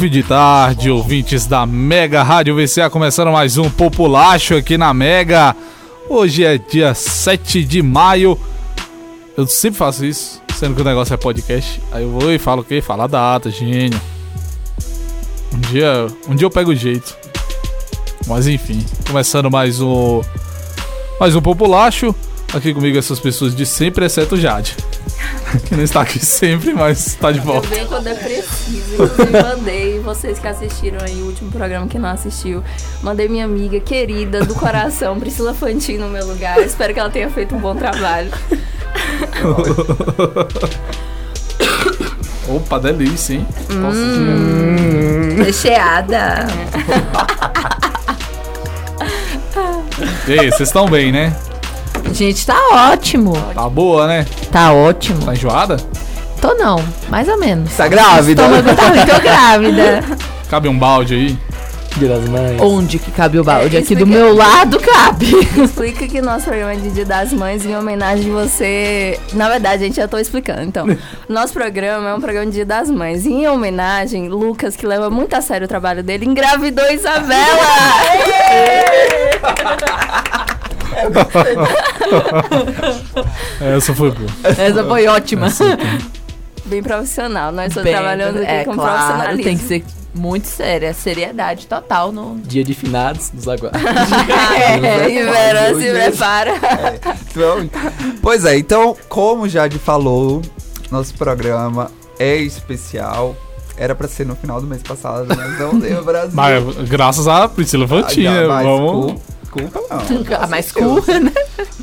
Fim de tarde, ouvintes da Mega Rádio VCA, começando mais um Populacho aqui na Mega. Hoje é dia 7 de maio. Eu sempre faço isso, sendo que o negócio é podcast. Aí eu vou e falo o quê? Fala a data, gênio. Um dia, um dia eu pego o jeito. Mas enfim, começando mais um mais um Populacho. Aqui comigo essas pessoas de sempre, exceto Jade. Que não está aqui sempre, mas está de Eu volta. venho quando é preciso. Inclusive, mandei vocês que assistiram aí o último programa que não assistiu. Mandei minha amiga querida do coração, Priscila Fantin, no meu lugar. Espero que ela tenha feito um bom trabalho. Opa, delícia, hein? Recheada. E aí, vocês estão bem, né? Gente, tá ótimo. Tá boa, né? Tá ótimo. Tá enjoada? Tô não, mais ou menos. Tá grávida? Estômago tá ruim, tô grávida. Cabe um balde aí. Dia das Mães. Onde que cabe o balde? É, Aqui do meu lado cabe. Explica que nosso programa é de Dia das Mães em homenagem de você. Na verdade, gente, já tô explicando. Então, nosso programa é um programa de Dia das Mães. Em homenagem, Lucas, que leva muito a sério o trabalho dele, engravidou Isabela! Essa foi boa. Essa foi ótima. Bem profissional. Nós estamos Bem, trabalhando aqui é com claro, profissionalismo. tem que ser muito séria, seriedade total no Dia de finados, nos aguarda. É, se prepara. Então, pois é, então, como o Jade falou, nosso programa é especial. Era pra ser no final do mês passado, mas não deu Brasil. Mas graças a Priscila Fantinha, Ah, mas vamos. cul- Culpa não. a mais cool, né?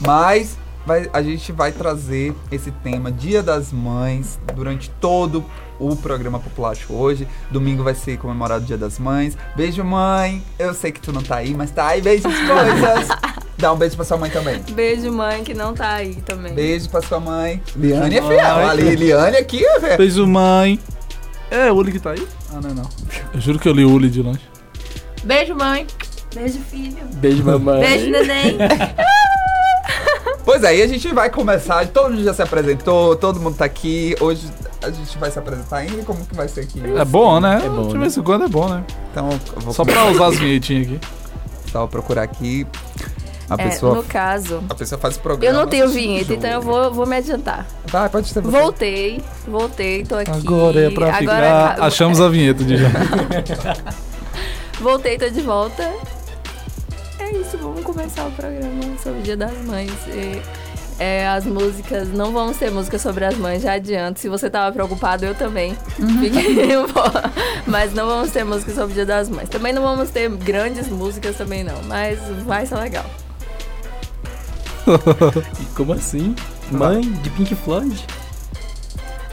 Mas vai- a gente vai trazer esse tema Dia das Mães durante todo o programa Populacho hoje. Domingo vai ser comemorado o Dia das Mães. Beijo, mãe. Eu sei que tu não tá aí, mas tá aí. Beijos, coisas. Dá um beijo pra sua mãe também. Beijo, mãe, que não tá aí também. Beijo pra sua mãe. Liane é fiel. Ali, Liane aqui, velho. Beijo, mãe. É, o Uli que tá aí? Ah, não, não. Eu juro que eu li o Uli de longe. Beijo, mãe. Beijo, filho. Beijo, mamãe. Beijo, neném. Pois é, e a gente vai começar. Todo mundo já se apresentou, todo mundo tá aqui. Hoje a gente vai se apresentar ainda. Como que vai ser aqui? É bom, né? É bom, De né? vez em quando é bom, né? Então, eu vou Só pra usar as vinhetinhas aqui. Só procurar aqui. A É, pessoa. no caso, A pessoa faz o programa. eu não tenho vinheta, então eu vou, vou me adiantar. Vai, pode ser você. Voltei, voltei, tô aqui. Agora é pra ficar. Agora, Achamos a vinheta de já. Voltei, tô de volta. É isso, vamos começar o programa sobre o Dia das Mães. E, é, as músicas, não vão ser músicas sobre as mães, já adianto. Se você tava preocupado, eu também. Fiquei um pouco- Mas não vamos ter músicas sobre o Dia das Mães. Também não vamos ter grandes músicas também não, mas vai ser legal. Como assim? Mãe de Pink Floyd?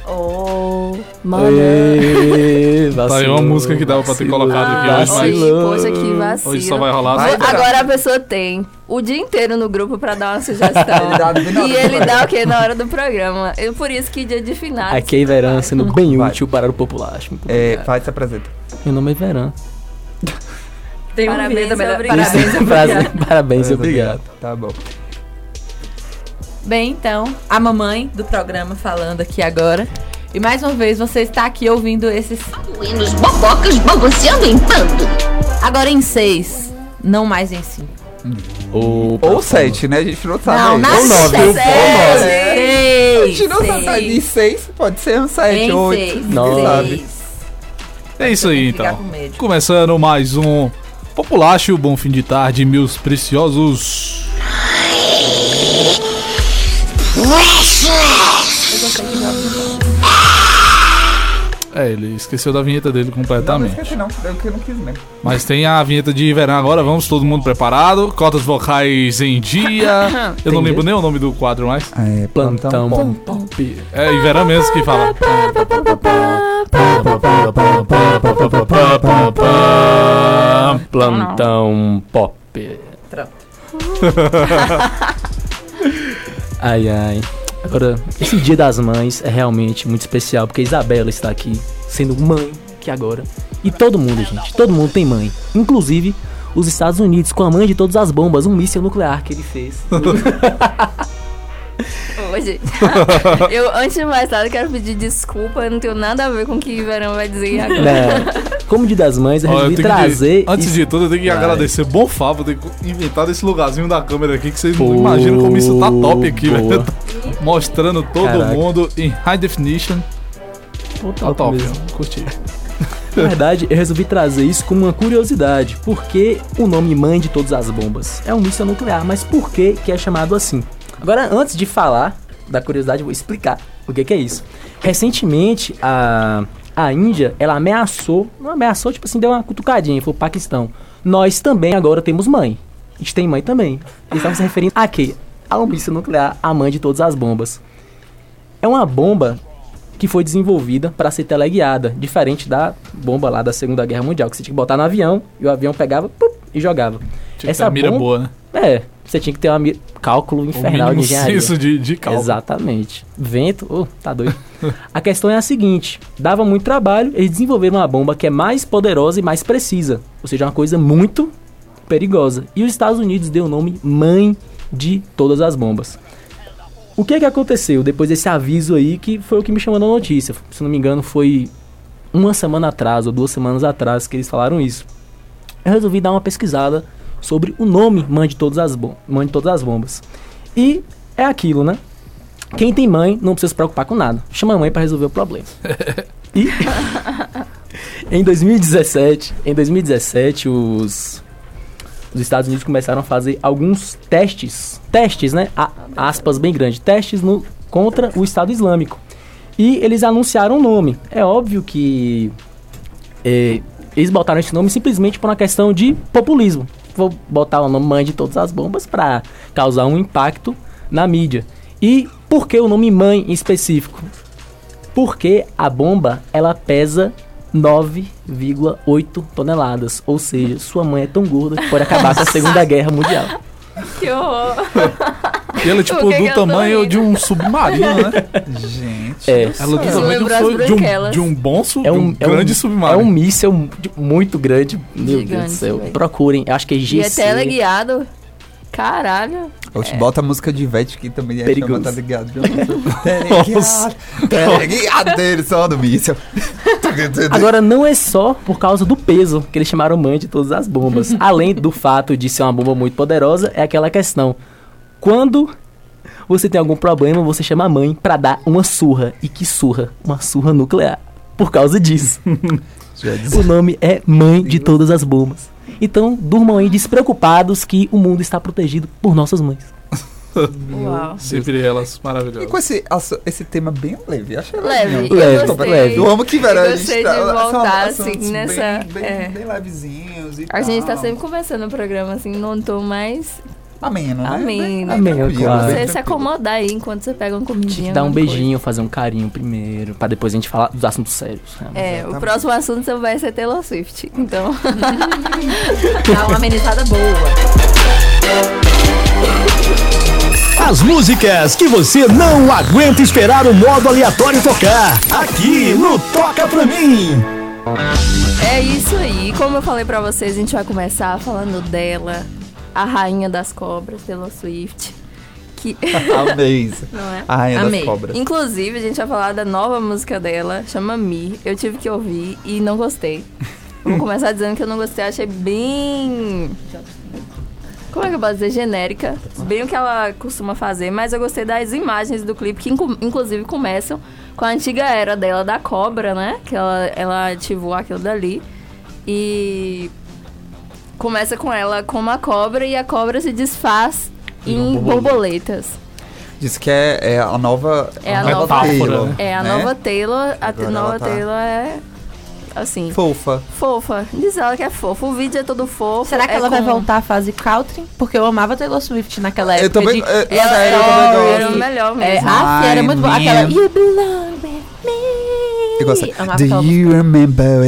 Oh, mano. Tá aí uma música que dava pra ter vacilou, colocado aqui hoje, mas- vacilou. Poxa, que vacilo. Hoje só vai rolar Vai, só. Agora a pessoa tem o dia inteiro no grupo pra dar uma sugestão. Ele dá e ele programa. dá o quê? Na hora do programa. Eu, por isso que dia de finados. Aqui é Veran sendo bem Vai. útil para o populacho. Muito É, vai, se apresenta. Meu nome é Veran. Tem Parabéns, vinheta melhor. obrigado. Parabéns, Prazer. obrigado. Parabéns, obrigado. Tá bom. Bem, então, a mamãe do programa falando aqui agora. E mais uma vez você está aqui ouvindo esses. Buenos bobocas balanceando em bando. Agora em seis, não mais em cinco. Opa, Ou sete, né? A gente não sabe. não, na Ou nove. seis. Ou nove. Seis. A gente não sabe. De seis. seis, pode ser um sete, Em oito. seis. Nove. Sabe? É isso aí, então. com. Começando mais um Populacho, bom fim de tarde, meus preciosos. É, ele esqueceu da vinheta dele Não, não completamente. esqueci não. Eu que não quis mesmo. Mas tem a vinheta de verão agora, vamos, todo mundo preparado. Cotas vocais em dia. Eu não lembro nem o nome do quadro mais. É, Plantão bom. Pop. É Ivera mesmo que fala. Plantão Pop. Pronto. Ai, ai. Agora, esse Dia das Mães é realmente muito especial, porque a Isabela está aqui, sendo mãe que agora. E todo mundo, gente, todo mundo tem mãe. Inclusive, os Estados Unidos, com a mãe de todas as bombas, um míssil nuclear que ele fez. Gente. eu, antes de mais nada, quero pedir desculpa. Eu não tenho nada a ver com o que o Verão vai dizer agora. Né? Como dia das mães, eu resolvi tenho que- trazer. antes isso- de tudo, eu tenho que Vai. agradecer Bom Fábio ter inventado esse lugarzinho da câmera aqui, que vocês Pô, não imaginam como isso tá top aqui, boa. velho. Mostrando todo Caraca. mundo em high definition. Pô, Tá top top, mesmo. ó. curti. Na verdade, eu resolvi trazer isso como uma curiosidade. Por que o nome Mãe de Todas as Bombas? É um míssil nuclear, mas por que, que é chamado assim? Agora, antes de falar da curiosidade, eu vou explicar o que, que é isso. Recentemente, a, a Índia, ela ameaçou, não ameaçou, tipo assim, deu uma cutucadinha, foi o Paquistão. Nós também agora temos mãe. A gente tem mãe também. Eles estavam se referindo a quê? A um míssil nuclear, a mãe de todas as bombas. É uma bomba que foi desenvolvida para ser teleguiada, diferente da bomba lá da Segunda Guerra Mundial, que você tinha que botar no avião e o avião pegava pup, e jogava. Tinha Essa uma mira bomba- boa, né? É, você tinha que ter um cálculo O infernal de mínimo engenharia. senso de, de cálculo. Exatamente. Vento, oh, tá doido. a questão é a seguinte: dava muito trabalho, eles desenvolveram uma bomba que é mais poderosa e mais precisa. Ou seja, uma coisa muito perigosa. E os Estados Unidos deu o nome mãe de todas as bombas. O que é que aconteceu depois desse aviso aí que foi o que me chamou na notícia? Se não me engano, foi uma semana atrás ou duas semanas atrás que eles falaram isso. Eu resolvi dar uma pesquisada sobre o nome mãe de todas as, bom mãe de todas as bombas. E é aquilo, né? Quem tem mãe não precisa se preocupar com nada. Chama a mãe para resolver o problema. E em 2017, em 2017 os os Estados Unidos começaram a fazer alguns testes, testes, né? A- aspas bem grandes, testes no, contra o Estado Islâmico. E eles anunciaram o nome. É óbvio que é, eles botaram esse nome simplesmente por uma questão de populismo. Vou botar o nome mãe de todas as bombas para causar um impacto na mídia. E por que o nome mãe em específico? Porque a bomba ela pesa 9,8 toneladas. Ou seja, sua mãe é tão gorda que pode acabar com a Segunda Guerra Mundial. Que horror. E ela é tipo que do que tamanho de um submarino, né? Gente. É, Ela é do tamanho de um, de um, de um bom é um, um é um- grande É submarino. um míssel muito grande. Meu Deus Gigante, do céu. velho. Procurem. Eu acho que é E é GC. teleguiado. Caralho. Oxe, bota a música de Ivete que também é Perigoso. chama, tá ligado? Teleguiado. Teleguiado dele, só do míssil. Agora, não é só por causa do peso que eles chamaram mãe de todas as bombas. Além do fato de ser uma bomba muito poderosa, é aquela questão. Quando você tem algum problema, você chama a mãe pra dar uma surra. E que surra? Uma surra nuclear. Por causa disso. o nome é Mãe de Todas as Bombas. Então, durmam aí despreocupados que o mundo está protegido por nossas mães. Uau. Sempre elas E maravilhosas. com esse, esse tema bem leve, achei Leve. legal. Leve, eu gostei. leve. Eu amo que, velho, Eu a gente gostei tá- de voltar, assim, nessa- Bem, bem, é. bem levezinhos e A gente tá tal. sempre conversando no programa, assim, num tom mais Ameno, né? Ameno. Bem- bem Ameno, claro. você se acomodar aí enquanto você pega uma comidinha. Dar um beijinho, fazer um carinho primeiro, pra depois a gente falar dos assuntos sérios. coisa. É, o próximo assunto vai ser Taylor Swift. Então, Dá uma amenizada boa. As músicas que você não aguenta esperar o modo aleatório tocar. Aqui no Toca Pra Mim. é isso aí. Como eu falei pra vocês, a gente vai começar falando dela, a rainha das cobras, Taylor Swift. Que, Amei isso. não é? A rainha Amei. das cobras. Inclusive, a gente vai falar da nova música dela, chama Me. Eu tive que ouvir e não gostei. Vou começar dizendo que eu não gostei, achei bem. Como é que eu posso dizer? Genérica. Bem o que ela costuma fazer, mas eu gostei das imagens do clipe, que inclu- inclusive começam com a antiga era dela da cobra, né? Que ela, ela ativou aquilo dali. E começa com ela com uma cobra e a cobra se desfaz em borboletas. Diz que é, é a nova. É a nova- Taylor, É, a né? nova Taylor, a Agora nova tá- Taylor é assim, Fofa. fofa. Diz ela que é fofa. O vídeo é todo fofo. Será que é ela vai com- voltar à fase country? Porque eu amava Taylor Swift naquela época. Eu também. de- é, Ela sério, eu era, o melhor É, mesmo. a era muito boa. Aquela You belong. Eu gosto. Amava Do aquela you remember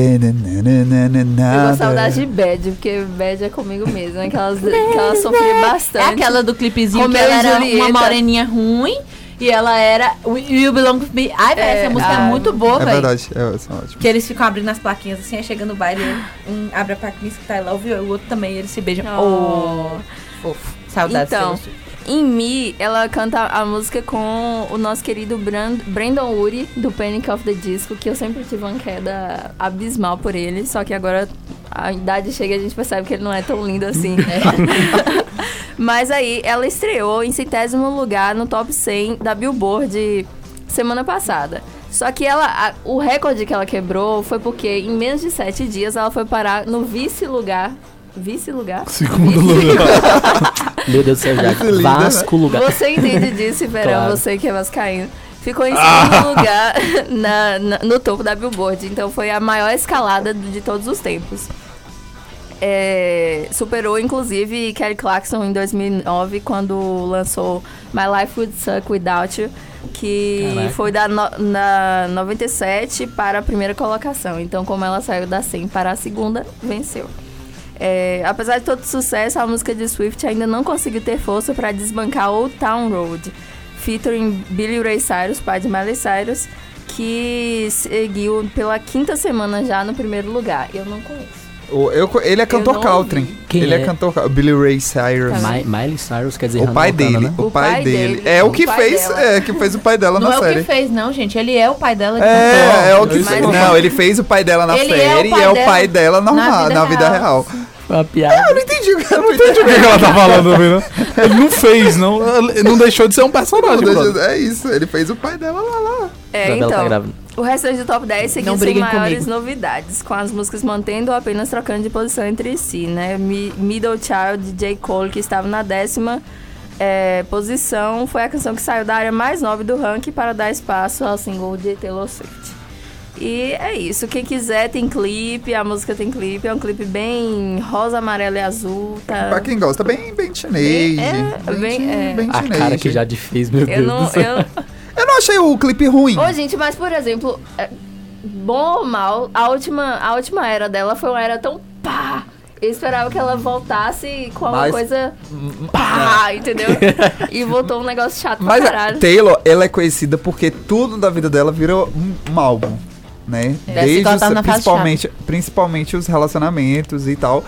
Eu gosto saudade de Bad, porque Bad é comigo mesmo, né? Que ela, que ela sofria bastante. É aquela do clipezinho Romeu que ela e era Julieta. uma moreninha ruim e ela era You Belong With Me. Ai, velho, É, essa música é ah, muito boa, É velho. verdade, é, são ótimos. Que eles ficam abrindo as plaquinhas assim, aí chega no baile, um abre a plaquinha que tá I love you, o outro também, eles se beijam. Oh. Oh, fofo. Saudades Então. Em Me, ela canta a música com o nosso querido Brand- Brandon Urie, do Panic of the Disco, que eu sempre tive uma queda abismal por ele, só que agora a idade chega e a gente percebe que ele não é tão lindo assim. Mas aí, ela estreou em centésimo lugar no top 100 da Billboard semana passada. Só que ela, a- o recorde que ela quebrou foi porque em menos de sete dias ela foi parar no vice-lugar. Vice-lugar? Segundo lugar. Meu Deus do céu, já. Né? Vasco lugar. Você entende disso, Verão, Claro. você que é vascaíno. Ficou em segundo lugar na- na- no topo da Billboard. Então foi a maior escalada de todos os tempos. É, superou, inclusive, Kelly Clarkson em 2009, quando lançou My Life Would Suck Without You, que Caraca. foi da no, na 97 para a primeira colocação. Então, como ela saiu da 100 para a segunda, venceu. É, apesar de todo sucesso, a música de Swift ainda não conseguiu ter força para desbancar Old Town Road, featuring Billy Ray Cyrus, pai de Miley Cyrus, que seguiu pela quinta semana já no primeiro lugar. Eu não conheço. O- eu ele é cantor não country. Quem ele é? é? cantor. Billy Ray Cyrus. Tá Mi- Miley Cyrus quer dizer O pai Montana, dele. né? O pai dele. É o o que pai fez. dela. É, que fez o pai dela Não na é o série. que fez, não, gente. Ele é o pai dela de É, é o que fez. o Não, pai- ele fez o pai dela na Ele é o série pai e é o dela pai dela na normal, vida na vida real. uma piada. Eu não entendi o que eu Não entendi o que, ela tá falando, menino. Ele não fez, não. Ele não deixou de ser um personagem, brother. É isso, ele fez o pai dela lá, lá. É, Isabela tá então, grávida. O restante do top 10 seguiu sem maiores comigo. novidades, com as músicas mantendo ou apenas trocando de posição entre si, né? Mi- Middle Child de J. Cole, que estava na décima é, posição, foi a canção que saiu da área mais nobre do ranking para dar espaço ao single de Taylor Swift. E é isso, quem quiser tem clipe, a música tem clipe, é um clipe bem rosa, amarelo e azul, tá? Pra quem gosta, bem, bem teenage. É, bem, bem- é. bem A cara que já te fez, meu Eu Deus não, do céu. eu, Eu não achei o clipe ruim. Ô, gente, mas por exemplo, é, bom ou mal, a última, a última era dela foi uma era tão pá. Eu esperava que ela voltasse com alguma Mas- coisa pá, entendeu? E voltou um negócio chato Mas pra a caralho. Taylor, ela é conhecida porque tudo da vida dela virou um, um álbum, né? Ela os, na fase principalmente, principalmente os relacionamentos e tal.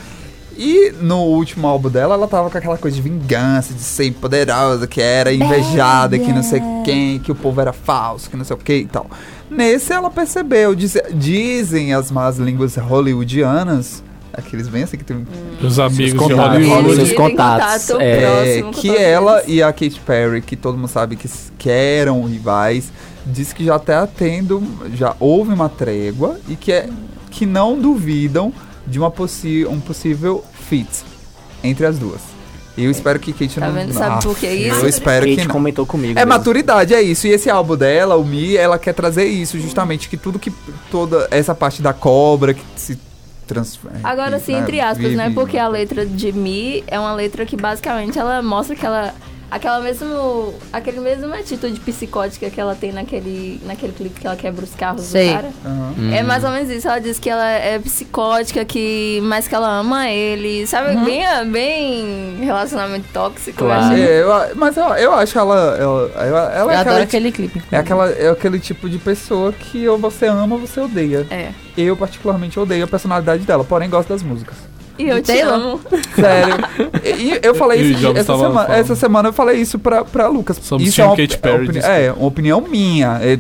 E no último álbum dela, ela tava com aquela coisa de vingança, de ser poderosa, que era invejada, que não sei quem, que o povo era falso, que não sei o que e tal. Nesse ela percebeu, diz- dizem as más línguas hollywoodianas, aqueles bem assim que tem Os amigos de contatos. Hollywood. Eles Seus têm contatos, contato é, É, próximo que ela eles. e a Katy Perry, que todo mundo sabe que, que eram rivais, diz que já tá tendo, já houve uma trégua e que, é, que não duvidam de uma possi um possível fit entre as duas. Eu espero que Katy Tá não... vendo? Sabe por que isso? Eu espero que Kate não. comentou comigo. É mesmo. maturidade, é isso. E esse álbum dela, o Mi, ela quer trazer isso, justamente, que tudo que. toda essa parte da cobra que se transfere. Agora sim, entre aspas, né? vive- Porque a letra de Mi é uma letra que basicamente ela mostra que ela. Aquela mesmo. Aquele mesmo atitude psicótica que ela tem naquele, naquele clipe que ela quebra os carros Sei. do cara. Aham. Hum. É mais ou menos isso. Ela diz que ela é psicótica, que mas que ela ama ele. Sabe? Bem, bem relacionamento tóxico, eu Claro. achei. É, eu, mas eu, eu acho ela. Ela, ela, ela Eu é, adoro aquela, aquele clipe. é, aquela, é aquele tipo de pessoa que ou você ama ou você odeia. É. Eu, particularmente, odeio a personalidade dela, porém gosto das músicas. E eu te amo. Sério. E, eu falei E isso essa, semana, essa semana eu falei isso pra, pra Lucas. Somos isso é uma, Katy Perry, opini- desculpa. é uma opinião minha. É-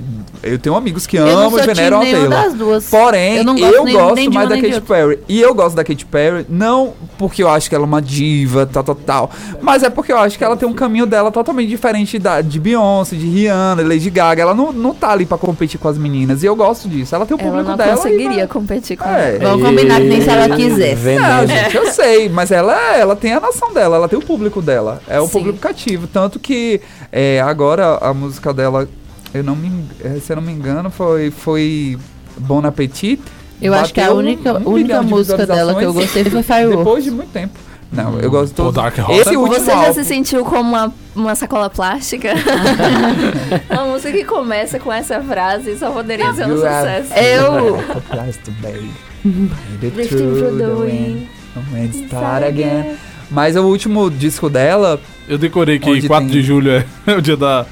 eu tenho amigos que Eu amam e veneram a Taylor. das duas. Porém, Eu eu, não gosto nem- gosto nem de mais uma da Katy. Perry. E eu gosto da Katy Perry, não porque eu acho que ela é uma diva, tal, tal, tal. Mas é porque eu acho que ela tem um caminho dela totalmente diferente da, de Beyoncé, de Rihanna, Lady Gaga. Ela não, não tá ali pra competir com as meninas. E eu gosto disso. Ela tem o Ela público não dela. conseguiria vai- competir com É. ela. Vamos combinar que nem se ela quisesse. Não, gente, eu sei, mas ela, ela tem a nação dela, ela tem o público dela. É o Sim. público cativo. Tanto que é, agora a música dela, eu não me, eh, se eu não me engano, foi, foi Bon Appetit. Eu acho que a Bateu um- única, um única bilhão de música dela que eu gostei foi Fireworks. Depois de muito tempo. Não, eu gosto todo. Dark Horse Esse é último Você já álbum, se sentiu como uma, uma sacola plástica? uma música que começa com essa frase só poderia ser um sucesso. Eu-. Drifting through the wind. When start again. Mas o último disco dela, Eu decorei que Onde 4 tem- de julho é o dia da,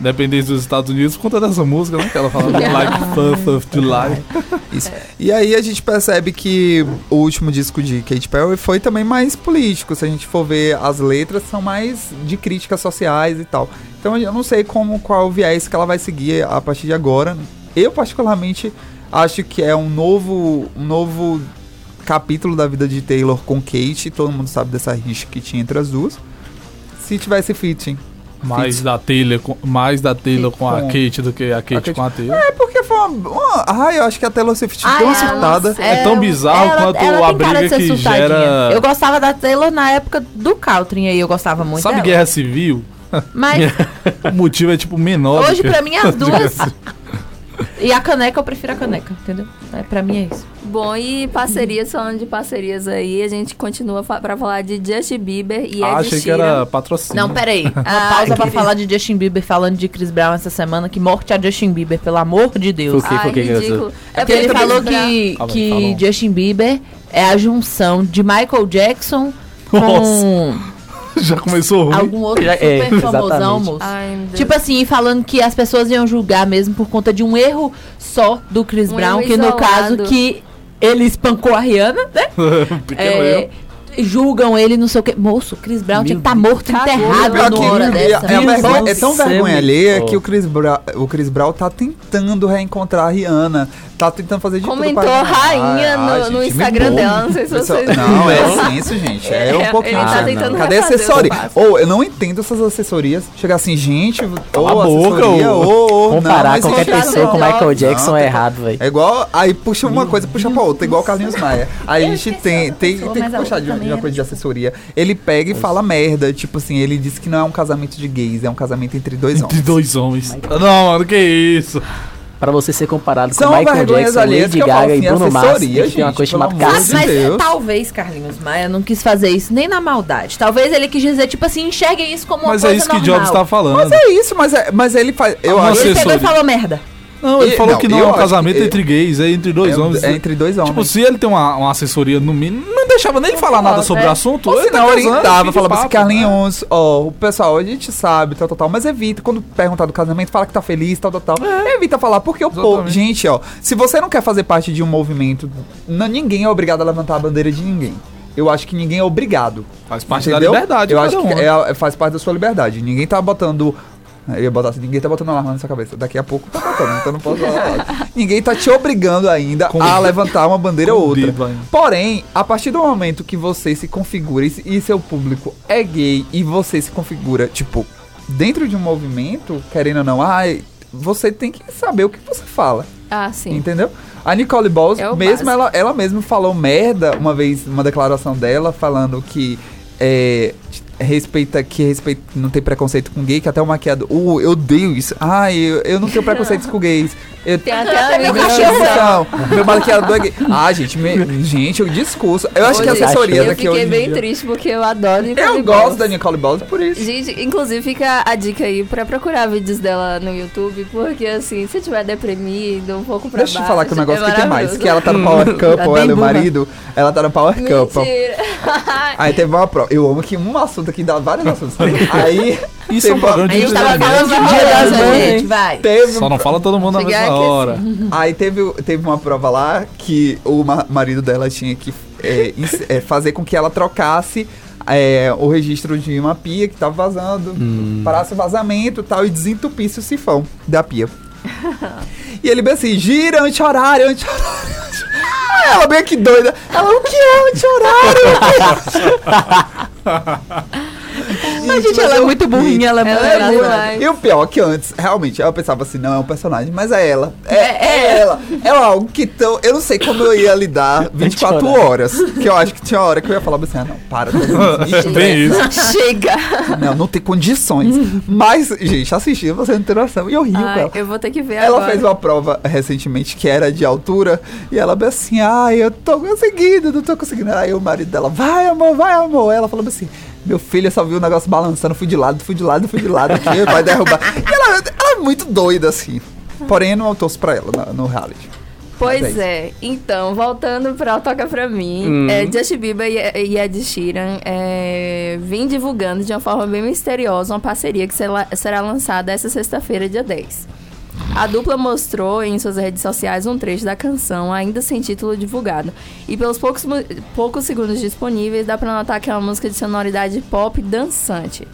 Independente dos Estados Unidos, por conta dessa música, né? Que ela fala like 4th of July. Isso. E aí a gente percebe que o último disco de Katy Perry foi também mais político. Se a gente for ver as letras, são mais de críticas sociais e tal. Então eu não sei como qual o viés que ela vai seguir a partir de agora. Eu particularmente acho que é um novo, um novo capítulo da vida de Taylor com Kate. Todo mundo sabe dessa rixa que tinha entre as duas. Se tivesse feat, Mais da Taylor, com, mais da Taylor com a Kate do que a Kate, Kate- com a Taylor. É porque foi uma. uma ai, eu acho que a Taylor Swift Ai, tão ela- acertada. É tão bizarro quanto a tem cara briga que surtadinha. gera- Eu gostava da Taylor na época do Caltrin aí, eu gostava muito Sabe dela. Guerra Civil? Mas O motivo é tipo menor. do hoje que- pra mim as duas... E a caneca, eu prefiro a caneca, entendeu? É, pra mim é isso. Bom, e parcerias, falando de parcerias aí, a gente continua fa pra falar de Justin Bieber e Ed Ah, achei que era patrocínio. Não, peraí. Uma Ah, pausa pra falar de Justin Bieber falando de Chris Brown essa semana. Que morte a Justin Bieber, pelo amor de Deus. Por? Ai, Por que ridículo. É porque ele falou que, aí, que um. Justin Bieber é a junção de Michael Jackson com Já começou ruim. algum outro Já- é, super famosão, exatamente. moço. Ai. Tipo assim, falando que as pessoas iam julgar mesmo por conta de um erro só do Chris Um Brown, que no caso que ele espancou a Rihanna, né? Pequeno É, erro. Julgam ele, não sei o que. Moço, o Chris Brown Meu tinha que estar morto, Cagou, enterrado meu numa hora é, dessa. é vergonha- Deus é tão vergonha alheia Oh. que o Chris, Brown, o Chris Brown tá tentando reencontrar a Rihanna. Tá tentando fazer de Comentou tudo pra rainha no- no gente, me Instagram dela, não sei se Pessoal- vocês- Não, é senso, gente. É, É, um pouquinho. ele tá Ah. Cadê a assessoria? Ou eu não entendo essas assessorias. Chegar assim, gente, ou a boca, assessoria, ou, ou Comparar não, qualquer isso pessoa não. com Michael Jackson Não, é errado, velho. É igual, aí puxa uma coisa, puxa pra outra, igual o Carlinhos Maia. Aí a gente tem, tem, tem que puxar de, de é coisa de assessoria. Ele pega e fala merda, tipo assim, ele disse que não é um casamento de gays, é um casamento entre dois Entre homens. dois homens. Não, mano, que isso? Pra você ser comparado São com Michael vergonhas Jackson, alheias Lady que eu falo Gaga e assim, Bruno Mars, assessoria, tem uma gente, coisa pelo chamada de mas Deus. talvez Carlinhos Maia não quis fazer isso nem na maldade. Talvez ele quis dizer, tipo assim, enxerguem isso como uma Mas é coisa isso que normal. Jobs tá falando. Mas é isso, mas, é, mas ele faz. Eu Uma acho Ele pegou e assessoria. falou merda. Não, ele E- falou não, que não é um casamento que- entre gays, é entre dois é, homens. é entre dois homens. Tipo, se ele tem uma, uma assessoria no mínimo, não deixava nem ele falar nada sobre o assunto. Ou ele se tá não, casando, orientava, falava assim. Carlinhos, ó, o pessoal, a gente sabe, tal, tal, tal, mas evita, quando perguntar do casamento, fala que tá feliz, tal, tal, tal. Evita falar, porque o povo, gente, ó, se você não quer fazer parte de um movimento, não, ninguém é obrigado a levantar a bandeira de ninguém. Eu acho que ninguém é obrigado. Faz parte entendeu? da liberdade. Eu de acho cada que um. é- faz parte da sua liberdade. Ninguém tá botando. Eu ia botar assim, ninguém tá botando alarme na sua cabeça. Daqui a pouco tá botando, então não posso falar. ninguém tá te obrigando ainda Com- a levantar uma bandeira ou outra. ainda. Porém, a partir do momento que você se configura e, se- seu público é gay e você se configura, tipo, dentro de um movimento, querendo ou não, ai, você tem que saber o que você fala. Ah, sim. Entendeu? A Nicole Balls, É mesmo ela, ela mesma falou merda uma vez, uma declaração dela, falando que é, respeita, que respeita, não tem preconceito com gay, que até o maquiador. Uh, eu odeio isso. Ai, eu, eu não tenho preconceitos com gays. Eu, Tem até amigo meu meu. maquiador é gay. Ah, gente, me- gente, o discurso. Eu acho que a Hoje- assessoria Eu daqui fiquei hoje. em bem dia- triste porque eu adoro Nicole Eu Balls. gosto da Nicole Balls por isso. Gente, inclusive fica a dica aí pra procurar vídeos dela no YouTube, porque assim, se tiver deprimido, um pouco pra Deixa eu baixo. falar que o negócio é que tem mais. Que ela tá no Power Couple, Tá ela bem e o marido. Ela tá no Power Couple. Mentira. Aí teve uma prova. Eu amo que um assunto aqui dá vários assuntos. Aí. Isso é um teve uma- programa A de gente tava entretenimento. falando de dia das mães, gente, vai. Teve, Só não fala todo mundo na Chegar mesma aqui hora. Aí teve, teve uma prova lá que o ma- marido dela tinha que é, é, fazer com que ela trocasse é, o registro de uma pia que tava vazando, parasse o vazamento e tal, e desentupisse o sifão da pia. e ele bem assim, gira anti-horário, anti-horário. ela bem aqui doida. Ela, o que é anti-horário? Mas, gente, ela é muito burrinha, ela é muito Ela é burra. E o pior é que antes, realmente, eu pensava assim, não é um personagem, mas é ela. É, é ela. É algo que tão. Eu não sei como eu ia lidar 24 chorar. horas. Que eu acho que tinha hora que eu ia falar assim, ah, não, para. Bem isso. Chega! Não, não tem condições. Mas, gente, assistindo, você não tem noção. E eu rio com Ai, ela. eu vou ter que ver Ela agora. fez uma prova recentemente que era de altura e ela bem assim, ai, eu tô conseguindo, não tô conseguindo. Aí o marido dela, vai amor, vai amor. Ela falou assim, meu filho, eu só vi o negócio balançando, fui de lado, fui de lado, fui de lado aqui, vai derrubar. E ela, ela é muito doida assim. Porém, eu não torço pra ela no, no reality. Pois Mas é. Então, voltando pra Toca Pra Mim, Hum. é, Justin Bieber e, e Ed Sheeran é, vêm divulgando de uma forma bem misteriosa uma parceria que será, será lançada essa sexta-feira, dia 10. A dupla mostrou em suas redes sociais um trecho da canção, ainda sem título divulgado. E pelos poucos, poucos segundos disponíveis, dá pra notar que é uma música de sonoridade pop dançante.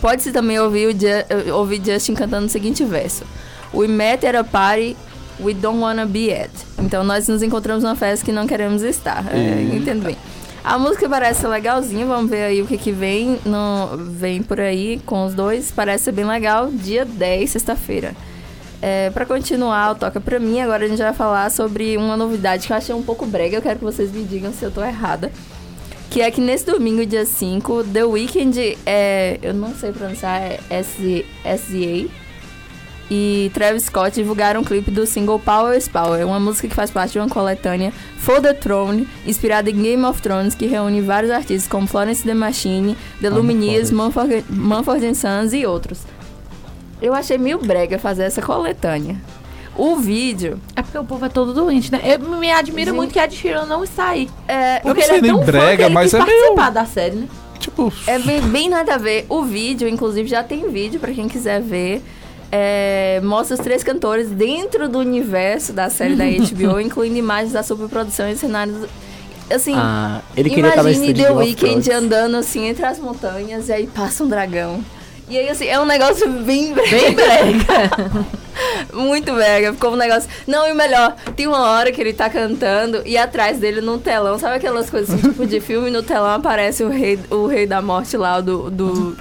Pode-se também ouvir, o Ju- ouvir Justin cantando o seguinte verso. We met at a party we don't wanna be at. Então nós nos encontramos numa festa que não queremos estar. É, entendo bem. A música parece legalzinha, vamos ver aí o que, que vem, no, vem por aí com os dois. Parece bem legal, dia 10, sexta-feira. É, para continuar, Toca Pra Mim, agora a gente vai falar sobre uma novidade que eu achei um pouco brega. Eu quero que vocês me digam se eu tô errada. Que é que nesse domingo, dia 5, The Weeknd, é, eu não sei pronunciar, é S- SZA, e Travis Scott divulgaram um clipe do single Power is Power, uma música que faz parte de uma coletânea For the Throne, inspirada em Game of Thrones, que reúne vários artistas como Florence The Machine, The Amo Lumineers. Mumford, Sons e outros. Eu achei meio brega fazer essa coletânea. O vídeo É porque o povo é todo doente, né? Eu me admiro Gente. muito que a Ed Sheeran não está aí. é, Eu Porque não sei ele é nem tão fã brega, que ele mas é meio- participar da série, né? Tipo, É bem, bem nada a ver. O vídeo, inclusive, já tem vídeo pra quem quiser ver. É, mostra os três cantores dentro do universo da série da HBO, incluindo imagens da superprodução e cenários. Assim, Ah, ele queria no imagine The Weeknd andando assim entre as montanhas e aí passa um dragão. E aí, assim, é um negócio bem brega. Bem brega. Muito brega. Ficou um negócio. Não, e o melhor, tem uma hora que ele tá cantando e atrás dele no telão, sabe aquelas coisas assim, tipo de filme? No telão aparece o rei, o rei da morte lá, do, do-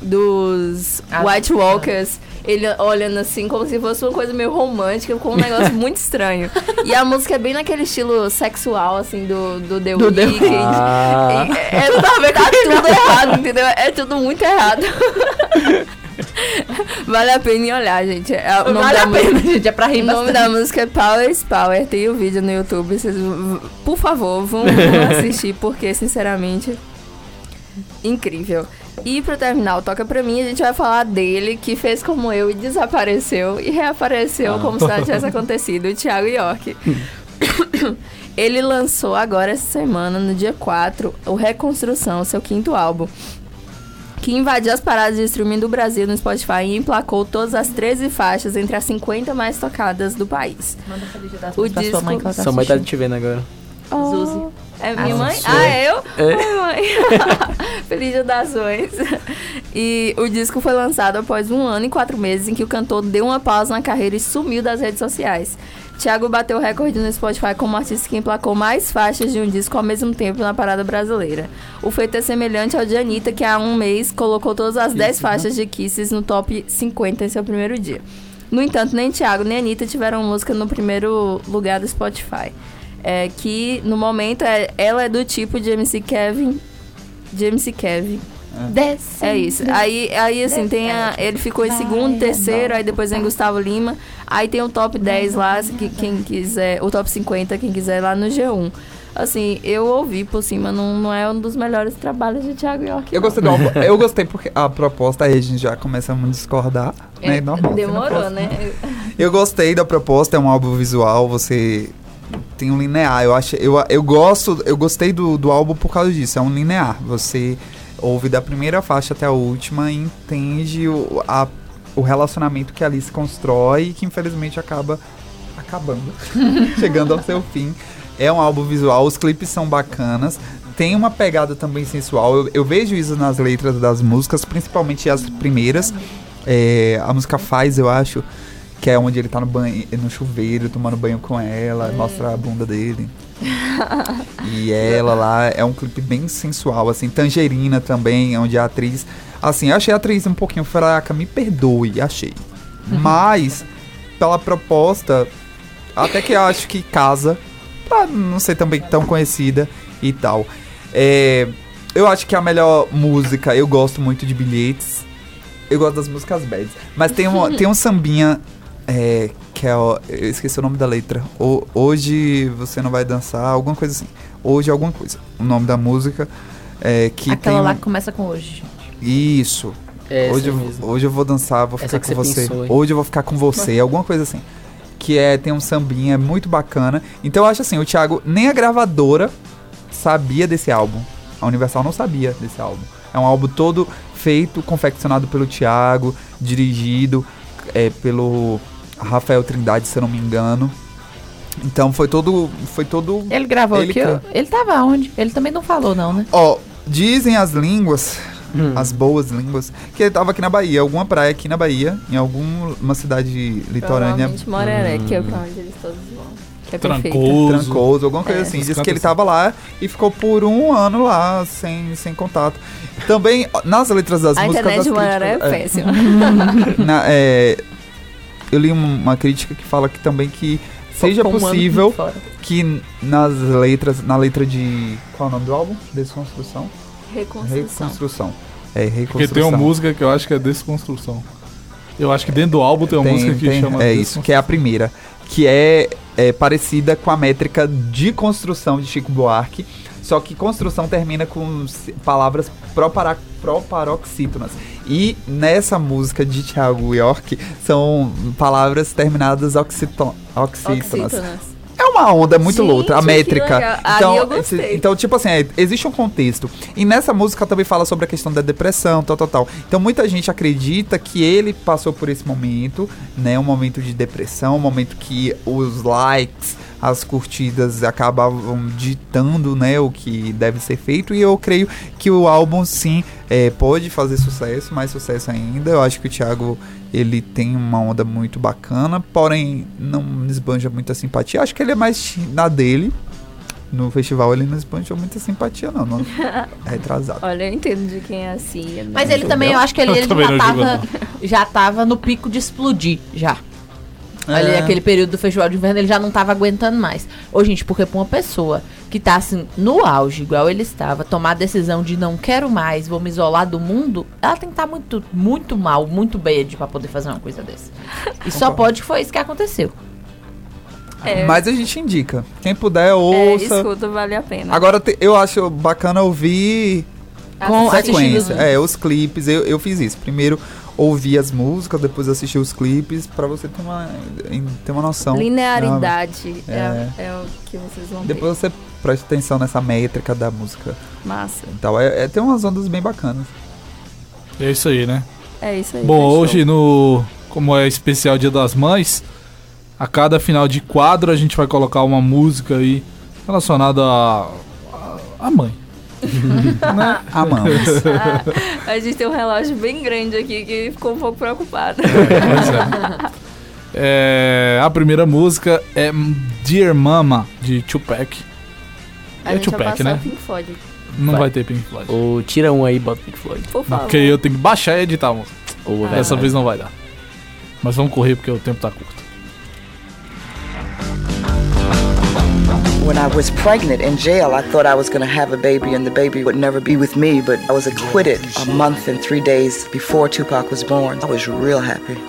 dos Ah, White Walkers. Ele olhando assim, como se fosse uma coisa meio romântica, com um negócio muito estranho. E a música é bem naquele estilo sexual, assim, do, do The Do The Weeknd. Ah. É, é, tá tudo errado, entendeu? É tudo muito errado. vale a pena ir olhar, gente. É, o nome Vale da a pena, música- gente. É pra rir o nome bastante. da música é Power is Power. Tem o vídeo no YouTube. Vocês, por favor, vão, vão assistir, porque, sinceramente, incrível. E pra terminar o Toca Pra Mim, a gente vai falar dele, que fez como eu e desapareceu e reapareceu Ah. como se nada tivesse acontecido, o Thiago York. Ele lançou agora essa semana, no dia 4, o Reconstrução, seu quinto álbum. Que invadiu as paradas de streaming do Brasil no Spotify e emplacou todas as 13 faixas entre as 50 mais tocadas do país. Manda feliz dia das pra sua mãe que ela tá Sua mãe tá te vendo agora. Zuzi. É minha Ah, mãe? sou. Ah, eu? É. Oi, mãe. Feliz Dia das Mães. E o disco foi lançado após um ano e quatro meses em que o cantor deu uma pausa na carreira e sumiu das redes sociais. Thiago bateu o recorde no Spotify como artista que emplacou mais faixas de um disco ao mesmo tempo na parada brasileira. O feito é semelhante ao de Anitta, que há um mês colocou todas as 10 faixas de Kisses no top 50 em seu primeiro dia. No entanto, nem Thiago nem Anitta tiveram música no primeiro lugar do Spotify. É, que no momento é, ela é do tipo de MC Kevin. De MC Kevin. Desce. É isso. Aí, aí assim, tem a, ele ficou em segundo, terceiro, aí depois vem Gustavo Lima. Aí tem o top 10 lá, que, quem quiser, o top 50, quem quiser lá no G1. Assim, eu ouvi por cima, não, não é um dos melhores trabalhos de Thiago York. Eu não. gostei álbum. Eu gostei porque a proposta aí a gente já começa a discordar, né? É, Normal. Demorou, né? Eu gostei da proposta, é um álbum visual, você tem um linear. Eu acho, eu, eu gosto, eu gostei do, do álbum por causa disso, é um linear. Você ouve da primeira faixa até a última e entende o, a- o relacionamento que ali se constrói e que infelizmente acaba acabando, chegando ao seu fim. É um álbum visual, os clipes são bacanas. Tem uma pegada também sensual. Eu, eu vejo isso nas letras das músicas, principalmente as primeiras. É, a música Faz, eu acho, que é onde ele tá no banho, no chuveiro, tomando banho com ela, mostra a bunda dele. e ela lá é um clipe bem sensual, assim, Tangerina também, onde a atriz. Assim, eu achei a atriz um pouquinho fraca, me perdoe, achei. Mas, pela proposta, até que eu acho que casa, pra não ser também tão conhecida e tal. É, eu acho que a melhor música, eu gosto muito de bilhetes. Eu gosto das músicas bads. Mas tem um, tem um sambinha é, que é. ó, Eu esqueci o nome da letra. O- hoje você não vai dançar, alguma coisa assim. Hoje alguma coisa. O nome da música. É, que Aquela tem lá um- que começa com hoje. Isso. É, hoje, eu, mesmo. hoje eu vou dançar, vou Essa ficar com você você. pensou, hoje eu vou ficar com você, alguma coisa assim. que é tem um sambinha é muito bacana. Então eu acho assim, o Thiago nem a gravadora sabia desse álbum. A Universal não sabia desse álbum. É um álbum todo feito, confeccionado pelo Thiago, dirigido é, pelo Rafael Trindade, se eu não me engano. Então foi todo foi todo Ele gravou Ele aqui? can- Ele tava onde? Ele também não falou, não, né? Ó, dizem as línguas, as boas línguas, que ele tava aqui na Bahia, alguma praia aqui na Bahia, em alguma cidade litorânea, Provavelmente Moreré, que é pra onde eles todos vão. Que é perfeito. Trancou. Trancoso, alguma coisa É. assim. Diz que ele tava lá e ficou por um ano lá, sem, sem contato. Também, nas letras das A músicas... internet das de Moreré é críticas- péssima. na- é, eu li um- uma crítica que fala que também que seja possível que nas letras, na letra de... Qual é o nome do álbum? Desconstrução? Reconstrução. Reconstrução. É, Porque reconstrução. tem uma música que eu acho que é Desconstrução. Eu acho que dentro do álbum tem uma Tem- música que tem- chama É isso, que é a primeira. Que é, é parecida com a métrica de construção de Chico Buarque. Só que construção termina com palavras proparoxítonas. E nessa música de Thiago York são palavras terminadas oxito- oxítonas. Oxítonas. É uma onda muito Gente, louca, a métrica. Então, esse- então, tipo assim, é, existe um contexto. E nessa música também fala sobre a questão da depressão, tal, tal, tal. Então muita gente acredita que ele passou por esse momento, né? Um momento de depressão, um momento que os likes, as curtidas acabavam ditando, né? O que deve ser feito. E eu creio que o álbum, sim, é, pode fazer sucesso, mais sucesso ainda. Eu acho que o Thiago ele tem uma onda muito bacana, porém não esbanja muita simpatia. Acho que ele é mais na dele. No festival ele não esbanjou muita simpatia, não. não é retrasado. Olha, eu entendo de quem é assim. né? Mas ele também, eu acho que ele, ele já, tava, já tava no pico de explodir, já. Ali, É. aquele período do festival de inverno, ele já não tava aguentando mais. Ô, gente, porque pra uma pessoa que tá assim, no auge, igual ele estava, tomar a decisão de não quero mais, vou me isolar do mundo, ela tem que estar muito, muito mal, muito bad pra poder fazer uma coisa dessa. E só pode que foi isso que aconteceu. É, Mas a gente indica. Quem puder, é, ouça. escuta, vale a pena. Agora eu acho bacana ouvir Com sequência. É, os clipes. Eu, eu fiz isso. Primeiro ouvi as músicas, depois assisti os clipes, pra você ter uma, ter uma noção. Linearidade é, É. é o que vocês vão Depois você presta atenção nessa métrica da música. Massa. Então, é, é, tem umas ondas bem bacanas. É isso aí, né? É isso aí. Bom, fechou. hoje no. Como é especial Dia das Mães, a cada final de quadro a gente vai colocar uma música aí relacionada a. a- a. Amamos. Ah, a gente tem um relógio bem grande aqui que ficou um pouco preocupado. Pois é. É, a primeira música é Dear Mama, de Tupac. A É Tupac, né? Pink Floyd, Não Vai. vai ter Pink Floyd. Ou tira um aí e bota Pink Floyd. por favor. Porque eu tenho que baixar e editar, moço. Ou é Dessa vez não vai dar. Mas vamos correr porque o tempo tá curto. When I was pregnant in jail, I thought I was going to have a baby and the baby would never be with me, but I was acquitted a month and three days before Tupac was born. I was real happy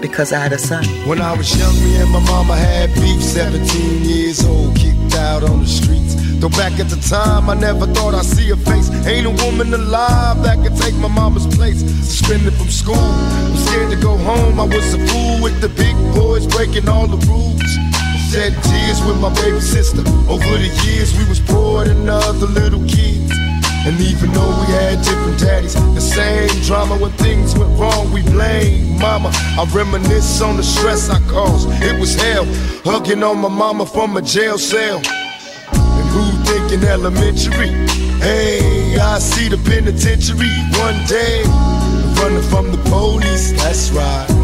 because I had a son. When I was young, me and my mama had beef. 17 years old, kicked out on the streets. Though back at the time, I never thought I'd see a face. Ain't a woman alive that could take my mama's place. Suspended from school, I'm scared to go home. I was a fool with the big boys breaking all the rules. Shed tears with my baby sister. Over the years, we was poor than other little kids. And even though we had different daddies, the same drama when things went wrong, we blame mama. I reminisce on the stress I caused. It was hell, hugging on my mama from a jail cell. And who thinking elementary? Hey, I see the penitentiary one day. Running from the police, that's right.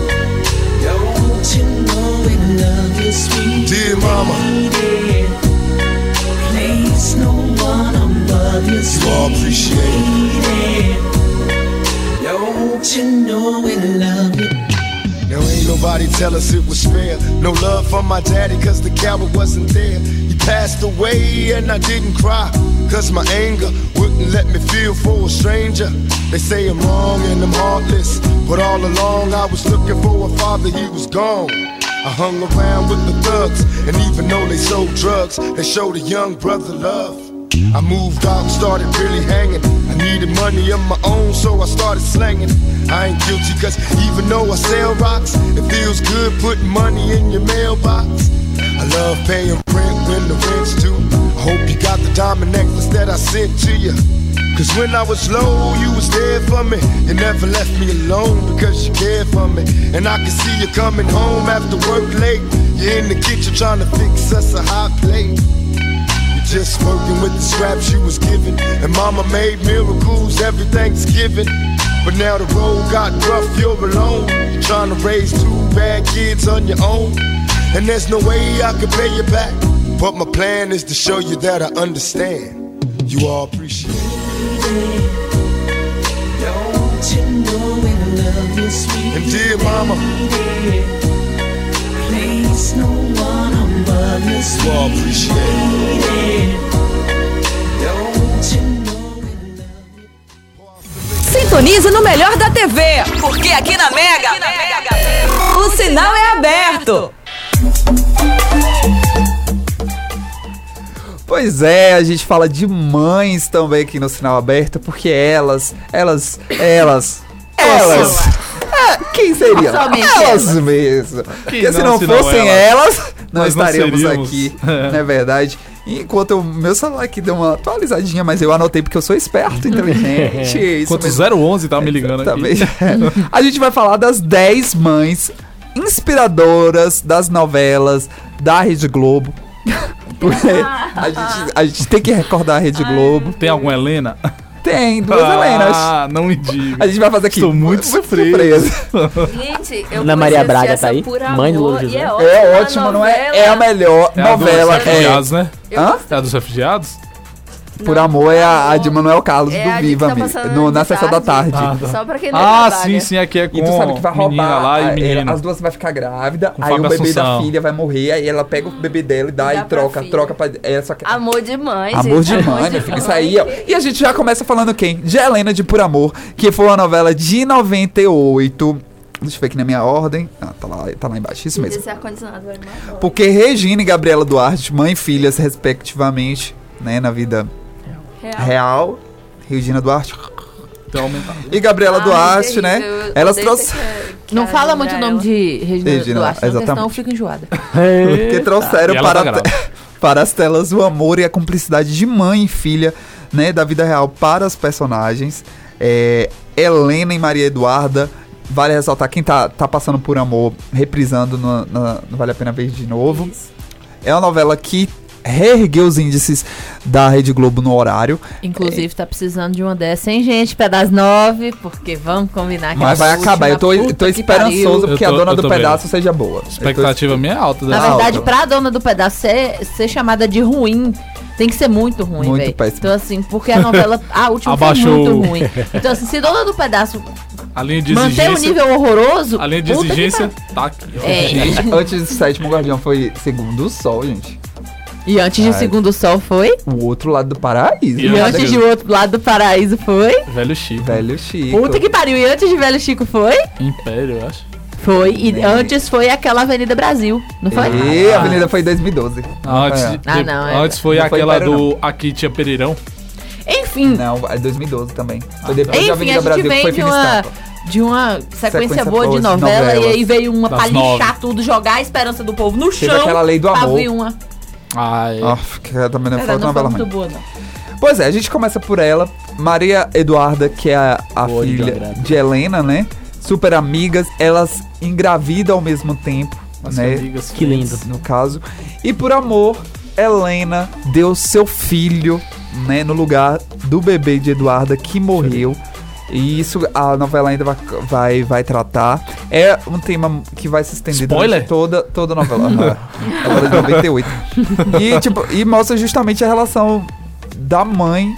Sweet Dear mama, Place no one above you, you all appreciate it. sweet Don't you know we love you? Now ain't nobody tell us it was fair. No love for my daddy, cause the coward wasn't there. He passed away and I didn't cry. Cause my anger wouldn't let me feel for a stranger. They say I'm wrong and I'm heartless. But all along I was looking for a father, he was gone. I hung around with the thugs, and even though they sold drugs, they showed a young brother love. I moved out and started really hanging. I needed money of my own, so I started slanging. I ain't guilty, cause even though I sell rocks, it feels good putting money in your mailbox. I love paying rent when the rent's due. I hope you got the diamond necklace that I sent to you. Cause when I was low, you was there for me. You never left me alone because you cared for me. And I can see you coming home after work late. You're in the kitchen trying to fix us a hot plate. Just working with the scraps you was given. And mama made miracles every Thanksgiving. But now the road got rough, you're alone. You're trying to raise two bad kids on your own. And there's no way I can pay you back. But my plan is to show you that I understand. You all appreciate it. And dear mama, Place no one above you, you all appreciate it. sweet Don't you know we love you? Sintonize no melhor da TV, porque aqui na Mega, o sinal é aberto. Pois é, a gente fala de mães também aqui no Sinal Aberto, porque elas, elas, elas, elas. Ah, quem seriam? Somente Elas elas. mesmo. Porque não, se não se não fossem elas, elas, não nós não estaríamos seríamos. aqui, É. não é verdade? Enquanto o meu celular aqui deu uma atualizadinha, mas eu anotei porque eu sou esperto, inteligente. isso Enquanto mesmo. 011 tá me ligando Também. aqui. A gente vai falar das 10 mães inspiradoras das novelas da Rede Globo. Porque a gente, a gente tem que recordar a Rede Globo. Tem alguma Helena? Tem, duas Helenas. Ah, não me diga. A gente vai fazer aqui. Estou muito surpreso. Gente, eu Ana Maria Braga tá aí? Mãe do e José. É ótima, É ótimo, não é? É a melhor É a dos novela. É, refugiados, né? Hã? É a dos refugiados? Por Amor é a, a de Manuel Carlos É do de Viva tá no, na sessão da tarde. Ah, Só pra quem não Ah, trabalha. sim, sim, aqui é com E tu sabe que vai roubar. lá e a- menino. ela- as duas vai ficar grávida, Com aí o bebê da Assunção. filha vai morrer, aí ela pega o bebê dela e dá, Dá e troca, filha. troca pra. É, só que, Amor de mãe, Amor gente. de mãe, minha filha, isso aí, ó. E a gente já começa falando quem? De Helena de Por Amor, que foi uma novela de 98. Deixa eu ver aqui na minha ordem. Ah, tá lá, tá lá embaixo, isso mesmo. Porque Regina e Gabriela Duarte, mãe e filhas, respectivamente, né, na vida Real. real. Regina Duarte aumentado. e Gabriela Ai, Duarte, terrível, né? eu Elas trouxeram. Não fala muito o ela. nome de Regina, Regina, Duarte, não, porque exatamente. senão eu fico enjoada. que trouxeram para, tá para as telas o amor e a cumplicidade de mãe e filha, né, da vida real para os personagens. É, Helena e Maria Eduarda, vale ressaltar quem tá, tá passando por amor, reprisando no, na- no Vale a Pena Ver de novo. É uma novela que reergueu os índices da Rede Globo no horário, Inclusive, tá precisando de uma dessa, hein, gente? Das nove, porque vamos combinar que mas a vai última, acabar. Eu tô, tô que esperançoso porque tô- a dona do tô pedaço seja boa. A expectativa minha é alta. Na dessa verdade, novela. pra dona do pedaço ser, ser chamada de ruim, tem que ser muito ruim, Muito velho. péssimo. Então, assim, porque a novela, a última Abaixou. foi muito ruim. Então, assim, se dona do pedaço A linha de manter o exigência. nível horroroso. A linha de exigência tá aqui. É. Gente, antes do sétimo guardião foi segundo o sol, gente. E antes de. Segundo Sol foi. O outro lado do paraíso. E E antes de- de outro lado do paraíso foi. Velho Chico. Velho Chico. Puta que pariu. E antes de Velho Chico foi? Império, eu acho. Foi. E Bem. antes foi aquela Avenida Brasil. Não foi? E a Avenida foi em 2012. Antes, É. de- Ah, não, é. antes foi Não foi aquela Império, do Aqui Tinha Pereirão. Enfim. Não, é 2012 também. Foi depois Enfim, da a Avenida gente Brasil, que vem foi de uma, de uma sequência, Sequência boa de novela novelas. e aí veio uma pra lixar tudo, jogar a esperança do povo no Teve chão. aquela lei do pra amor. vir uma. Ai. Ah, que também não Cara, foi novela muito ruim. boa, não. Pois é, a gente começa por ela. Maria Eduarda, que é a, a Boa, filha Grado. de Helena, né? Super amigas. Elas engravidam ao mesmo tempo, Nossa, né? amigas, Que lindo. no caso. E por amor, Helena deu seu filho, né, no lugar do bebê de Eduarda que morreu. E isso a novela ainda vai, vai, vai tratar. É um tema que vai se estender Spoiler? durante toda, toda a novela. Aham. novela de 98. E, tipo, e mostra justamente a relação da mãe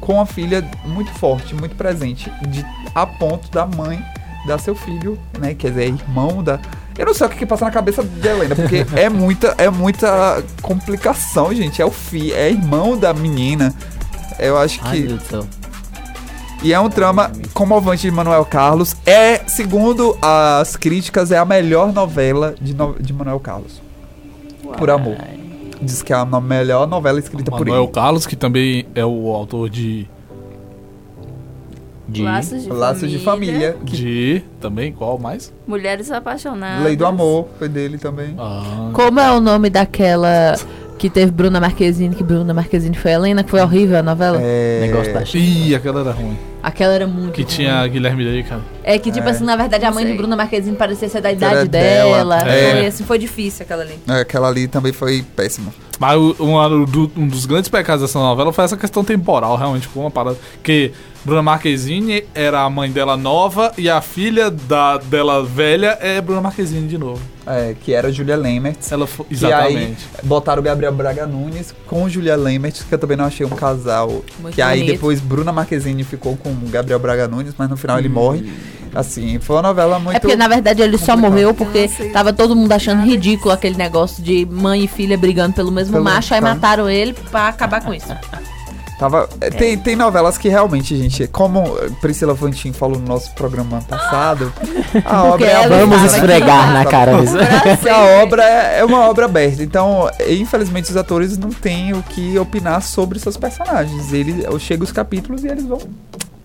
com a filha muito forte, muito presente. De, a ponto da mãe dar seu filho, né? Quer dizer, irmão da. Eu não sei o que, que passa na cabeça de Helena, porque é muita, é muita complicação, gente. É o fi, é irmão da menina. Eu acho Ai, que. meu Deus do céu. E é um trama comovente de Manuel Carlos. É, segundo as críticas, é a melhor novela de, no- de Manuel Carlos. Por amor. Diz que é a no- melhor novela escrita por Manuel ele. Carlos, que também é o autor de. De... Laços de Laços de família. Família. Que De. Também, qual mais? Mulheres apaixonadas. Lei do Amor foi dele também. Ah, Como é o nome daquela que teve Bruna Marquezine, que Bruna Marquezine foi Helena, que foi horrível a novela? É... Negócio da Ih, aquela era ruim. Aquela era muito Que ruim. tinha Guilherme Day, cara. É que, tipo É. assim, na verdade, a mãe de Bruna Marquezine parecia ser da era idade dela. dela. É. Foi, assim, foi difícil aquela ali. É, Aquela ali também foi péssima. Mas um, um dos grandes pecados dessa novela foi essa questão temporal, realmente. Foi uma parada. Que Bruna Marquezine era a mãe dela nova e a filha da, dela velha é Bruna Marquezine de novo. É, que era Julia Lemertz. Ela foi, Que aí exatamente. botaram o Gabriel Braga Nunes com Julia Lemertz, que eu também não achei um casal. Muito que aí bonito. depois Bruna Marquezine ficou com o Gabriel Braga Nunes, mas no final ele morre. Assim, foi uma novela muito. É porque, na verdade, ele só complicado. morreu porque e- tava todo mundo achando ridículo aquele negócio de mãe e filha brigando pelo mesmo Pelo- macho, aí tá. mataram ele pra acabar com isso. Tava, é, tem, tem novelas que realmente, gente, como Priscila Fantin falou no nosso programa passado, a obra é ela Vamos esfregar na cara mesmo. Porque a obra é é uma obra aberta. Então, infelizmente, os atores não têm o que opinar sobre seus personagens. Eles chega os capítulos e eles vão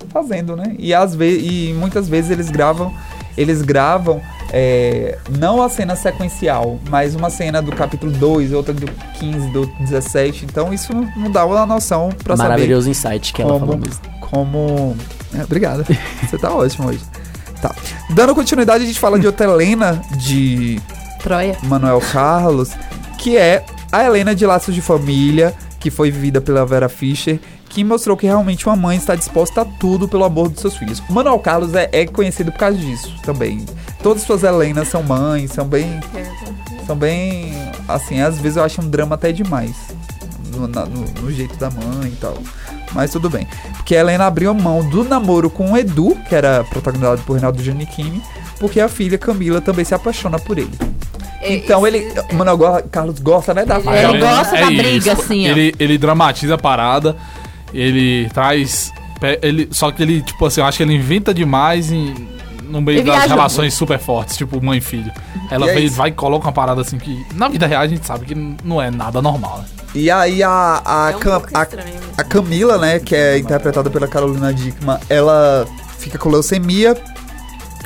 fazendo, né? E às vezes, e muitas vezes eles gravam, eles gravam é, não a cena sequencial, mas uma cena do capítulo 2, outra do 15, do 17. Então, isso não dá uma noção pra saber Maravilhoso insight que ela como, falou mesmo. como... É, obrigado. Você tá ótimo hoje. Tá. Dando continuidade, a gente fala de outra Helena de Troia. Manuel Carlos, que é a Helena de Laços de Família, que foi vivida pela Vera Fischer, que mostrou que realmente uma mãe está disposta a tudo pelo amor dos seus filhos. O Manuel Carlos é, é conhecido por causa disso também. Todas as suas Helenas são mães, são bem. São bem. Assim, às vezes eu acho um drama até demais. No, na- no- no jeito da mãe e tal. Mas tudo bem. Porque a Helena abriu mão do namoro com o Edu, que era protagonizado por Reinaldo Giannichini, porque a filha Camila também se apaixona por ele. Então ele. O Manuel Go- Carlos gosta, né? Da Ele fala. gosta da briga, assim, ó. Ele, ele dramatiza a parada, ele traz. Ele, só que ele, tipo assim, eu acho que ele inventa demais em, no meio Ele das viaja relações super fortes, tipo mãe e filho. Ela E é vem- vai e coloca uma parada assim que. Na vida real a gente sabe que não é nada normal. né? E aí a, a, É um Cam- a, a Camila, né, que é interpretada pela Carolina Dickman, ela fica com leucemia.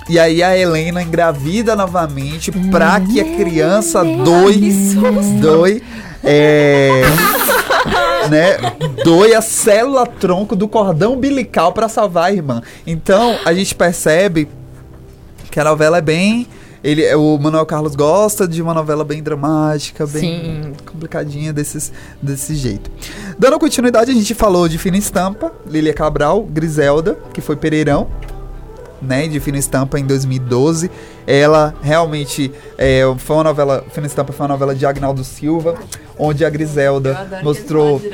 E aí a Helena engravida novamente pra que a criança doe, doe, é, né, doe a célula tronco do cordão umbilical pra salvar a irmã. Então a gente percebe que a novela é bem ele, o Manuel Carlos gosta de uma novela bem dramática, bem Sim. complicadinha desses, desse jeito. Dando continuidade, a gente falou de Fina Estampa, Lília Cabral, Griselda, que foi Pereirão, né, de Fina Estampa em 2012. Ela realmente é, foi uma novela, Fina Estampa foi uma novela de Agnaldo Silva, onde a Griselda mostrou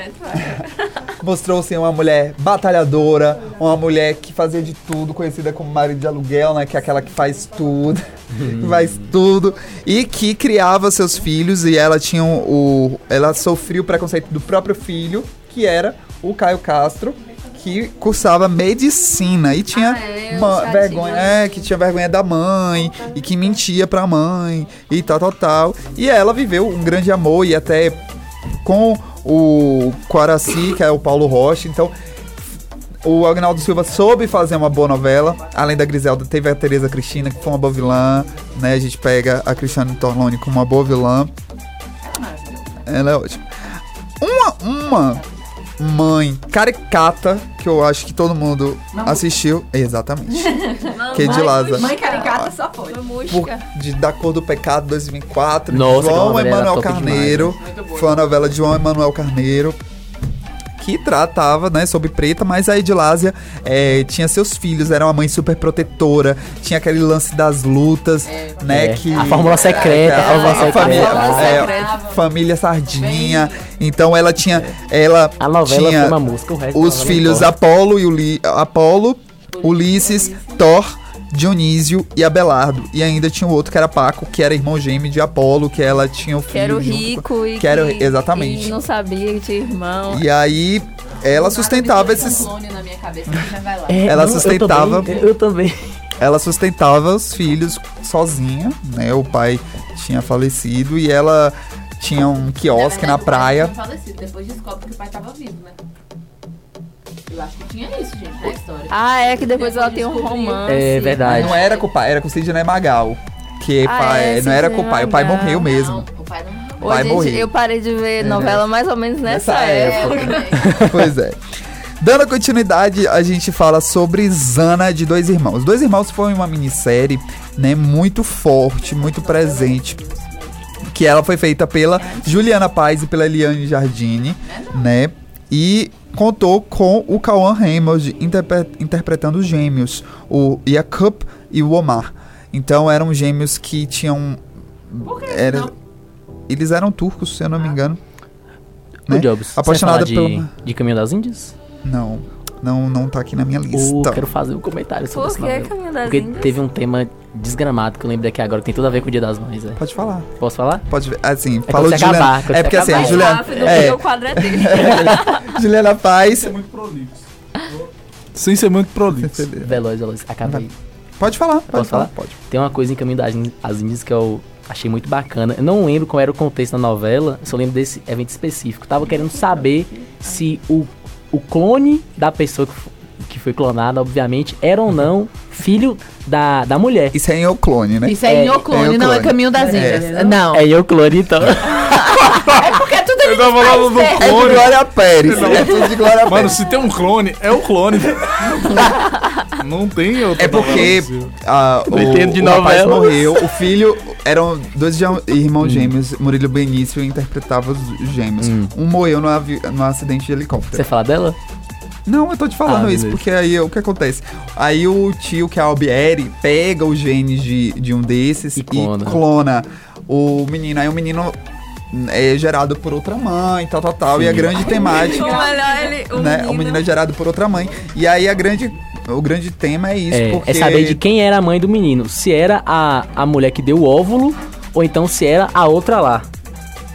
mostrou ser uma mulher batalhadora, uma mulher que fazia de tudo, conhecida como marido de aluguel, né? Que é aquela que faz tudo, que faz tudo e que criava seus filhos e ela tinha o, ela sofria o preconceito do próprio filho, que era o Caio Castro, que cursava medicina e tinha Ah, é, uma vergonha, é, que tinha vergonha da mãe e que mentia pra mãe e tal, tal, tal. E ela viveu um grande amor e até com o Quaraci, que é o Paulo Rocha. Então, o Agnaldo Silva soube fazer uma boa novela. Além da Griselda, teve a Tereza Cristina, que foi uma boa vilã. Né? A gente pega a Cristiane Torlone como uma boa vilã. Ela é ótima. Uma, uma mãe caricata, que eu acho que todo mundo assistiu. Exatamente. que é de Laza. Mãe caricata só foi. Por, de, da Cor do Pecado 2004, Nossa, João Emanuel Carneiro. Foi uma novela de João Emanuel Carneiro. Que tratava, né, sobre preta, mas a Edilásia eh, tinha seus filhos, era uma mãe super protetora, tinha aquele lance das lutas, né, É, que... a fórmula secreta, a fórmula a família, secreta. é, família Sardinha, então ela tinha, ela A novela tinha foi uma música, o resto os filhos. Apolo e Uli, Apolo, Ulisses, Thor, Dionísio e Abelardo. E ainda tinha o outro que era Paco, que era irmão gêmeo de Apolo, que ela tinha o filho. Que era o junto com- rico e que era o- exatamente. E não sabia que tinha irmão. E aí ela sustentava esses. na minha cabeça, mas vai lá. É, Ela não, eu sustentava- também, Eu também. Ela sustentava os filhos sozinha, né? O pai tinha falecido e ela tinha um quiosque na praia. Depois descobre que o pai tava vivo, né? Eu acho que tinha isso, gente, na história. Ah, é que depois ela tem um romance. É verdade. Não era com o pai, era com o Sidney Magal. Que Ah, pai, é, não era com o pai, o pai morreu mesmo. O pai não O pai morreu. eu parei de ver novela mais ou menos nessa, Nessa época. pois é. Dando continuidade, a gente fala sobre Zana de Dois Irmãos. Dois Irmãos foi uma minissérie, né, muito forte, muito presente. Que ela foi feita pela Juliana Paz e pela Eliane Jardine, né? E contou com o Cauã Raymond interpre- interpretando os gêmeos, o Jacob e o Omar. Então eram gêmeos que tinham. Era, eles eram turcos, se eu não me engano. O Jobs, você vai Apaixonada falar de, pelo. de Caminho das Índias? Não, não, não tá aqui na minha lista. Uh, quero fazer um comentário sobre Por que. Caminho das Porque Índias? teve um tema desgramado que eu lembrei aqui agora, que tem tudo a ver com o Dia das Mães, velho. Pode falar. Posso falar? Pode ver. Assim, quando falou de Juliana. acabar, é porque assim, a Juliana. Rápido, É, o quadro é dele. Juliana Paz. Sem ser muito prolixo. Veloz, veloz. Acabei. Pode falar, pode Posso falar. falar? Pode. Tem uma coisa em Caminho das Índias- as Índias que eu achei muito bacana. Eu não lembro qual era o contexto da novela, só lembro desse evento específico. Tava querendo saber se o, o clone da pessoa que, que foi clonada, obviamente, era ou não filho da, da mulher. Isso é em o clone, né? Isso é, em Oclone, é não é Oclone. Caminho das Índias. Não. É eu clone, então. É porque tudo Eu tava falando do É de clone. Glória Pérez. É tudo de Glória Mano, Pérez. se tem um clone, é o clone. Não tem outra É porque ah, Não entendo de o, o rapaz novela. morreu, o filho eram dois irmãos gêmeos, Murilo Benício interpretava os gêmeos. Hum. Um morreu no, no acidente de helicóptero. Você fala dela? Não, eu tô te falando Ah, isso, beleza. porque aí o que acontece? Aí o tio, que é Albieri, pega os genes de, de um desses E e clona. clona. o menino. Aí o menino é gerado por outra mãe, tal, tal, tal. E a Sim. grande temática. O melhor, ele, o né? menino... O menino é gerado por outra mãe. E aí a grande. O grande tema é isso, É, porque. é saber de quem era a mãe do menino. Se era a, a mulher que deu o óvulo, ou então se era a outra lá.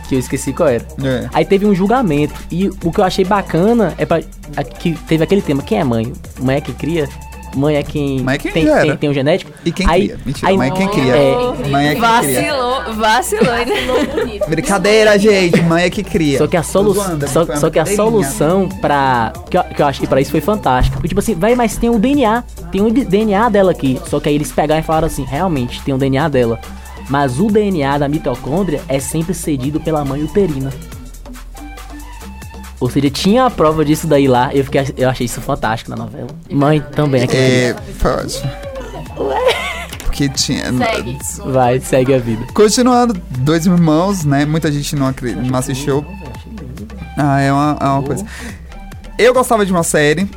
Que eu esqueci qual era. É. Aí teve um julgamento. E o que eu achei bacana é pra, a- que teve aquele tema: quem é mãe? Mãe é quem cria? Mãe é quem, Mãe é quem tem, tem, tem o genético? E quem aí, cria? Mentira, aí- mãe é quem cria. É, Mãe é quem cria. Vacilou, vacilou? Brincadeira, gente. Mãe é que cria. Só que a, solu zoando, só, foi uma só que a solução pra. Que eu, que eu achei pra isso foi fantástica. Porque, tipo assim, vai, mas tem o DNA. Tem o DNA dela aqui. Só que aí eles pegaram e falaram assim: realmente, tem o DNA dela. Mas o DNA da mitocôndria é sempre cedido pela mãe uterina. Ou seja, tinha a prova disso daí lá. Eu, fiquei, eu achei isso fantástico na novela. Mãe também é que É. Pode. Porque tinha. Segue. Vai, segue a vida. Continuando, dois irmãos, né? Muita gente não, acre- não assistiu. Ah, é uma, é uma coisa. Eu gostava de uma série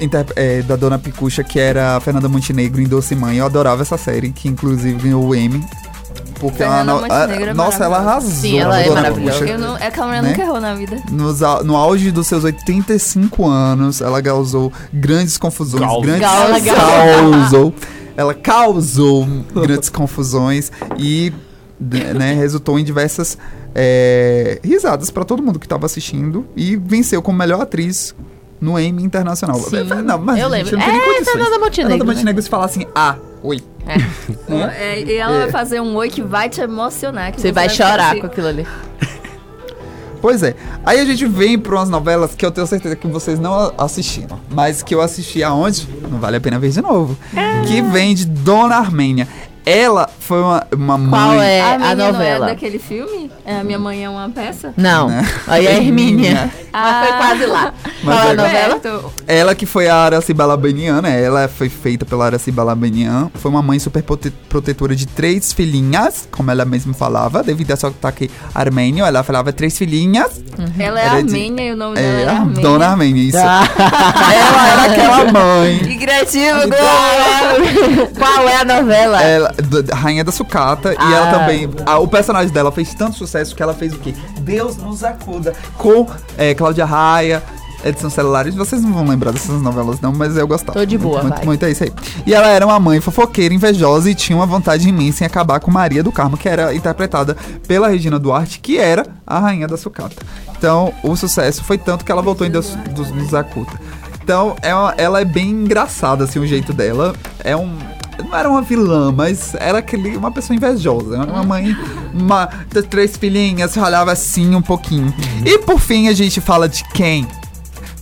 inter- é, da Dona Picucha, que era a Fernanda Montenegro em Doce Mãe. Eu adorava essa série, que inclusive ganhou o Emmy. Porque ela, Fernanda no- Montenegro é a- nossa, ela arrasou. Sim, ela a é maravilhosa. Eu não, é que a mulher Né? nunca errou na vida. Nos no auge dos seus 85 anos, ela causou grandes confusões. Causou. Grandes Ela causou. Ela causou grandes confusões e de- né, resultou em diversas é, risadas pra todo mundo que tava assistindo e venceu como melhor atriz no Emmy Internacional. Sim, não, mas eu gente, lembro. não tem nem É, condições. Fernanda Montenegro, Fernanda né? Montenegro, se falar assim, ah, oi. É, e ela É. vai fazer um oi que vai te emocionar. que Você vai ficar chorar assim, com aquilo ali. Pois é. Aí a gente vem pra umas novelas que eu tenho certeza que vocês não assistiram. Mas que eu assisti aonde? Não vale a pena ver de novo. Que vem de Dona Armênia. Ela foi uma, uma mãe. Qual é A, a, novela? é daquele filme? É, a minha mãe é uma peça? Não, Né? aí é Hermínia. Hermínia. Mas foi quase lá. Mas Qual é a é- novela? Perto. Ela que foi a Araci Balabanian, né? Ela foi feita pela Araci Balabanian. Foi uma mãe super prote- protetora de três filhinhas, como ela mesma falava, devido ao seu sotaque armênio. Ela falava três filhinhas. Ela é Era de- Armênia e o nome dela É, é a Armênia. Dona Armênia, isso. ela era aquela mãe. Que criativo, Qual é a novela? Ela, d- Rainha da Sucata. E Ah. ela também. a- o personagem dela fez tanto sucesso que ela fez o quê? Deus nos acuda. Com é, Cláudia Raia. Edson Celulares. Vocês não vão lembrar dessas novelas, não, mas eu gostava. Tô de boa, muito, vai. muito, é isso aí. E ela era uma mãe fofoqueira, invejosa e tinha uma vontade imensa em acabar com Maria do Carmo, que era interpretada pela Regina Duarte, que era a rainha da sucata. Então, o sucesso foi tanto que ela voltou em Deus dos dos Zacuta. Então, é uma- ela é bem engraçada, assim, o jeito dela. É um. Não era uma vilã, mas era aquele, uma pessoa invejosa. Era uma mãe, uma três filhinhas, ralhava assim um pouquinho. E por fim, a gente fala de quem?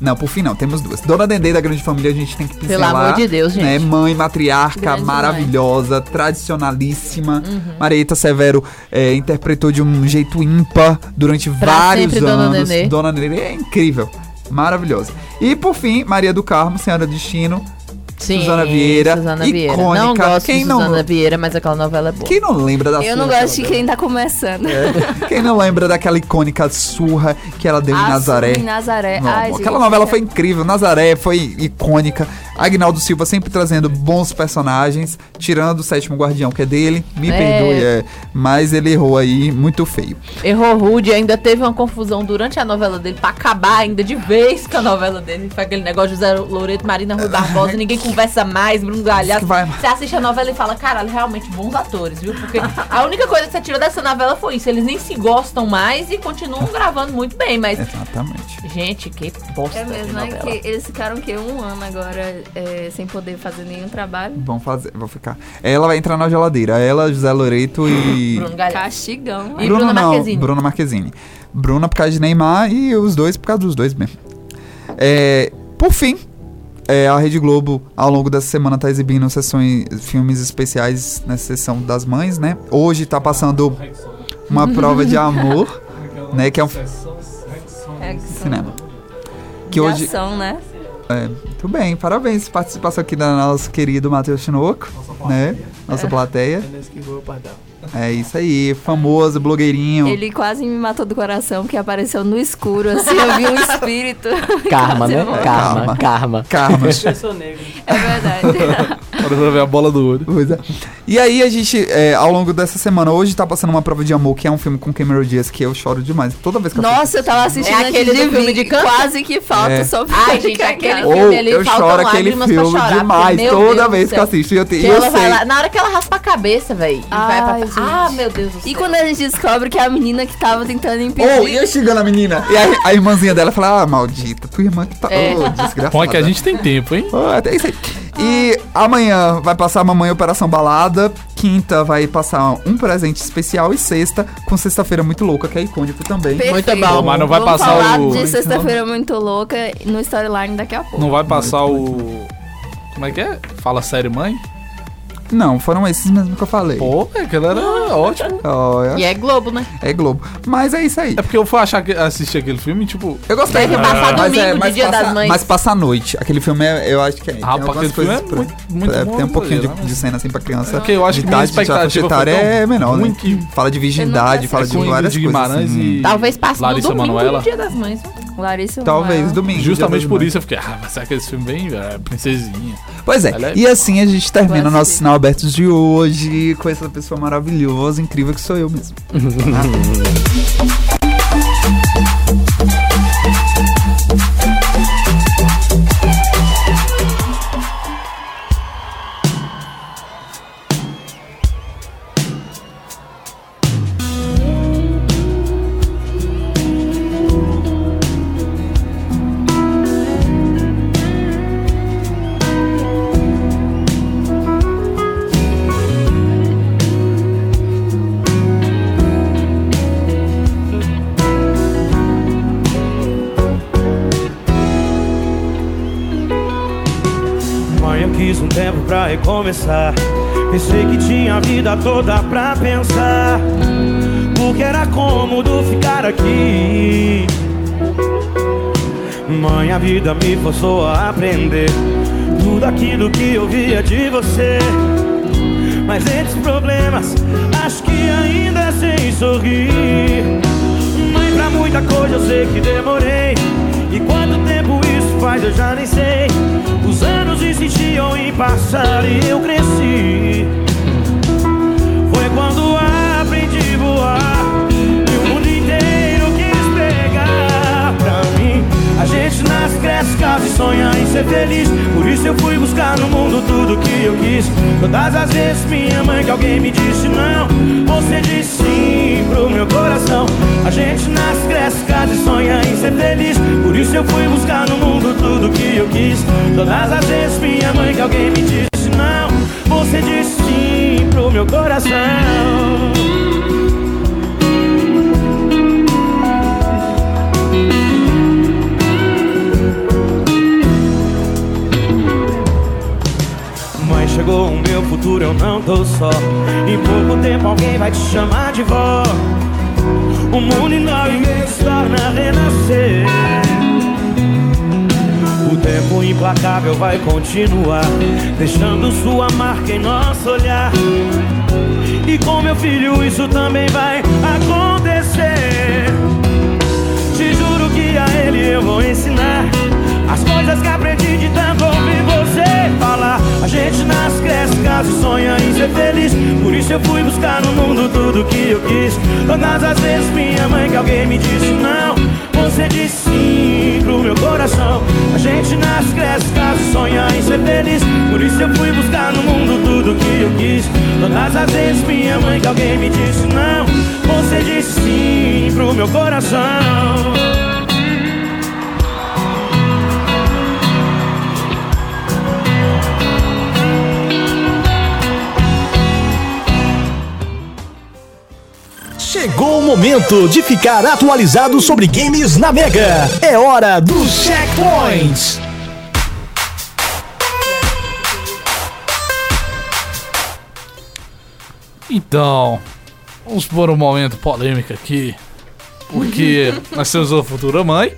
Não, por fim não, temos duas. Dona Dendê da Grande Família, a gente tem que Pelo pincelar. amor de Deus, gente. Né? Mãe matriarca, Grande maravilhosa, tradicionalíssima. Marieta Severo é, interpretou de um jeito ímpar durante Pra vários sempre, Dona anos. Nenê. Dona Nenê é incrível, maravilhosa. E por fim, Maria do Carmo, Senhora Destino. Sim, Suzana Vieira, Suzana Vieira. icônica. Não gosto Quem de não- Suzana Vieira, mas aquela novela é boa. Quem não lembra da Eu não surra gosto de que ela quem tá começando. deu? Quem não lembra daquela icônica surra que ela deu em A Nazaré? em Nazaré. Não, Ai, aquela gente, novela é- foi incrível. Nazaré foi icônica. Agnaldo Silva sempre trazendo bons personagens, tirando o sétimo guardião, que é dele. Me É. perdoe, é. Mas ele errou aí muito feio. Errou rude, ainda teve uma confusão durante a novela dele pra acabar ainda de vez com a novela dele. Foi aquele negócio de José Loureto, Marina Rui Barbosa, ninguém conversa mais, Bruno Galhaço. Você assiste a novela e fala, caralho, realmente bons atores, viu? Porque a única coisa que você tirou dessa novela foi isso. Eles nem se gostam mais e continuam gravando muito bem, mas. Exatamente. Gente, que bosta É de mesmo, é que eles ficaram que um ano agora é, sem poder fazer nenhum trabalho. Vão fazer, vão ficar. Ela vai entrar na geladeira. Ela, José Loreto e. Bruno Galhaço. Castigão. E Bruno Bruna não, Marquezine. Bruna Marquezine. Bruna por causa de Neymar e os dois por causa dos dois mesmo. É, por fim, é, a Rede Globo, ao longo dessa semana, tá exibindo sessões, filmes especiais nessa sessão das mães, né? Hoje tá passando uma prova de amor, né? Que é um cinema. Que de hoje. ação, né? É, muito bem, parabéns. Participação aqui da nosso querido Matheus Chinoco, né? Nossa É. plateia. É isso aí, famoso, blogueirinho. Ele quase me matou do coração, porque apareceu no escuro, assim, eu vi um espírito. Karma, né? morri. Karma, karma. Karma. Eu sou negro. É verdade. Agora pra ver a bola do olho. Pois é. E aí a gente, é, ao longo dessa semana, hoje tá passando uma prova de amor, que é um filme com Cameron Diaz, que eu choro demais. Toda vez que eu Nossa, eu tava assistindo É aquele de do filme de câncer? quase que falta É. só pra Ai, gente, ficar aquele. Ou filme ali eu choro aquele lágrimas pra filme chorar, demais, toda Deus vez que eu assisto. E eu, te, Que eu ela vai sei. lá- na hora que ela raspa a cabeça, velho. Ai, gente. Ah, meu Deus do céu. E quando a gente descobre que é a menina que tava tentando impedir... Oh, e eu xingando a menina. E aí, a irmãzinha dela fala: Ah, maldita, tua irmã que tá. É. Oh, desgraçada. Bom é que a gente tem tempo, hein? Oh, é isso aí. E amanhã vai passar Mamãe Operação Balada. Quinta vai passar um presente especial. E sexta, com sexta-feira muito louca, que é icônico também. Perfeito. Mas não vai Vamos passar falar o- de Sexta-feira Muito Louca no Storyline daqui a pouco. Não vai passar o. Como é que é? Fala sério, mãe? Não, foram esses mesmo que eu falei. Pô, aquele era ótimo. Olha. E é Globo, né? É Globo. Mas é isso aí. É porque eu fui achar que assistir aquele filme, tipo. Eu gostei. Deve passar mas domingo, de mas Dia passa, das Mães. Mas passa à noite. Aquele filme, é, eu acho que é. tem Rapaz, algumas aquele filme coisas é pra- muito- muito é, bom, Tem um pouquinho de, né? de cena assim pra criança. Porque eu acho de que minha idade, de faixa expectativa foi tão é menor, né? que- Fala de virgindade, fala de várias de coisas. Assim. e- Talvez passe no domingo Dia das Mães. Larissa Talvez Manoela. domingo. Justamente por isso eu fiquei, ah, mas será que esse filme vem? É, princesinha. Pois é. É- E assim a gente termina Vou nosso assistir. sinal abertos de hoje com essa pessoa maravilhosa, incrível que sou eu mesmo. pra recomeçar. Pensei que tinha a vida toda pra pensar. Porque era cômodo ficar aqui. Mãe, a vida me forçou a aprender tudo aquilo que eu via de você. Mas os problemas, acho que ainda sei sorrir. Mãe, pra muita coisa eu sei que demorei. E quanto tempo isso faz eu já nem sei. Anos insistiam em passar e eu cresci. Foi quando aprendi gente nasce, cresce, casa e sonha em ser feliz. Por isso eu fui buscar no mundo tudo que eu quis. Todas as vezes minha mãe que alguém me disse não Você disse sim pro meu coração. A gente nasce, cresce, casa e sonha em ser feliz. Por isso eu fui buscar no mundo tudo que eu quis. Todas as vezes minha mãe que alguém me disse não Você disse sim pro meu coração. Chegou o meu futuro, eu não tô só. Em pouco tempo alguém vai te chamar de vó. O mundo enorme se torna a renascer. O tempo implacável vai continuar, deixando sua marca em nosso olhar. E com meu filho isso também vai acontecer. Te juro que a ele eu vou ensinar coisas que aprendi de tanto ouvir você falar. A gente nasce, cresce, casa e sonha em ser feliz. Por isso eu fui buscar no mundo tudo que eu quis. Todas as vezes minha mãe que alguém me disse não. Você disse sim pro meu coração. A gente nasce, cresce, casa e sonha em ser feliz. Por isso eu fui buscar no mundo tudo que eu quis. Todas as vezes minha mãe que alguém me disse não. Você disse sim pro meu coração. Chegou o momento de ficar atualizado sobre games na Mega. É hora dos checkpoints. Então, vamos por um momento polêmico aqui. Porque nós temos uma futura mãe,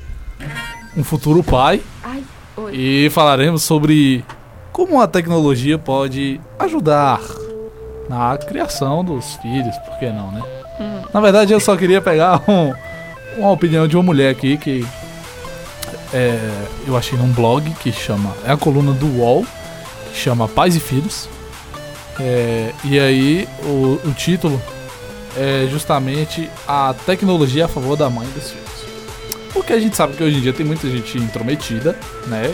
um futuro pai. Ai, oi. E falaremos sobre como a tecnologia pode ajudar na criação dos filhos, por que não, né? Na verdade, eu só queria pegar um- uma opinião de uma mulher aqui que é, eu achei num blog que chama. É a coluna do UOL, que chama Pais e Filhos. É, e aí, o, o título é justamente a tecnologia a favor da mãe dos filhos. Porque a gente sabe que hoje em dia tem muita gente intrometida, né?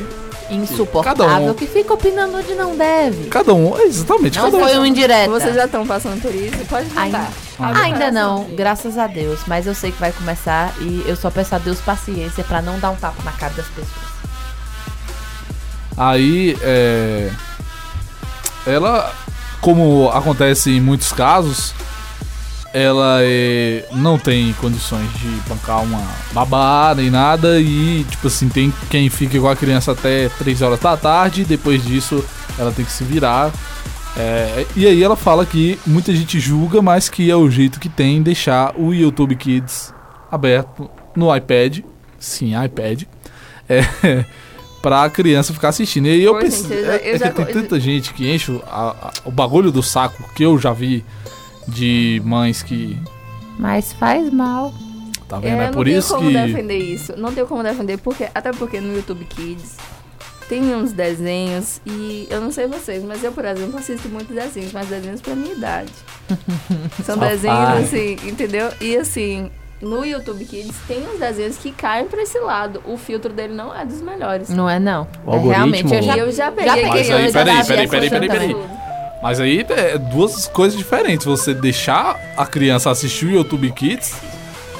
Insuportável um- que fica opinando onde não deve. Cada um, exatamente, Não cada um. foi um indireta. Vocês já estão passando por isso? Pode mandar. Ainda, ainda não, graças a Deus. Mas eu sei que vai começar e eu só peço a Deus paciência pra não dar um tapa na cara das pessoas. Aí, é. Ela, como acontece em muitos casos, ela é, não tem condições de bancar uma babá nem nada. E, tipo assim, tem quem fica com a criança até 3 horas da tarde. Depois disso, ela tem que se virar. É, e aí, ela fala que muita gente julga, mas que é o jeito que tem deixar o YouTube Kids aberto no iPad. Sim, iPad. É, pra criança ficar assistindo. E aí eu Pô, pensei. gente, eu já- é, eu é já que tem tanta gente que enche o- a- a- o bagulho do saco que eu já vi de mães que. Mas faz mal. Tá vendo? É, É, não por tenho isso como que. defender isso. Não tenho como defender, porque até porque no YouTube Kids tem uns desenhos e eu não sei vocês, mas eu, por exemplo, assisto muitos desenhos, mas desenhos pra minha idade. São desenhos assim, entendeu? E assim, no YouTube Kids tem uns desenhos que caem pra esse lado. O filtro dele não é dos melhores. Não é não. O é realmente, eu já, Eu já peguei. Mas eu aí, já peraí, peraí, peraí, peraí, peraí. Mas aí é duas coisas diferentes. Você deixar a criança assistir o YouTube Kids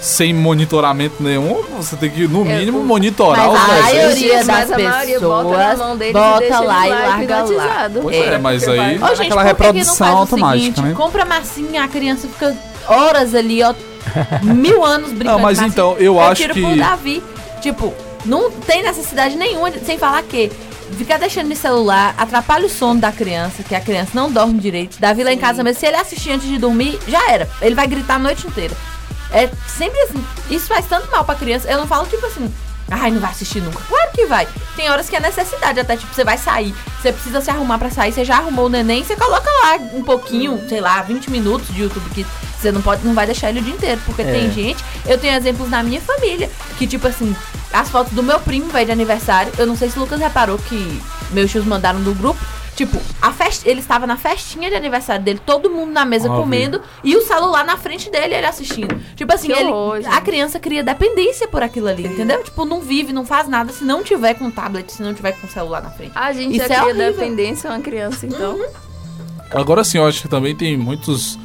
sem monitoramento nenhum, você tem que, no mínimo, monitorar Mas os a maioria Mas das a maioria bota na pessoas mão deles e bota deixa eles lá e lá larga lá. Pois é, mas Porque aí- Ô, gente, Aquela por que que não reprodução faz o automática, seguinte, né? Compra massinha, a criança fica horas ali, ó, mil anos brincando Não, mas massinha. então, eu acho tiro que- pro Davi. Tipo, não tem necessidade nenhuma, sem falar que ficar deixando no celular atrapalha o sono da criança, que a criança não dorme direito. Davi lá em casa mesmo, se ele assistir antes de dormir, já era. Ele vai gritar a noite inteira. É sempre assim. Isso faz tanto mal pra criança. Eu não falo tipo assim. Ai, não vai assistir nunca. Claro que vai. Tem horas que é necessidade, até tipo, você vai sair, você precisa se arrumar pra sair, você já arrumou o neném, você coloca lá um pouquinho, sei lá, 20 minutos de YouTube que você não pode, não vai deixar ele o dia inteiro, porque É. tem gente, eu tenho exemplos na minha família, que tipo assim, as fotos do meu primo vai de aniversário, eu não sei se o Lucas reparou que meus tios mandaram do grupo, Tipo, a festa, ele estava na festinha de aniversário dele, todo mundo na mesa Óbvio. comendo e o celular na frente dele, ele assistindo. Tipo assim, ele, horror, a criança cria dependência por aquilo ali, entendeu? Tipo, não vive, não faz nada se não tiver com tablet, se não tiver com o celular na frente. A gente Isso já é cria horrível. dependência a uma criança, então. Agora sim, eu acho que também tem muitos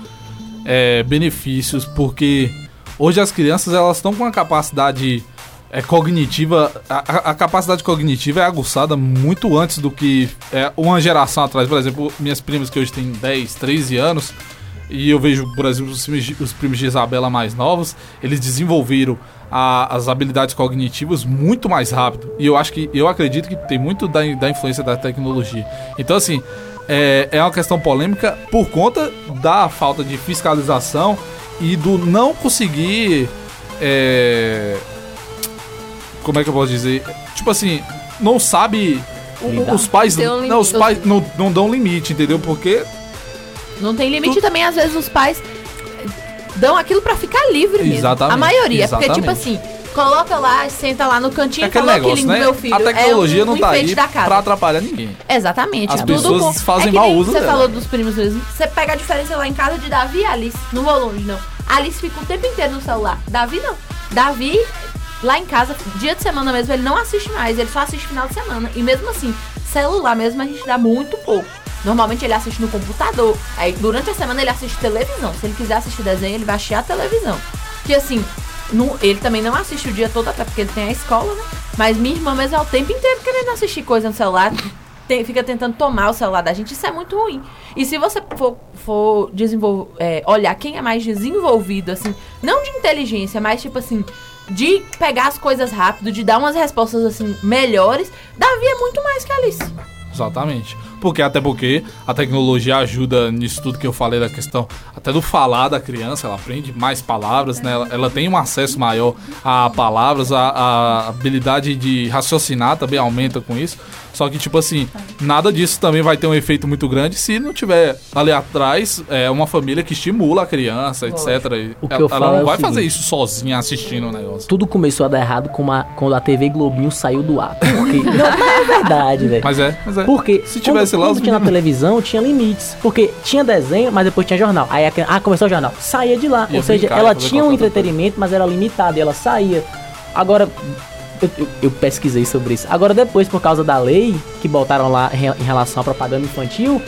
é, benefícios, porque hoje as crianças elas estão com uma capacidade é, cognitiva. A, a- capacidade cognitiva é aguçada muito antes do que é, uma geração atrás. Por exemplo, minhas primas que hoje têm 10, 13 anos. E eu vejo, por exemplo, os os primos de Isabela mais novos, eles desenvolveram a- as habilidades cognitivas muito mais rápido. E eu acho que, eu acredito que tem muito da, da influência da tecnologia. Então, assim, é, é uma questão polêmica por conta da falta de fiscalização e do não conseguir. é, como é que eu posso dizer? Tipo assim, não sabe. o-. Os pais, Tem um não, os pais não, não dão limite, entendeu? Porque Não tem limite e também, às vezes, os pais dão aquilo pra ficar livre mesmo. Exatamente, A maioria. Porque, tipo exatamente. assim, coloca lá, senta lá no cantinho é e negócio, né? meu filho. A tecnologia é um, não um tá aí da casa. pra atrapalhar ninguém. Exatamente. As tudo pessoas com... fazem é nem uso Você dela. falou dos primos mesmo. Você pega a diferença lá em casa de Davi e Alice. Não vou longe, não. Alice fica o tempo inteiro no celular. Davi não. Davi, lá em casa, dia de semana mesmo, ele não assiste mais. Ele só assiste final de semana. E mesmo assim, celular mesmo a gente dá muito pouco. Normalmente ele assiste no computador. Aí durante a semana ele assiste televisão. Se ele quiser assistir desenho, ele vai assistir a televisão. Que assim, não- ele também não assiste o dia todo, até porque ele tem a escola, né? Mas minha irmã mesmo é o tempo inteiro querendo assistir coisa no celular. Tem- fica tentando tomar o celular da gente. Isso é muito ruim. E se você for, for desenvol- é, olhar quem é mais desenvolvido, assim, não de inteligência, mas tipo assim, de pegar as coisas rápido, de dar umas respostas assim melhores, Davi é muito mais que Alice. Exatamente. Porque até porque a tecnologia ajuda nisso tudo que eu falei da questão até do falar da criança, ela aprende mais palavras, né? Ela, ela tem um acesso maior a palavras, a, a habilidade de raciocinar também aumenta com isso. Só que, tipo assim, nada disso também vai ter um efeito muito grande se não tiver ali atrás é, uma família que estimula a criança, etc. O que ela, eu falo ela é não o vai fazer seguinte. isso sozinha assistindo o negócio. Tudo começou a dar errado com a- quando a TV Globinho saiu do ar. Por quê? Não, é verdade, velho. Mas é, mas é. Porque Se tivesse lá, quando os tinha na televisão, tinha limites. Porque tinha desenho, mas depois tinha jornal. Aí a, ah, começou o jornal. Saía de lá. Ia Ou seja, ela tinha um entretenimento, mas era limitado e ela saía. Agora, eu, eu- eu pesquisei sobre isso. Agora, depois, por causa da lei que botaram lá em relação à propaganda infantil,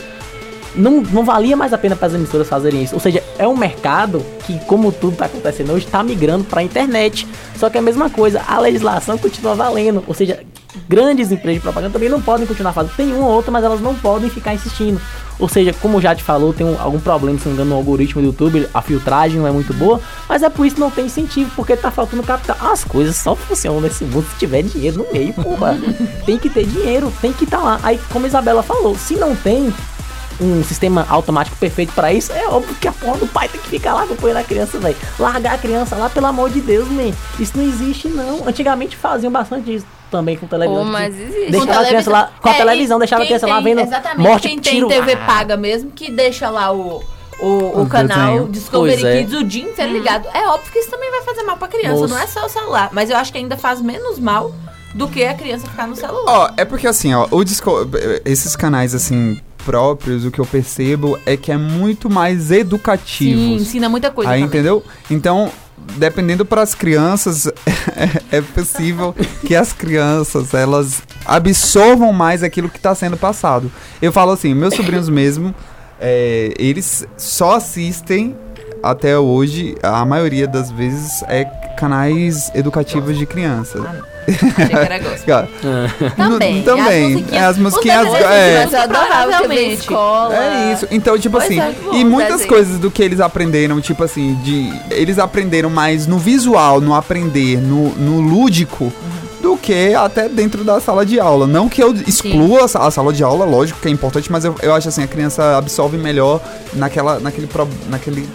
não, não valia mais a pena para as emissoras fazerem isso. Ou seja, é um mercado que, como tudo tá acontecendo hoje, tá migrando para a internet. Só que é a mesma coisa, a legislação continua valendo. Ou seja, grandes empresas de propaganda também não podem continuar fazendo. Tem uma ou outra, mas elas não podem ficar insistindo. Ou seja, como já te falou, tem um- algum problema, se não me engano, no algoritmo do YouTube, a filtragem não é muito boa, mas é por isso que não tem incentivo, porque tá faltando capital. As coisas só funcionam nesse mundo se tiver dinheiro no meio, porra. tem que ter dinheiro, tem que estar lá. Aí, como a Isabela falou, se não tem um sistema automático perfeito pra isso, é óbvio que a porra do pai tem que ficar lá acompanhando a criança, velho. Largar a criança lá, pelo amor de Deus, man. Isso não existe, não. Antigamente faziam bastante isso também com televisão. Oh, mas existe. Deixava a criança lá, com a É, televisão, e deixava a quem criança lá tem- vendo Exatamente. morte, quem tiro. tem TV Ah. paga mesmo, que deixa lá o, o, o canal. Discovery Pois é. Kids o dia inteiro ligado. É óbvio que isso também vai fazer mal pra criança, Moço. não é só o celular. Mas eu acho que ainda faz menos mal do que a criança ficar no celular. Ó, é porque assim, ó, o Disco... esses canais assim próprios, o que eu percebo é que é muito mais Sim, educativos. ensina muita coisa Aí, também. entendeu? Então, dependendo para as crianças, é possível que as crianças elas absorvam mais aquilo que está sendo passado. Eu falo assim, meus sobrinhos mesmo, é, eles só assistem até hoje, a maioria das vezes é canais educativos de criança. Gospel. Cara, Também. no- também. As musiquinhas- É, as é. Mas eu adorava ver escola. É isso. Então, tipo Pois assim, é, bom, e muitas coisas do que eles aprenderam, tipo assim, de. Eles aprenderam mais no visual, no aprender, no, no lúdico. Do que até dentro da sala de aula. Não que eu exclua a sa- a sala de aula, lógico que é importante, mas eu, eu acho assim, a criança absorve melhor naquela, naquele, naquele,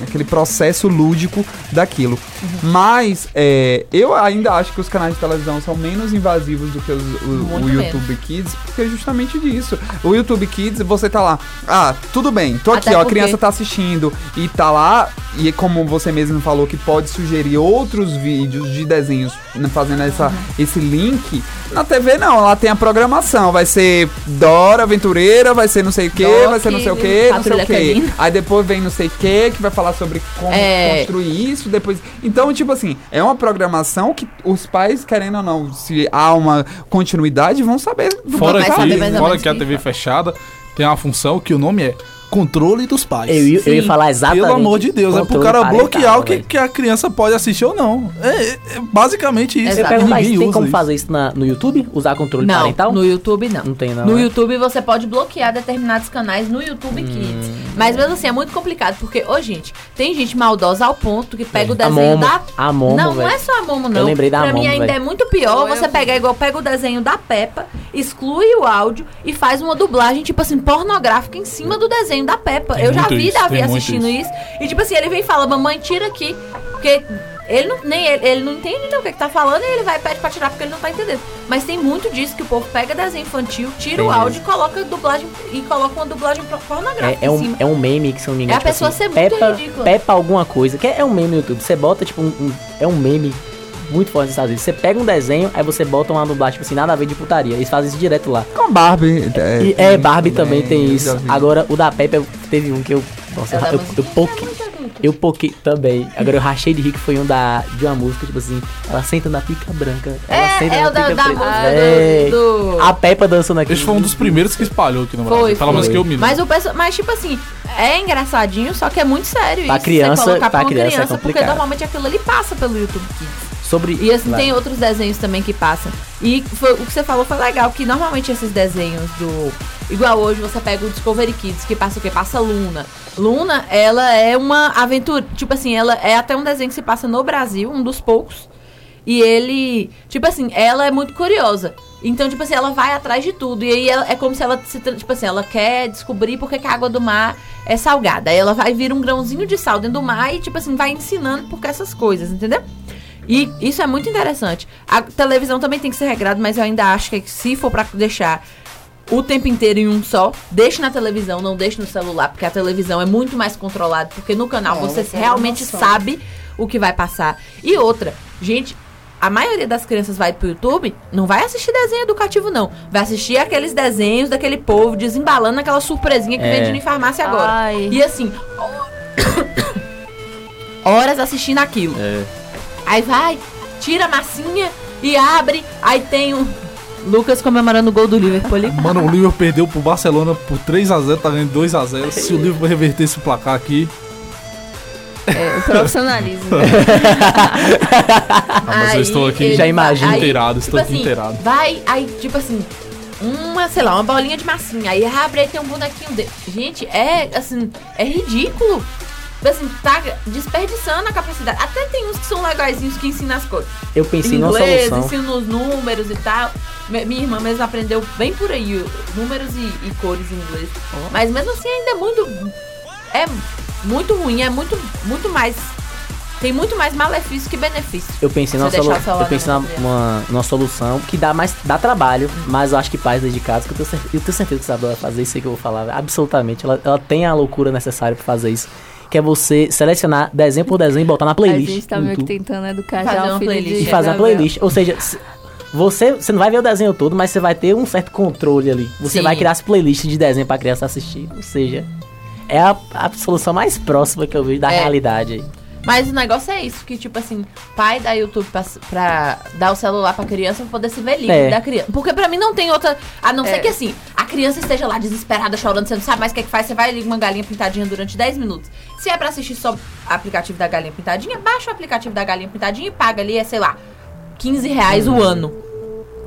naquele processo lúdico daquilo. Mas é, eu ainda acho que os canais de televisão são menos invasivos do que os- o, o YouTube Kids, porque é justamente disso. O YouTube Kids, você tá lá, ah, tudo bem, tô aqui, Até ó, a criança tá assistindo e tá lá, e como você mesmo falou, que pode sugerir outros vídeos de desenhos né, fazendo essa, esse link. Na TV não, lá tem a programação, vai ser Dora Aventureira, vai ser não sei o que, vai ser não sei o que, não sei o que. Aí depois vem não sei o que, que vai falar sobre como É. construir isso, depois... Então, tipo assim, é uma programação que os pais, querendo ou não, se há uma continuidade, vão saber. Fora que, fora que a TV fechada tem uma função que o nome é controle dos pais. Eu ia- eu ia falar exatamente Pelo amor de Deus, é pro cara parental, bloquear o que, que a criança pode assistir ou não. É, é- é basicamente isso. Eu pergunto, mas Ninguém tem como isso. fazer isso na- no YouTube? Usar controle Não, parental? no YouTube não. Não tem não, No né? YouTube você pode bloquear determinados canais no YouTube Hum. Kids. Mas mesmo assim é muito complicado, porque, ô gente, tem gente maldosa ao ponto que pega o A desenho Momo. da. A Momo, não, não velho. é só a Momo, não. Eu lembrei da pra mim Momo, ainda velho. é muito pior você pegar igual pega o desenho da Peppa, exclui o áudio e faz uma dublagem, tipo assim, pornográfica em cima do desenho da Peppa. Tem Eu já vi isso, Davi assistindo isso. E tipo assim, ele vem e fala, mamãe, tira aqui. Porque ele não, nem ele, ele não entende né, o que, que tá falando e ele vai e pede pra tirar porque ele não tá entendendo. Mas tem muito disso que o povo pega desenho infantil, tira Tem o áudio mesmo. e coloca dublagem e coloca uma dublagem pro- pornográfica É, é um, é um meme que, não me engano, É a pessoa assim, ser muito Peppa, ridícula. Peppa alguma coisa, que é, é um meme no YouTube. Você bota, tipo, um, um- é um meme muito forte nos Estados Unidos. Você pega um desenho, aí você bota uma dublagem, tipo assim, nada a ver de putaria. Eles fazem isso direto lá. Com Barbie. É, E, é, Barbie também tem eu isso. Agora, o da Peppa, eu- teve um que eu... Nossa, É da eu, eu, eu poquei... Eu poquei também. Agora eu rachei de rir que foi um da, de uma música, tipo assim, ela senta na pica branca. Ela É, senta é na o da- pica da preta. música Véi, do- do- A Peppa dançando aqui. Esse foi um dos primeiros que espalhou aqui no Foi, Brasil. Pelo menos foi. que eu me. Mas, o mas, tipo assim, é engraçadinho, só que é muito sério Pra isso. criança- colocar pra uma criança é criança, porque complicado. normalmente aquilo ali passa pelo YouTube Kids. Sobre... E assim, tem outros desenhos também que passam. E foi- o que você falou foi legal, que normalmente esses desenhos do. Igual hoje você pega o Discovery Kids, que passa o quê? Passa Luna. Luna, ela é uma aventura. Tipo assim, ela é até um desenho que se passa no Brasil, um dos poucos. E ele. Tipo assim, ela é muito curiosa. Então, tipo assim, ela vai atrás de tudo. E aí ela- é como se ela se. Tipo assim, ela quer descobrir porque que a água do mar é salgada. Aí ela vai vir um grãozinho de sal dentro do mar e, tipo assim, vai ensinando por que essas coisas, entendeu? E isso é muito interessante. A televisão também tem que ser regrado, mas eu ainda acho que se for pra deixar o tempo inteiro em um só, deixe na televisão, não deixe no celular, porque a televisão é muito mais controlada, porque no canal É, você realmente sabe o que vai passar. E outra, gente, a maioria das crianças vai pro YouTube, não vai assistir desenho educativo não, vai assistir aqueles desenhos daquele povo desembalando aquela surpresinha que É. vende em farmácia agora. Ai. E assim, horas assistindo aquilo. É. Aí vai, tira a massinha e abre. Aí tem o Lucas comemorando o gol do Liverpool ali. Mano, o Liverpool perdeu pro Barcelona por 3x0, tá ganhando 2x0. Se o Liverpool reverter esse placar aqui. É, o profissionalismo. Ah, mas eu Aí estou aqui ele já imagino inteirado, tipo estou aqui assim, inteirado. Vai, aí, tipo assim, uma, sei lá, uma bolinha de massinha. Aí abre aí tem um bonequinho dele. Gente, é assim, é ridículo. Tipo Assim, tá desperdiçando a capacidade. Até tem uns que são legaisinhos que ensinam as coisas. Eu pensei numa Inglês, solução. ensina os números e tal. Mi- Minha irmã mesmo aprendeu bem por aí, números e, e cores em inglês. Mas mesmo assim ainda é muito. É muito ruim, é muito, muito mais. Tem muito mais malefício que benefício. Eu pensei, numa, Você deixar solu- o celular eu pensei numa, uma, numa solução que dá mais dá trabalho, mas eu acho que pais dedicados, que eu tenho, eu tenho certeza que Isabela vai fazer isso aí que eu vou falar, absolutamente. Ela, ela tem a loucura necessária pra fazer isso. Que é você selecionar desenho por desenho e botar na A playlist. gente tá meio que YouTube. tentando educar Fazer já uma playlist. de E fazer uma playlist. Ou seja, se- você, você não vai ver o desenho todo, mas você vai ter um certo controle ali. Você Sim. vai criar as playlists de desenho pra criança assistir. Ou seja, é a, a solução mais próxima que eu vejo da É. realidade aí. Mas o negócio é isso, que tipo assim, pai dá YouTube pra, pra dar o celular pra criança pra poder se ver livre É. da criança. Porque pra mim não tem outra. A não É. ser que assim, a criança esteja lá desesperada, chorando, você não sabe mais o que é que faz, você vai ligar uma galinha pintadinha durante 10 minutos. Se é pra assistir só o aplicativo da galinha pintadinha, baixa o aplicativo da galinha pintadinha e paga ali, é, sei lá, 15 reais o ano.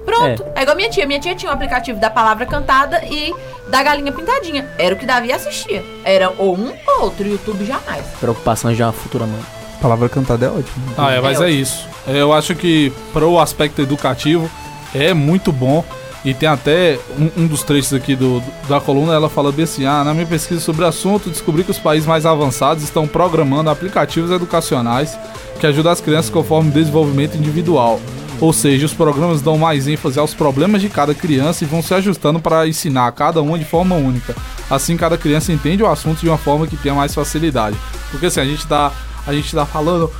Pronto. É. igual minha tia. Minha tia tinha um aplicativo da palavra cantada e da galinha pintadinha. Era o que Davi assistia. Era ou um ou outro. YouTube jamais. Preocupações de uma futura mãe. Palavra cantada é ótimo. Ah, é, mas é isso. Eu acho que para o aspecto educativo é muito bom. E tem até um, um dos trechos aqui do, da coluna, ela fala bem assim, ah, na minha pesquisa sobre o assunto, descobri que os países mais avançados estão programando aplicativos educacionais que ajudam as crianças conforme o desenvolvimento individual. Ou seja, os programas dão mais ênfase aos problemas de cada criança e vão se ajustando para ensinar cada uma de forma única. Assim, cada criança entende o assunto de uma forma que tenha mais facilidade. Porque assim, a gente tá, a gente tá falando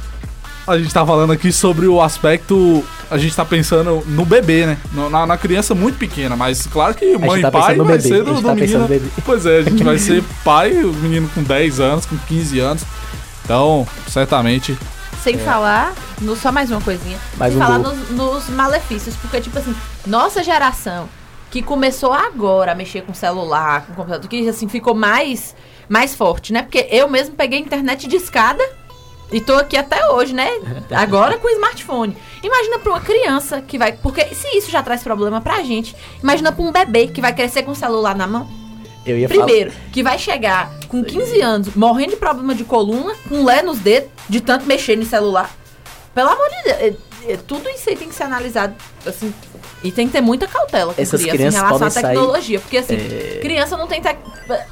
a gente tá falando aqui sobre o aspecto. A gente tá pensando no bebê, né? Na, na criança muito pequena, mas claro que mãe e tá pai vai bebê, ser do, do tá menino. Pois é, a gente vai ser pai, o menino com 10 anos, com 15 anos. Então, certamente. Sem É. falar, no, só mais uma coisinha. Mais sem um falar nos, nos malefícios. Porque, tipo assim, nossa geração que começou agora a mexer com celular, com computador, que assim ficou mais. mais forte, né? Porque eu mesmo peguei internet de escada e tô aqui até hoje, né? Agora com smartphone. Imagina pra uma criança que vai. Porque se isso já traz problema pra gente, imagina pra um bebê que vai crescer com o celular na mão. Ia falar. Primeiro, que vai chegar com 15 anos, morrendo de problema de coluna, com lé nos dedos, de tanto mexer no celular. Pelo amor de Deus, é- tudo isso aí tem que ser analisado, assim, e tem que ter muita cautela com Essas criança em crianças relação à podem sair- tecnologia. Porque, assim, É. criança não tem tec...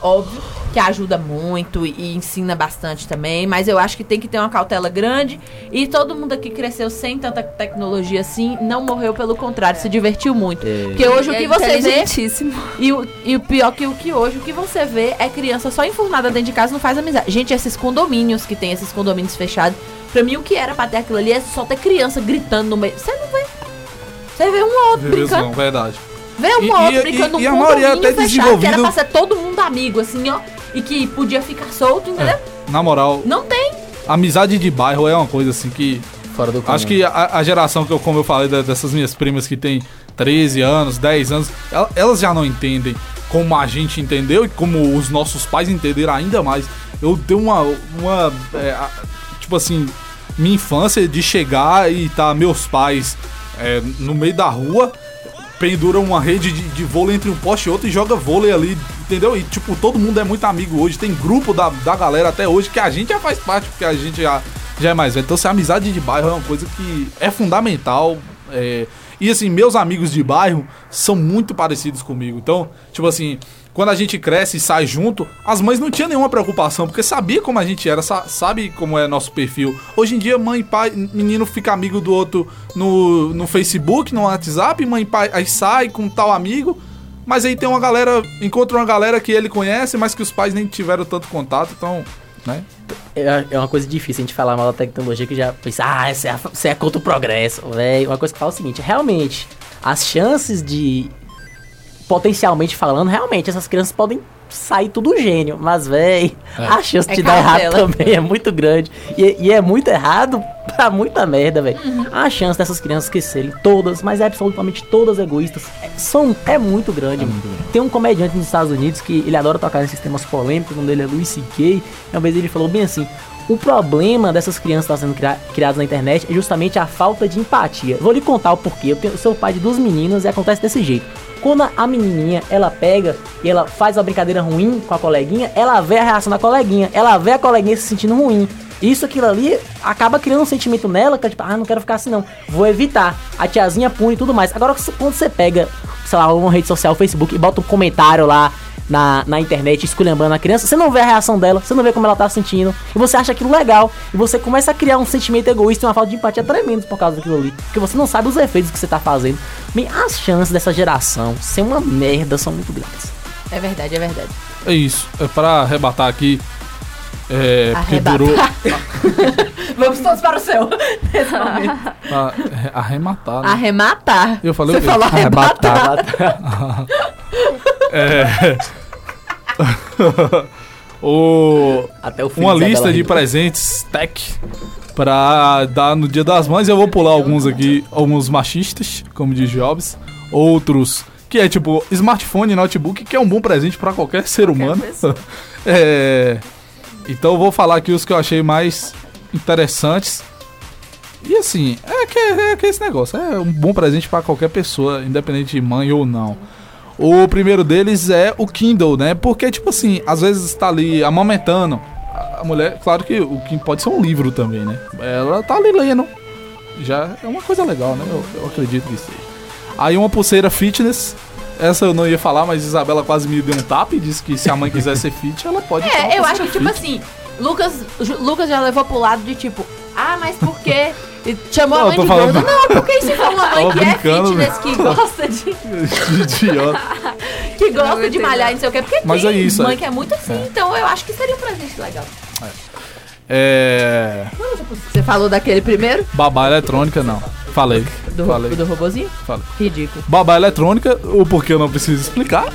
Óbvio que ajuda muito e ensina bastante também, mas eu acho que tem que ter uma cautela grande. E todo mundo aqui cresceu sem tanta tecnologia assim, não morreu, pelo contrário, se divertiu muito. É. Porque hoje o E que é você vê. E o, e o pior que o que hoje, o que você vê é criança só enfurnada dentro de casa não faz amizade. Gente, esses condomínios que tem esses condomínios fechados, pra mim o que era pra ter aquilo ali é só ter criança gritando no meio. Você não vê. Você vê um ou outro Beleza, brincando. não, verdade. Vê um E- ou outro e- brincando e- e a num maioria até fechado, que era desenvolvido- pra ser todo mundo amigo, assim, ó. E que podia ficar solto, entendeu? Na moral, Não tem. amizade de bairro é uma coisa assim que. Fora do Acho que a, a geração que eu, como eu falei, dessas minhas primas que tem 13 anos, 10 anos, el- elas já não entendem como a gente entendeu e como os nossos pais entenderam ainda mais. Eu tenho uma. uma é, a- tipo assim, minha infância de chegar e tá meus pais é, no meio da rua, penduram uma rede de, de vôlei entre um poste e outro e joga vôlei ali, entendeu? E tipo, todo mundo é muito amigo hoje. Tem grupo da, da galera até hoje que a gente já faz parte, porque a gente já, já é mais velho. Então, se a amizade de bairro é uma coisa que é fundamental. é, E assim, meus amigos de bairro são muito parecidos comigo. Então, tipo assim, quando a gente cresce e sai junto, as mães não tinham nenhuma preocupação, porque sabia como a gente era, sa- sabe como é nosso perfil. Hoje em dia, mãe e pai, menino fica amigo do outro no, no Facebook, no WhatsApp, mãe e pai aí sai com tal amigo. Mas aí tem uma galera, encontra uma galera que ele conhece, mas que os pais nem tiveram tanto contato, então, né? É é uma coisa difícil a gente falar mal da tecnologia que já pensa, ah, você é, é contra o progresso, velho. Uma coisa que fala é o seguinte, realmente, as chances de, potencialmente falando, realmente, essas crianças podem sair tudo gênio, mas, velho, É. a chance É de dar errado também é muito grande. E, e é muito errado pra muita merda, velho. Uhum. A chance dessas crianças crescerem todas, mas é absolutamente todas egoístas, é, são, é muito grande. Tem um comediante nos Estados Unidos que ele adora tocar nesses temas polêmicos, o nome dele é Louis C.K. e Uma vez ele falou bem assim: o problema dessas crianças sendo cria- criadas na internet é justamente a falta de empatia. Vou lhe contar o porquê. Eu, tenho, sou pai de duas meninas e acontece desse jeito. Quando a- a menininha, ela pega e ela faz uma brincadeira ruim com a coleguinha, ela vê a reação da coleguinha, ela vê a coleguinha se sentindo ruim. Isso, aquilo ali, acaba criando um sentimento nela que é tipo, ah, não quero ficar assim não, vou evitar. A tiazinha pune e tudo mais. Agora, quando você pega, sei lá, uma rede social, Facebook, e bota um comentário lá na, na internet esculhambando a criança, você não vê a reação dela, você não vê como ela tá se sentindo, e você acha aquilo legal, e você começa a criar um sentimento egoísta e uma falta de empatia tremendo por causa daquilo ali, porque você não sabe os efeitos que você tá fazendo. Bem, as chances dessa geração ser uma merda são muito grandes. É verdade, é verdade. É isso. É pra arrebatar aqui. É, porque Arrebatar. durou. Vamos todos para o céu. Pra é, arrematar, né? Arrematar. Eu falei Você o quê? falou arrebatar. É. o, Até o uma lista de presentes tech pra dar no Dia das Mães. Eu vou pular alguns aqui, alguns machistas, como diz Jobs, outros que é tipo smartphone e notebook, que é um bom presente pra qualquer ser humano. É, então eu vou falar aqui os que eu achei mais interessantes. E assim, é que, é que esse negócio é um bom presente pra qualquer pessoa, independente de mãe ou não. O primeiro deles é o Kindle, né? Porque, tipo assim, às vezes tá ali amamentando. A mulher, claro que o Kindle pode ser um livro também, né? Ela tá ali lendo. Já é uma coisa legal, né? Eu, eu acredito que seja. Aí uma pulseira fitness. Essa eu não ia falar, mas Isabela quase me deu um tap e disse que se a mãe quiser ser fit, ela pode É, eu acho que, tipo fit. assim, Lucas, Lucas já levou pro lado de tipo, ah, mas por quê? E chamou Não, a mãe de falando- gorda. Não, porque isso foi uma mãe Tava que é brincando, fitness, que gosta de. Idiota. que gosta de malhar e não sei o quê. Porque Mas tem é isso, mãe é. que é muito assim, então eu acho que seria um presente legal. É. Você falou daquele primeiro? Babá eletrônica, não. Falei. Do, Falei. do robozinho? Falei. Ridículo. Babá eletrônica, o porquê eu não preciso explicar.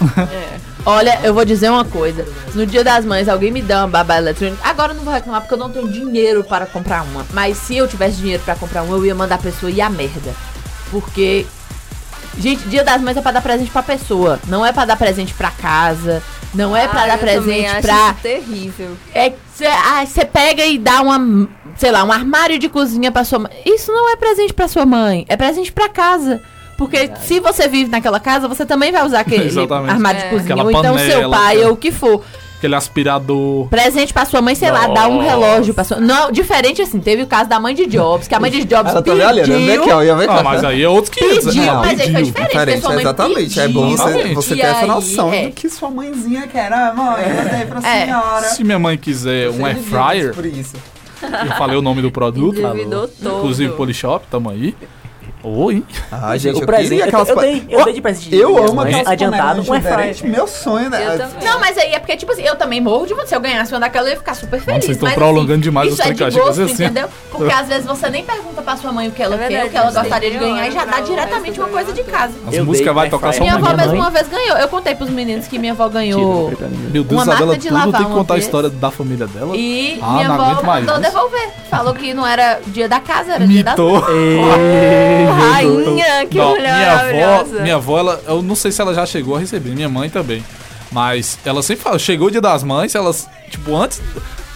Olha, eu vou dizer uma coisa. Se no dia das mães alguém me dá uma babá eletrônica, agora eu não vou reclamar porque eu não tenho dinheiro para comprar uma. Mas se eu tivesse dinheiro para comprar uma, eu ia mandar a pessoa ir a merda. Porque, gente, dia das mães é pra dar presente pra pessoa. Não é pra dar presente pra casa. Não é pra Ah, dar presente acho pra. isso terrível. É você pega e dá uma, sei lá, um armário de cozinha pra sua mãe. Isso não é presente pra sua mãe, é presente pra casa. Porque se você vive naquela casa, você também vai usar aquele Exatamente. armário É. de cozinha. Aquela ou então seu panela, pai, aquela- ou o que for. Aquele aspirador. Presente pra sua mãe, sei lá, dá um Nossa. relógio pra sua. Não, diferente assim, teve o caso da mãe de Jobs, que a mãe de Jobs Ela tá pediu. ali olhando, ver Ah, mas aí é outros 500. Pediu, né? mas aí foi diferente. Diferente, sua mãe exatamente. É bom você, você ter essa aí, noção é. do que sua mãezinha quer. Ah, mãe, eu dei pra É. senhora. Se minha mãe quiser um air fryer, eu falei o nome do produto. Todo. Inclusive Polishop, tamo aí. Oi. Ah, o presente. Eu, eu dei, eu dei de presente. Eu amo mães, aquelas adiantado com panelas air fryer. diferentes. Meu sonho, né? Eu também. Não, mas aí é porque, tipo assim, eu também morro de vontade. Se eu ganhasse uma daquela, eu ia ficar super feliz. vocês estão mas, prolongando assim, demais isso os é de gosto, assim. entendeu? Porque às vezes você nem pergunta pra sua mãe o que ela É quer, verdade, o que ela gostaria de tem ganhar e já dá diretamente uma coisa de casa. As Eu músicas vai tocar só Minha uma avó minha mesmo uma vez ganhou. Eu contei pros meninos que minha avó ganhou. Meu Deus, Isabela, de tudo tem que contar a história da família dela. E Ah, minha não avó mandou devolver. Falou que não era dia da casa, era dia das Mitou. Rainha, que Não, mulher minha avó, minha avó, ela, eu não sei se ela já chegou a receber, minha mãe também. Mas ela sempre fala, chegou o dia das mães, elas, tipo, antes,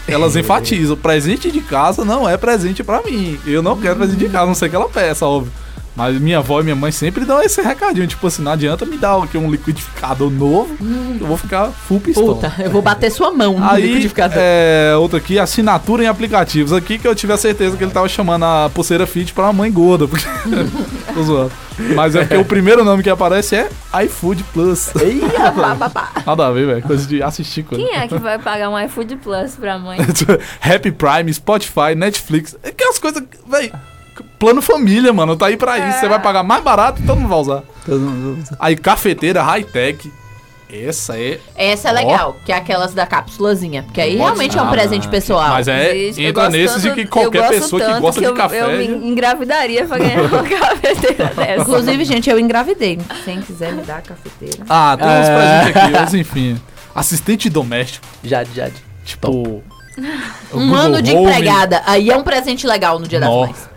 elas enfatizam, presente de casa não é presente pra mim. Eu não quero presente de casa, não sei que ela peça, óbvio. Mas minha avó e minha mãe sempre dão esse recadinho, tipo assim, não adianta me dar aqui um liquidificador novo, que eu vou ficar full pistola. Puta, eu vou bater sua mão no Aí, liquidificador. é, outra aqui, assinatura em aplicativos. Aqui que eu tive a certeza que ele tava chamando a pulseira fit pra mãe gorda. Porque... Tô zoando. Mas é porque o primeiro nome que aparece é iFood Plus. Pá, pá, pá. Nada a ver, velho. Coisa de assistir coisa. Quem é que vai pagar um iFood Plus pra mãe? Happy Prime, Spotify, Netflix. Aquelas coisas, velho. Plano família, mano. Tá aí pra isso. Você vai pagar mais barato e todo mundo vai usar. Aí, cafeteira, high-tech. Essa é. Essa é Ó. legal, que é aquelas da cápsulazinha. Porque aí realmente é um Ah, presente pessoal. Mas é. Entra nesses de que qualquer pessoa que gosta que de eu, café. Eu me engravidaria pra ganhar uma cafeteira dessa. Inclusive, gente, eu engravidei. Quem quiser me dar a cafeteira. Ah, tem uns É. presentes aqui, mas enfim. Assistente doméstico. Jade, Jade. Tipo. Um Google ano de Home. empregada. Aí é um presente legal no Dia das Nó. Mães.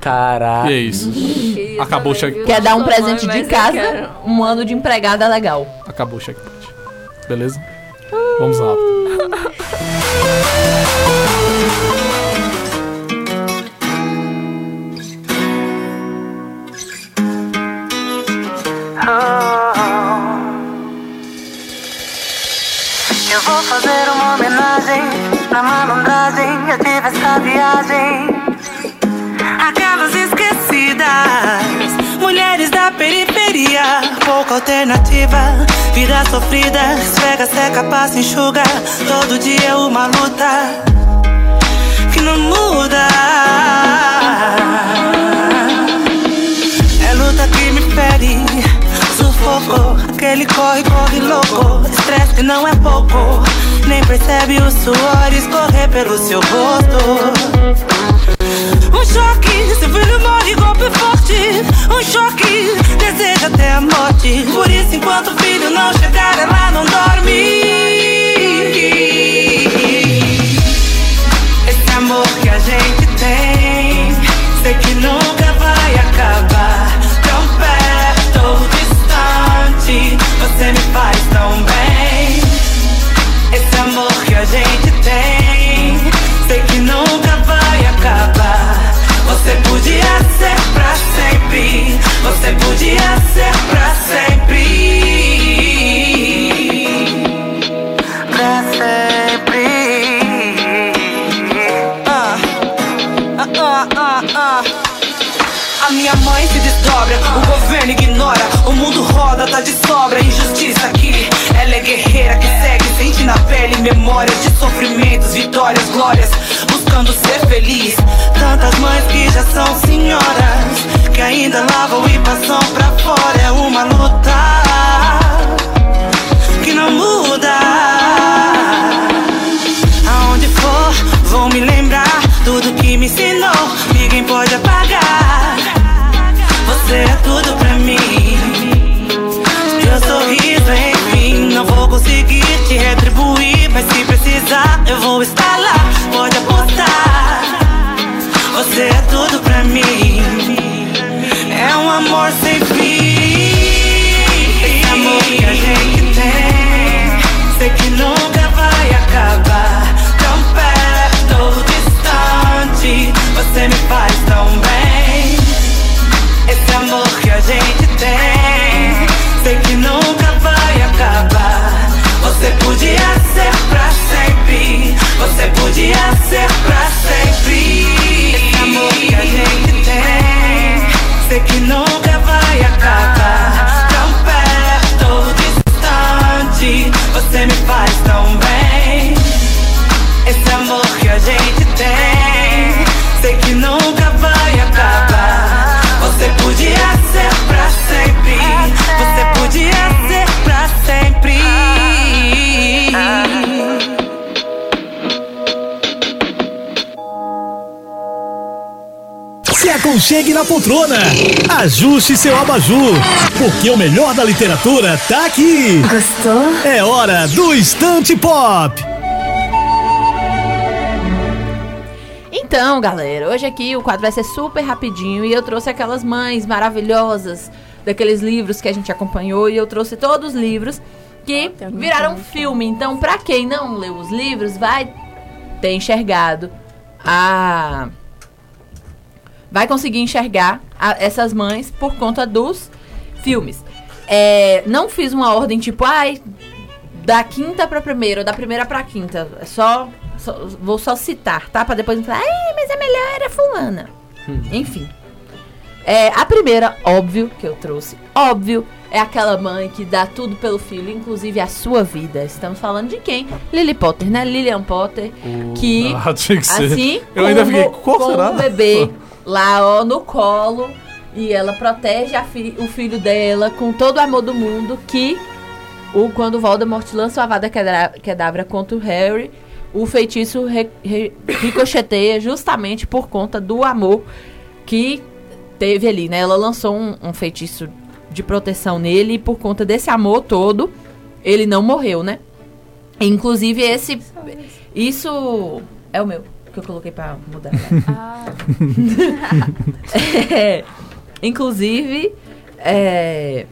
Caraca. Que é isso? Que Acabou o viu? Quer dar um presente mãe, de casa, um ano de empregada legal. Acabou o checkpoint. Beleza? Vamos lá. Eu vou fazer uma homenagem na malandragem. Eu tive essa viagem. Mulheres da periferia, pouca alternativa. Vida sofrida, esfrega, seca, passa, enxuga. Todo dia é uma luta que não muda. É luta que me fere, sufoco. Aquele corre, corre louco. Estresse não é pouco. Nem percebe o suor escorrer pelo seu rosto. Um choque, seu filho morre, golpe forte. Um choque, deseja até a morte. Por isso, enquanto o filho não chegar, ela não dorme. Você podia ser pra sempre. Pra sempre. Ah, ah, ah, ah, ah. A minha mãe se desdobra, o governo ignora, o mundo roda, tá de sobra, injustiça aqui. Ela é guerreira que segue, sente na pele memórias de sofrimentos, vitórias, glórias, buscando ser feliz. Tantas mães que já são senhoras, que ainda lavam e passam pra fora. É uma luta que não muda. Aonde for, vou me lembrar tudo que me ensinou. Ninguém pode apagar. Você é tudo pra mim. Teu sorriso, enfim, não vou conseguir te retribuir, mas se precisar, eu vou estar aconchegue na poltrona. Ajuste seu abajur. Porque o melhor da literatura tá aqui. Gostou? É hora do Estante Pop. Então, galera, hoje aqui o quadro vai ser super rapidinho e eu trouxe aquelas mães maravilhosas daqueles livros que a gente acompanhou e eu trouxe todos os livros que viraram filme. Então, pra quem não leu os livros, vai ter enxergado a vai conseguir enxergar a- essas mães por conta dos filmes. É, não fiz uma ordem tipo, ai, da quinta pra primeira, ou da primeira pra quinta. É só, só- vou só citar, tá? Pra depois não falar, ai, mas a melhor era fulana. Enfim. É, a primeira, óbvio, que eu trouxe, óbvio, é aquela mãe que dá tudo pelo filho, inclusive a sua vida. Estamos falando de quem? Lily Potter, né? Lillian Potter, que Ah, tinha que ser. assim, Eu ainda como- fiquei, qual com será? o bebê lá, ó, no colo, e ela protege fi- o filho dela com todo o amor do mundo, que o, quando Voldemort lança a Vada Kedavra contra o Harry, o feitiço re- re- ricocheteia justamente por conta do amor que teve ali, né? Ela lançou um, um feitiço de proteção nele e por conta desse amor todo, ele não morreu, né? Inclusive esse isso é o meu que eu coloquei pra mudar. É, inclusive é,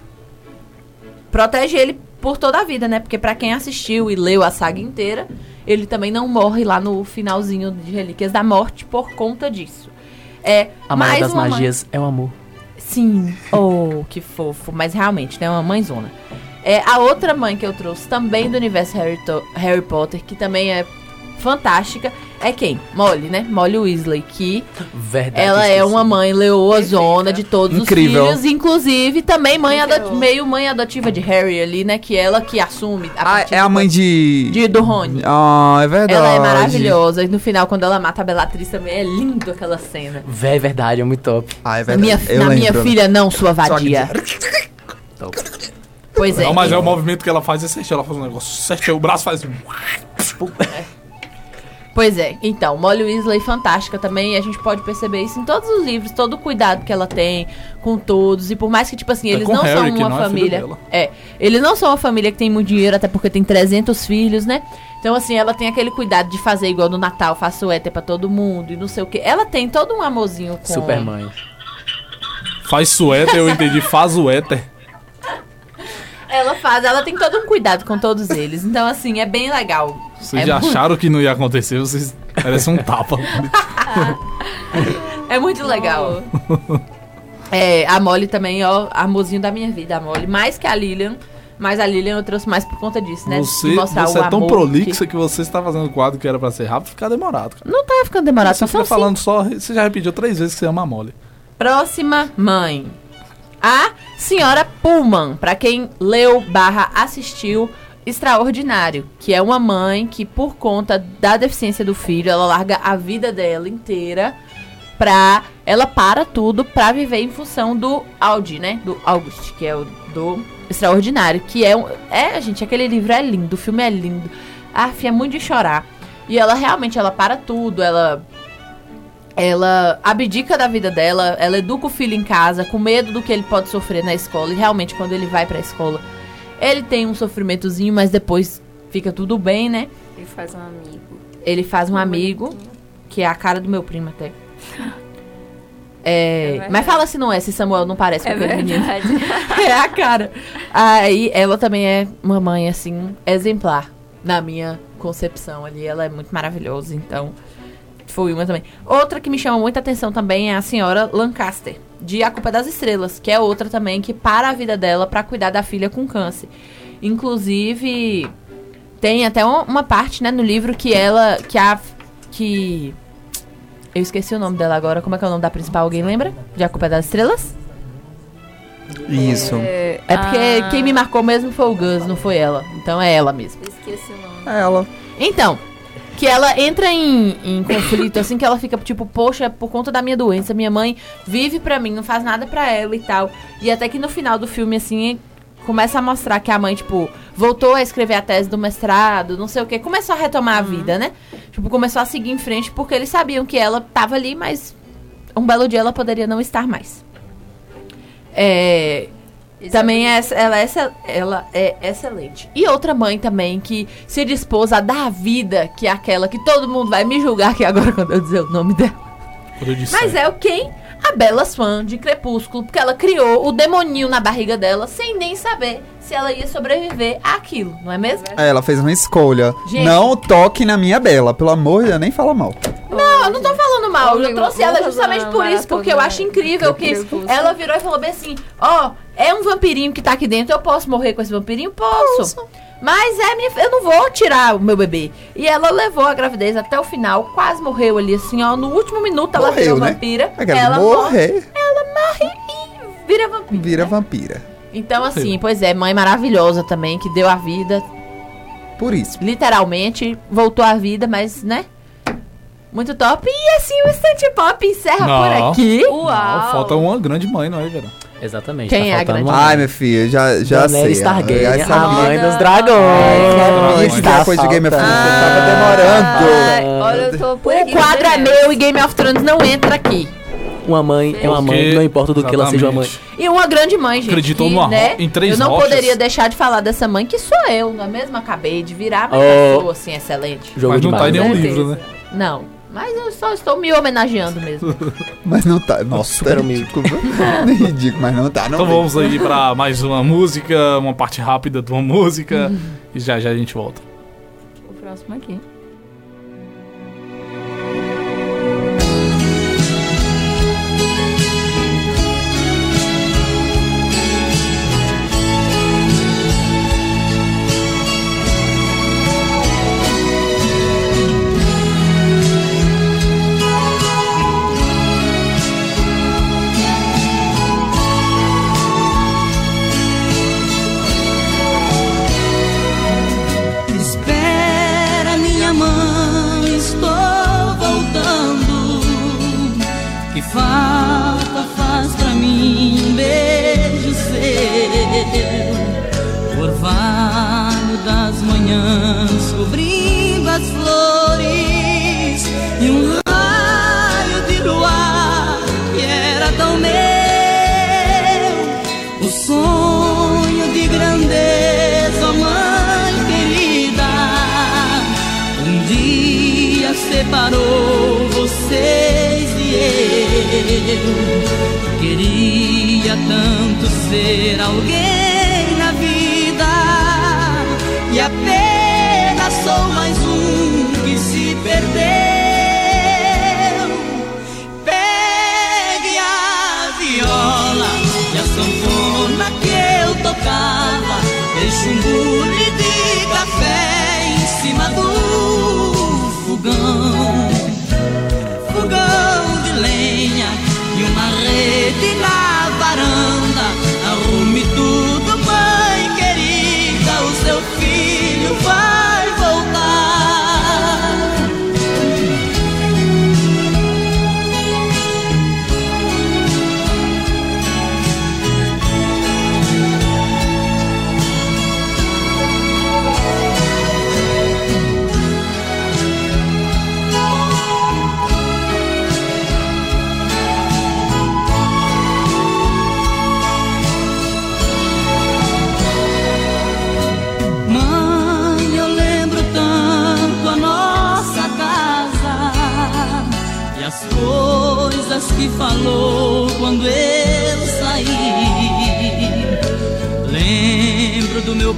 protege ele por toda a vida, né? Porque pra quem assistiu e leu a saga inteira, ele também não morre lá no finalzinho de Relíquias da Morte por conta disso. É, A maior mais das uma mãe- magias é o amor. Sim. Oh, que fofo. Mas realmente, né? Uma mãezona. É, a outra mãe que eu trouxe também do universo Harry, To- Harry Potter, que também é fantástica, é quem? Molly, né? Molly Weasley, que Verdade. ela é esqueci. uma mãe leoazona de todos Incrível. os filhos, inclusive também mãe meio mãe adotiva de Harry ali, né? Que ela que assume a Ah, é a mãe de. de do Rony. Ah, é verdade. Ela é maravilhosa. E no final, quando ela mata a Bellatrix também, é lindo aquela cena. Véi, verdade, é muito top. Ah, é Na minha, verdade. Eu na minha lembro. filha, não, sua vadia. Top. Pois é. Não, mas é o movimento que ela faz é certinho. Ela faz um negócio certinho. O braço faz um. Pois é, então, Molly Weasley fantástica também, e a gente pode perceber isso em todos os livros, todo o cuidado que ela tem com todos, e por mais que, tipo assim, É eles com não Harry, são uma não é família. dela. É, eles não são uma família que tem muito dinheiro, até porque tem 300 filhos, né? Então, assim, ela tem aquele cuidado de fazer igual no Natal, faço éter pra todo mundo e não sei o que. Ela tem todo um amorzinho com. Supermãe. Faz suéter, eu entendi. Faz o éter. Ela faz, ela tem todo um cuidado com todos eles. Então, assim, é bem legal. Vocês é já muito- acharam que não ia acontecer, vocês parecem um tapa. É muito legal. É, a Molly também, ó, amorzinho da minha vida, a Molly. Mais que a Lilian. Mas a Lilian eu trouxe mais por conta disso, né? Você, você o é tão amor prolixa que- que... você está fazendo o quadro que era pra ser rápido ficar demorado, cara. Não tá ficando demorado, Você só fica falando só. Você já repetiu três vezes que você ama a Molly. Próxima mãe. A senhora Pullman, pra quem leu barra assistiu Extraordinário, que é uma mãe que por conta da deficiência do filho, ela larga a vida dela inteira pra... Ela para tudo pra viver em função do Audi, né? Do August, que é o do Extraordinário, que é um... É, gente, aquele livro é lindo, o filme é lindo. Ah, é muito de chorar. E ela realmente, ela para tudo, ela ela abdica da vida dela, ela educa o filho em casa, com medo do que ele pode sofrer na escola. E realmente, quando ele vai pra escola, ele tem um sofrimentozinho, mas depois fica tudo bem, né? Ele faz um amigo. Ele faz um amigo, que é a cara do meu primo até. É, verdade. mas fala se não é, se Samuel não parece com É aquele menino. é a cara. Aí ela também é uma mãe, assim, exemplar na minha concepção ali. Ela é muito maravilhosa, então foi uma também. Outra que me chama muita atenção também é a senhora Lancaster, de A Culpa é das Estrelas, que é outra também que para a vida dela pra cuidar da filha com câncer. Inclusive, tem até uma, parte, né, no livro que ela, que a, que... Eu esqueci o nome dela agora, como é que é o nome da principal, alguém lembra? De A Culpa é das Estrelas? Isso. É porque Ah. quem me marcou mesmo foi o Gus, não foi ela. Então é ela mesmo. Esqueci o nome. É ela. Então, que ela entra em, em conflito, assim, que ela fica tipo, poxa, por conta da minha doença, minha mãe vive pra mim, não faz nada pra ela e tal. E até que no final do filme, assim, começa a mostrar que a mãe, tipo, voltou a escrever a tese do mestrado, não sei o que, começou a retomar a vida, né? Tipo, começou a seguir em frente porque eles sabiam que ela tava ali, mas um belo dia ela poderia não estar mais. É, também é, ela, é, ela é excelente. E outra mãe também que se dispôs a dar a vida, que é aquela que todo mundo vai me julgar aqui agora quando eu dizer o nome dela. Mas é o quem? A Bela Swan de Crepúsculo, porque ela criou o demoninho na barriga dela sem nem saber se ela ia sobreviver àquilo, não é mesmo? É, ela fez uma escolha. Gente. Não toque na minha bela, pelo amor de Deus, nem fala mal. Não, eu não tô falando mal. Eu Amigo, trouxe ela justamente por isso, porque eu acho incrível que ela virou e falou bem assim: Ó, é um vampirinho que tá aqui dentro, eu posso morrer com esse vampirinho? Posso. Mas é minha, eu não vou tirar o meu bebê. E ela levou a gravidez até o final, quase morreu ali, assim, ó. No último minuto ela Morreu, virou né? vampira. É que ela morrer. Ela morre e vira vampira. Vira vampira. Então, assim, pois é, mãe maravilhosa também, que deu a vida, Por isso. literalmente, voltou à vida, mas, né? Muito top. E assim, o Instant Pop encerra Não. por aqui. Não, falta uma grande mãe, não é, Vera? Exatamente. Quem é a grande uma Ai, meu filho, já, já Daenerys sei. Targaryen, já a mãe dos dragões. Isso Tá coisa de Game of Thrones, faltando. tava Ai, demorando. olha, eu tô por O aqui. quadro é meu e Game of Thrones não entra aqui. Uma mãe é uma mãe, Porque- não importa do que ela seja uma mãe. E uma grande mãe, gente. Acreditou que, numa né, em três Eu não rochas. poderia deixar de falar dessa mãe, que sou eu, não é mesmo? Acabei de virar uma Oh. pessoa, assim, excelente. Jogo Mas não tá em nenhum né? livro, né? Não, mas eu só estou me homenageando mesmo. Mas não tá. Nossa, Super tá ridículo. ridículo, mas não tá. Não Então vem. vamos aí pra mais uma música, uma parte rápida de uma música. e já já a gente volta. O próximo aqui. Ser alguém na vida e apenas sou mais um que se perdeu. Pegue a viola e a sanfona que eu tocava. Deixe um bule de café em cima do. Fogão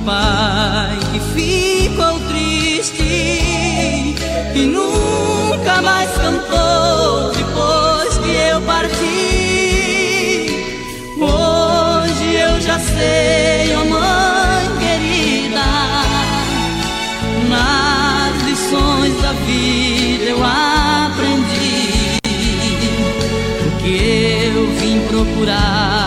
pai que ficou triste e nunca mais cantou depois que eu parti. Hoje eu já sei, ó mãe querida, nas lições da vida eu aprendi o que eu vim procurar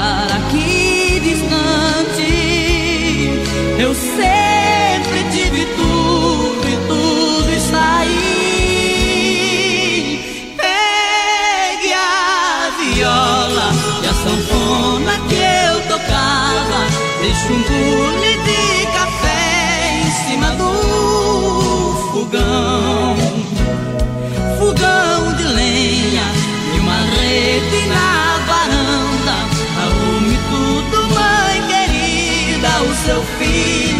Deixa um gole de café em cima do fogão. Fogão de lenha e uma rede na varanda. Arrume tudo, mãe querida, o seu filho.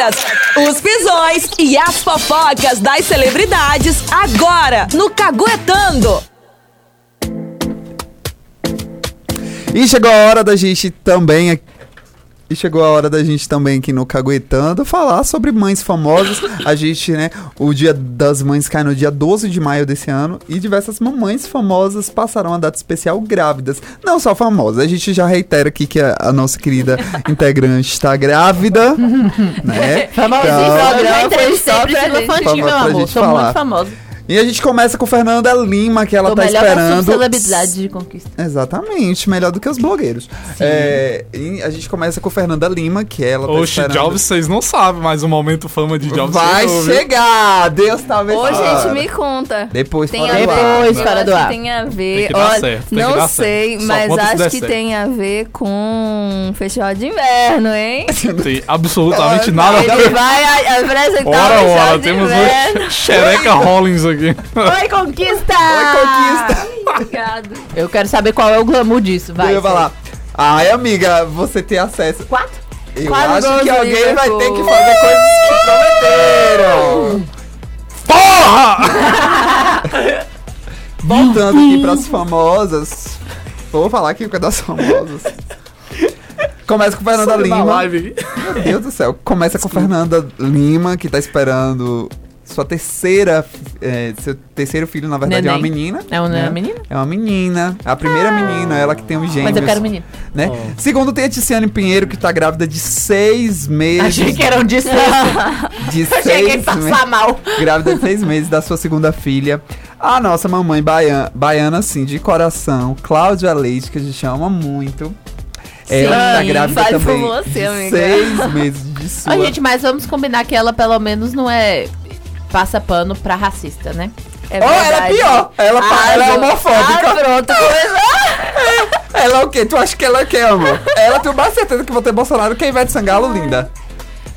Fofoqueiras, os pisões e as fofocas das celebridades agora no Caguetando. E chegou a hora da gente também. E chegou a hora da gente também aqui no Caguetando falar sobre mães famosas. A gente, né? O Dia das Mães cai no dia 12 de maio desse ano e diversas mamães famosas passarão a data especial grávidas. Não só famosas, a gente já reitera aqui que a, a nossa querida integrante está grávida, né? Famosa Então, Então, foi só sempre Priscila Fantin, meu pra amor. gente Sou falar. muito famosa. E a gente começa com Fernanda Lima, que ela Tô tá melhor esperando. subcelebridade de conquista. Exatamente, melhor do que os blogueiros. É, e a gente começa com Fernanda Lima, que ela tá Oxe, esperando. Jobs, vocês não sabem, mas o momento fama de Jobs Vai chegou, viu? chegar! Deus tá vendo. Ô, gente, me conta. Depois, Tem fora a ver. Depois, fora do que ar. Tem a Tem ver, que dar olha, certo, tem que não dar sei, certo. Mas acho que certo. tem a ver com festival de inverno, hein? Tem absolutamente nada a Ele ver. vai a- apresentar Ora, o festival ora, de temos inverno. o Xereca Rollins aqui. Oi, conquista! Oi, conquista! Obrigado. Eu quero saber qual é o glamour disso. Vai. eu ia falar. Ai, amiga, você tem acesso. Quatro? Eu Quatro acho que alguém vai ter que fazer coisas que prometeram. Porra! Voltando aqui pras famosas. Vou falar aqui das famosas. Começa com Fernanda Lima. Meu Deus do céu. Começa com Fernanda Lima, que tá esperando sua terceira. é, seu terceiro filho, na verdade, é uma Neném. menina. É uma né? menina? É uma menina. A primeira menina, ela que tem um gêmeos. Mas eu quero menino. Né? Segundo, tem a Tiziane Pinheiro, que tá grávida de seis meses. Achei que eram de seis. De Achei que seis passar meses. mal. Grávida de seis meses da sua segunda filha. A nossa mamãe baiana, baiana assim, de coração, Cláudia Leite, que a gente ama muito. Ela Sim, tá grávida também. você. Seis meses de sua. Ó, gente, mas vamos combinar que ela pelo menos não é passa pano pra racista, né? É Oh, ela é pior. Ela, Ah, ela é não. homofóbica. Ah, pronto. Ela é o quê? Tu acha que ela é o quê, amor? ela tem mais certeza que votar em Bolsonaro que a Ivete Sangalo, linda.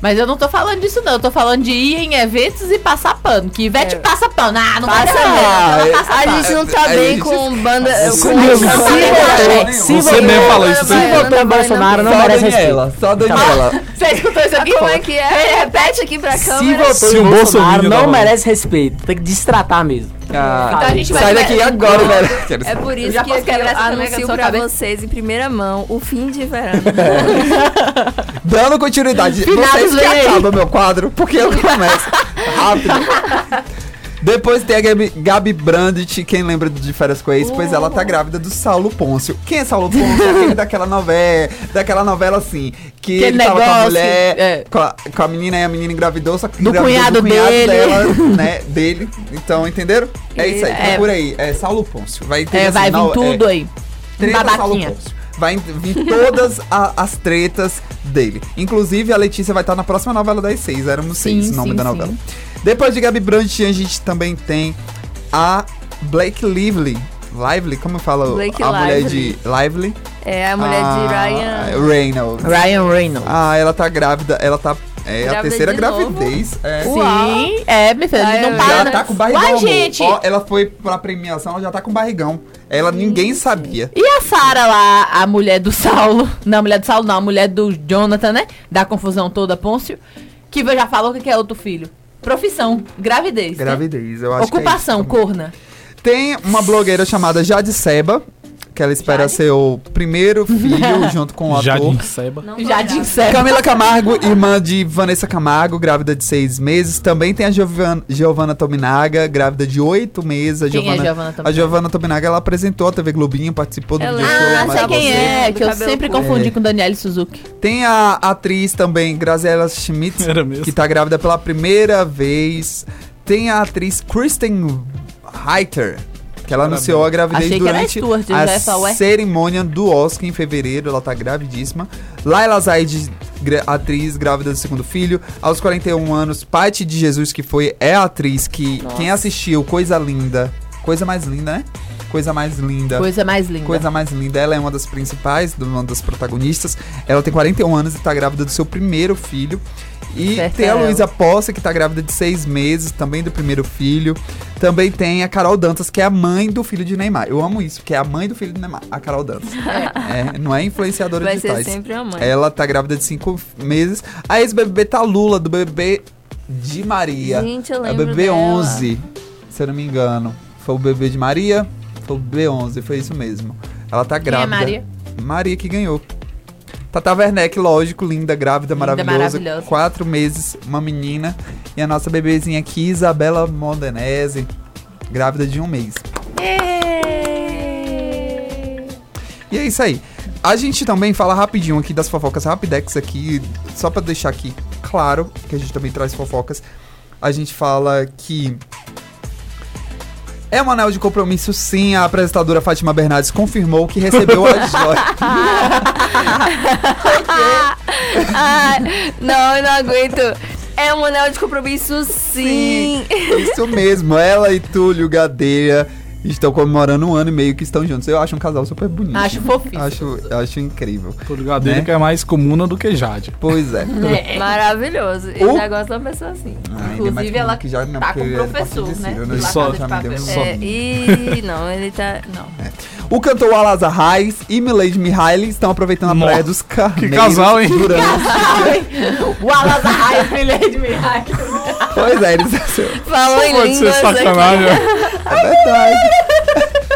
Mas eu não tô falando disso, não. Eu tô falando de ir em eventos e passar pano. Que Ivete É. passa pano. Ah, não Passa ela passa A pano. gente não tá A bem gente- com banda. Com mesmo. Se. Se Você você mesmo fala isso, Se votou Bolsonaro, não merece respeito. só Daniela. Você escutou isso aqui? Como é que é? Repete aqui pra Se câmera. votou Se em o Bolsonaro, não merece respeito. Tem que destratar mesmo. Ah, Então a gente vai- sai daqui agora, velho. É por isso que eu caneca anuncio pra cabeça? vocês em primeira mão o fim de verão. Dando continuidade. Finados Vocês que vem aí. acaba meu quadro, porque eu começo. Rápido. Depois tem a Gabi, Gabi Brandt, quem lembra de Férias com Ex, pois ela tá grávida do Saulo Pôncio. Quem é Saulo Pôncio? Aquele daquela novela, daquela novela assim, que Aquele ele tava com a negócio, mulher, é. com, a, com a menina e a menina engravidou, só que Do engravidou cunhado dele. dela, né, dele. Então, entenderam? É isso aí, É. procura aí. É Saulo Pôncio. Vai ter É, assim, vai vir é, tudo aí. Treta Saulo. Pôncio. Vai vir todas a- as tretas dele. Inclusive, a Letícia vai estar na próxima novela das seis. Éramos seis, Sim, o nome sim, da sim. Depois de Gabi Brandt, a gente também tem a Blake Lively. Lively, como fala Blake a mulher Lively. de Lively? É a mulher Ah, de Ryan. Reynolds. Ryan Reynolds. Ah, ela tá grávida. Ela tá. É a Grávida terceira de novo? gravidez. É. Sim, é, minha filha, a não eu para. Já né? tá com barrigão. Uai, gente. Ó, ela foi pra premiação, ela já tá com barrigão. Ela ninguém sabia. E a Sara lá, a mulher do Saulo? Não, a mulher do Saulo não, a mulher do Jonathan, né? Da confusão toda, Pôncio. Que já falou que quer outro filho. Profissão, gravidez. né? Gravidez, eu acho Ocupação, que é isso. corna. Tem uma blogueira chamada Jade Seba, que ela espera ser o primeiro filho junto com o ator. Jardim Seba. Jardim Seba. Camila Camargo, irmã de Vanessa Camargo, grávida de seis meses. Também tem a Giovana, Giovana Tominaga, grávida de oito meses. A Quem é Giovana, Giovana Tominaga? A Giovana Tominaga, ela apresentou a TV Globinho, participou do Ela é- show. Ah, sei quem Você. é, do que eu sempre curto. confundi É. com Daniele Suzuki. Tem a atriz também, Graziella Schmidt, que tá grávida pela primeira vez. Tem a atriz Kristen Reiter, que ela anunciou a gravidez Achei que era durante Stuart, a falar, ué. cerimônia do Oscar em fevereiro. Ela tá gravidíssima. Laila Zaid, atriz grávida do segundo filho. Aos 41 anos, Paty de Jesus, que foi é a atriz que quem assistiu Coisa Linda Coisa mais linda, né? Coisa mais linda. Coisa mais linda. Coisa mais linda. Ela é uma das principais, uma das protagonistas. Ela tem 41 anos e tá grávida do seu primeiro filho. E Certo tem a. Luísa Posse, que tá grávida de seis meses, também do primeiro filho. Também tem a Carol Dantas, que é a mãe do filho de Neymar. Eu amo isso, que é a mãe do filho de Neymar, a Carol Dantas. É, não é influenciadora Vai de ser digitais. sempre a mãe. Ela tá grávida de cinco meses. A ex-BBB tá Lula, do bebê de Maria. Gente, eu É o lembro bebê dela. 11, se eu não me engano. Foi o bebê de Maria? Foi o bebê 11, foi isso mesmo. Ela tá Quem é grávida. Maria? Maria que ganhou. Tata Werneck, lógico, linda, grávida, Linda, maravilhosa. maravilhosa. Quatro meses, uma menina. E a nossa bebezinha aqui, Isabela Modenese, grávida de um mês. E é isso aí. A gente também fala rapidinho aqui das fofocas Rapidex aqui, só pra deixar aqui claro que a gente também traz fofocas. A gente fala que é um anel de compromisso, sim. A apresentadora Fátima Bernardes confirmou que recebeu a joia. Ah, não, eu não aguento. É um anel de compromisso, sim. Isso mesmo, ela e Túlio Gadeira estão comemorando um ano e meio que estão juntos. Eu acho um casal super bonito. Acho fofinho. Acho, acho incrível. Tô ligado dele Né? que é mais comuna do que Jade. Pois é. É. Maravilhoso. Eu O- já gosto de uma pessoa assim. Ah, mais Inclusive, ela que já, não, tá com é professor, né? Ciro, La Só- Casa de já me deu um Papel. É, e não, ele tá. Não. O cantor Alasa Reis e Milady Mihaly estão aproveitando a praia dos carneiros. casal, hein? Durante... o Alas Arraia, filha de Mihai. pois é, eles... Falou em Pode ser línguas sacanagem. aqui. É verdade.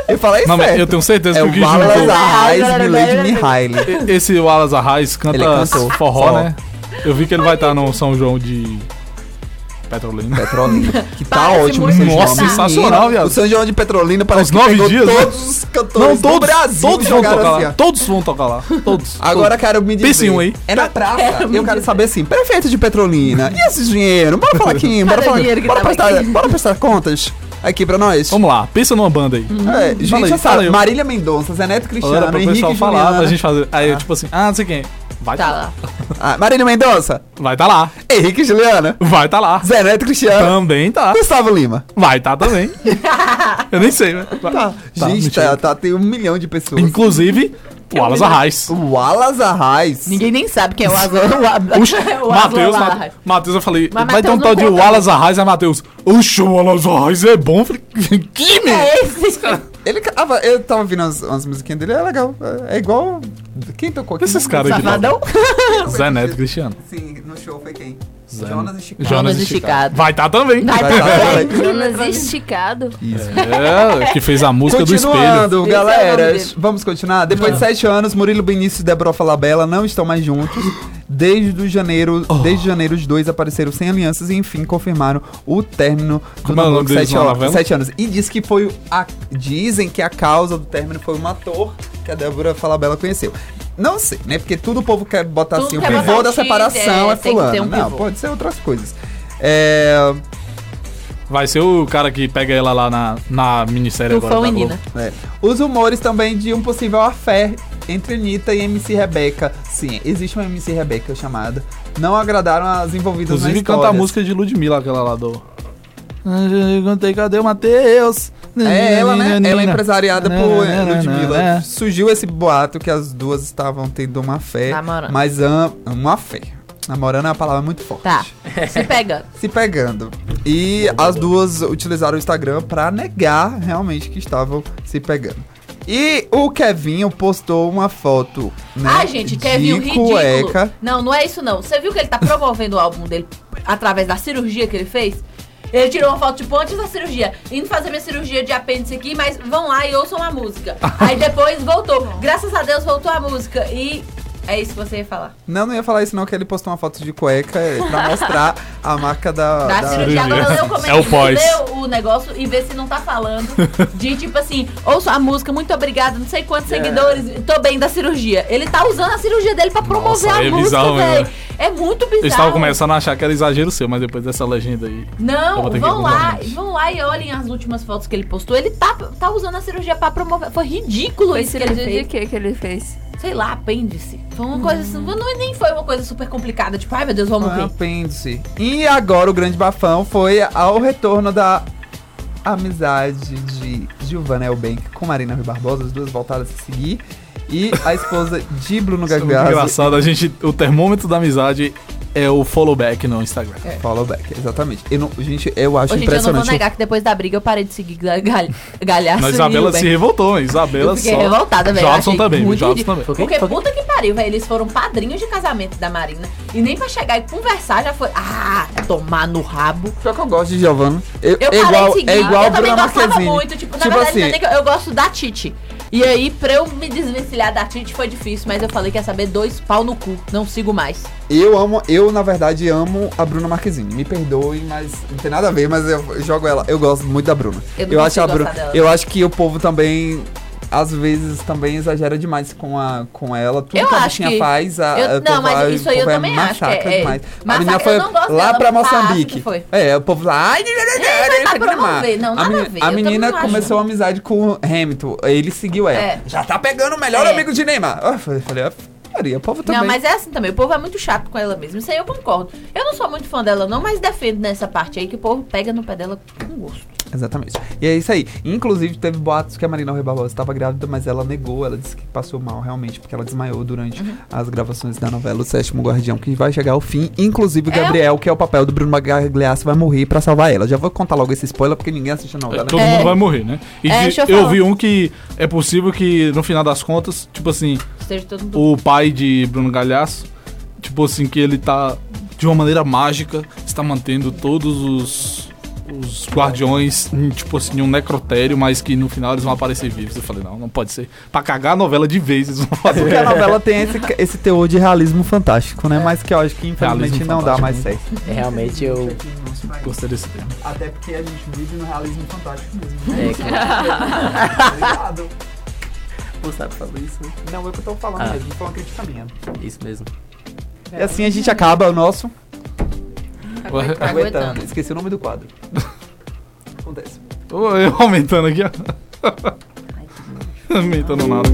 Eu falei Não, mas certo. eu tenho certeza É que o o que Wallace. Arraes Milady Mihaly. Esse Wallace Arraes canta Ele cantou forró, forró. né? Eu vi que ele vai estar no São João de Petrolina. Petrolina. Que tá Parece ótimo. muito. Nossa, sensacional, viado. O São João de Petrolina parece Aos que nove pegou dias, né? todos os cantores Não, do todos, Brasil todos e vão jogaram tocar assim, lá. Todos vão tocar lá. Todos. Agora quero me dizer. Pense em um aí. É na praça. eu quero saber assim, prefeito de Petrolina. E esses dinheiro? Bora falar aqui, bora Cadê o falar. dinheiro que Bora tava prestar, aqui? bora prestar contas aqui pra nós. Vamos lá, pensa numa banda aí. É, gente, Fala aí, já fala. Marília Mendonça, Zé Neto Cristiano, pro Henrique pessoal falar, pra gente fazer. Aí eu, Ah. tipo assim, ah, não sei quem. Vai Tá tá lá. Ah, Marília Mendonça, Vai tá lá. Henrique Juliana, Vai tá lá. Zé Neto Cristiano, Também tá. Gustavo Lima. Vai tá também. Eu nem sei, né? Tá. Tá, gente, tá, tá, tem um milhão de pessoas. Inclusive, o Alas Arraes. O Wallace Arraes. Ninguém nem sabe quem é o Azul. O, Matheus, eu falei, Mas vai ter um tal de Wallace Arraes, aí Matheus, oxe, o Wallace Arraes é bom. Eu falei, que merda. É esse. Ele, ah, eu tava ouvindo as, as musiquinhas dele, é legal. É, é igual. Quem tocou aqui? Esses caras aqui. Safadão? Zé Neto Cristiano. Sim, no show foi quem? Jonas e Chico. Jonas Esticado. Vai tá também. Vai tá bem. Jonas esticado. Isso. É, que fez a música do espelho. Continuando, é galera, vamos continuar. Depois de sete anos, Murilo Benício e Débora Falabella não estão mais juntos. Desde o janeiro, Oh. desde janeiro, os dois apareceram sem alianças e enfim confirmaram o término do é o namoro nome de sete, anos, sete anos. E diz que foi a, dizem que a causa do término foi um ator que a Débora Falabella conheceu. Não sei, né? Porque tudo o povo quer botar Tudo assim, o quer pivô da separação é, é, fulano. um não, pode ser outras coisas. É, Vai ser o cara que pega ela lá na, na minissérie agora. Tufão da e Globo. Nina. É. Os rumores também de um possível affair entre Anitta e MC Rebeca. Sim, existe uma MC Rebeca chamada. Não agradaram as envolvidas Inclusive na canta história. a música de Ludmilla, aquela lá do. Eu Contei, cadê o Matheus? É ela, né? Ela é empresariada por. Ludmilla. Surgiu esse boato que as duas estavam tendo uma fé. Namorando. Mas am- uma fé. Namorando é uma palavra muito forte. Tá. Se pega. Se pegando. E as duas utilizaram o Instagram pra negar realmente que estavam se pegando. E o Kevinho postou uma foto, né? Ai, gente, Kevin, o de ridículo. cueca. Não, não é isso não. Você viu que ele tá promovendo o álbum dele através da cirurgia que ele fez? Ele tirou uma foto, tipo, antes da cirurgia. Indo fazer minha cirurgia de apêndice aqui, mas vão lá e ouçam a música. Aí depois voltou. Graças a Deus voltou a música. E é isso que você ia falar. Não, não ia falar isso não, que ele postou uma foto de cueca eh, pra mostrar a marca da... Da, da- cirurgia. Agora lê o comentário. É o pós. Lê o negócio e vê se não tá falando de tipo assim, ouça a música, muito obrigada, não sei quantos É. seguidores, tô bem da cirurgia. Ele tá usando a cirurgia dele pra promover Nossa, a é música, velho. É muito bizarro. Eles estavam começando a achar que era exagero seu, mas depois dessa legenda aí. Eu Não, vão lá, vão lá e olhem as últimas fotos que ele postou. Ele tá, tá usando a cirurgia pra promover. Foi ridículo Foi isso que ele cirurgia de fez. que que ele fez? Sei lá, apêndice. Foi uma coisa assim, não, nem foi uma coisa super complicada. Tipo, ai meu Deus, vou Ah, morrer. apêndice. E agora o grande bafão foi ao retorno da amizade de Giovanna Elbank com Marina Rui Barbosa, as duas voltadas a se seguir. E a esposa de Bruno Isso é Gagliasso. engraçado, a gente, o termômetro da amizade é o follow back no Instagram. Follow back, exatamente. Eu não- gente, eu acho Hoje em dia eu não vou impressionante. negar que depois da briga eu parei de seguir gal, gal, galhaço Mas Isabela se revoltou, hein? Isabela Eu fiquei só. revoltada, velho. Jobson também, muito Jobson também. Porque puta que pariu, velho. Eles foram padrinhos de casamento da Marina. E nem pra chegar e conversar já foi. Ah, tomar no rabo. Só que eu gosto de Giovanna. Eu, Eu é parei igual, de seguir. é igual eu a também Bruna gostava Marquezine. muito. Tipo, na Tipo verdade, assim- é eu, eu gosto da Titi. E aí, pra eu me desvencilhar da Titi foi difícil, mas eu falei, quer saber, dois pau no cu. Não sigo mais. Eu amo, eu na verdade amo a Bruna Marquezine. Me perdoem, mas não tem nada a ver, mas eu jogo ela. Eu gosto muito da Bruna. Eu não acho a Bruna, dela. eu acho que o povo também às vezes também exagera demais com a com ela. Tudo Eu que a bichinha que- faz, a, eu- a não, povo mas isso aí eu povo também acho é- é- demais. a massacra- menina eu foi lá pra Moçambique. que foi. É, o povo lá, ai, É, não, a, nada a ver. a eu menina começou a amizade com o Hamilton. Ele seguiu ela. É. Já tá pegando o melhor É. amigo de Neymar. Eu falei, falei, ah, Maria, o povo também. Não, mas é assim também. O povo é muito chato com ela mesmo. Isso aí eu concordo. Eu não sou muito fã dela, não, mas defendo nessa parte aí que o povo pega no pé dela com gosto. Exatamente. E é isso aí. Inclusive, teve boatos que a Marina Rui Barbosa estava grávida, mas ela negou. Ela disse que passou mal realmente, porque ela desmaiou durante Uhum. as gravações da novela O Sétimo Guardião, que vai chegar ao fim. Inclusive, o É Gabriel, que é o papel do Bruno Gagliasso, vai morrer pra salvar ela. Já vou contar logo esse spoiler, porque ninguém assiste a novela. Todo mundo vai morrer, né? E É, de- deixa eu eu vi um que é possível que, no final das contas, tipo assim, Esteja todo mundo. o pai de Bruno Galhaço, tipo assim, que ele tá, de uma maneira mágica, está mantendo todos os, os guardiões, em, tipo assim, um necrotério, mas que no final eles vão aparecer vivos. Eu falei, não, não pode ser. Pra cagar a novela de vez, eles vão fazer. Porque a novela tem esse, esse teor de realismo fantástico, né? Mas que eu acho que infelizmente Realismo não dá mais né? certo. É, realmente eu Gostei desse termo. Até porque a gente vive no realismo fantástico mesmo. É, Obrigado. Pô, sabe fazer isso? né? Não, é o que eu tô falando Ah. mesmo, foi uma crítica minha. Isso mesmo. E assim a gente acaba o nosso. Ué, Aguentando. Esqueci o nome do quadro. Acontece. Ô, Eu aumentando aqui, ó. aumentando nada.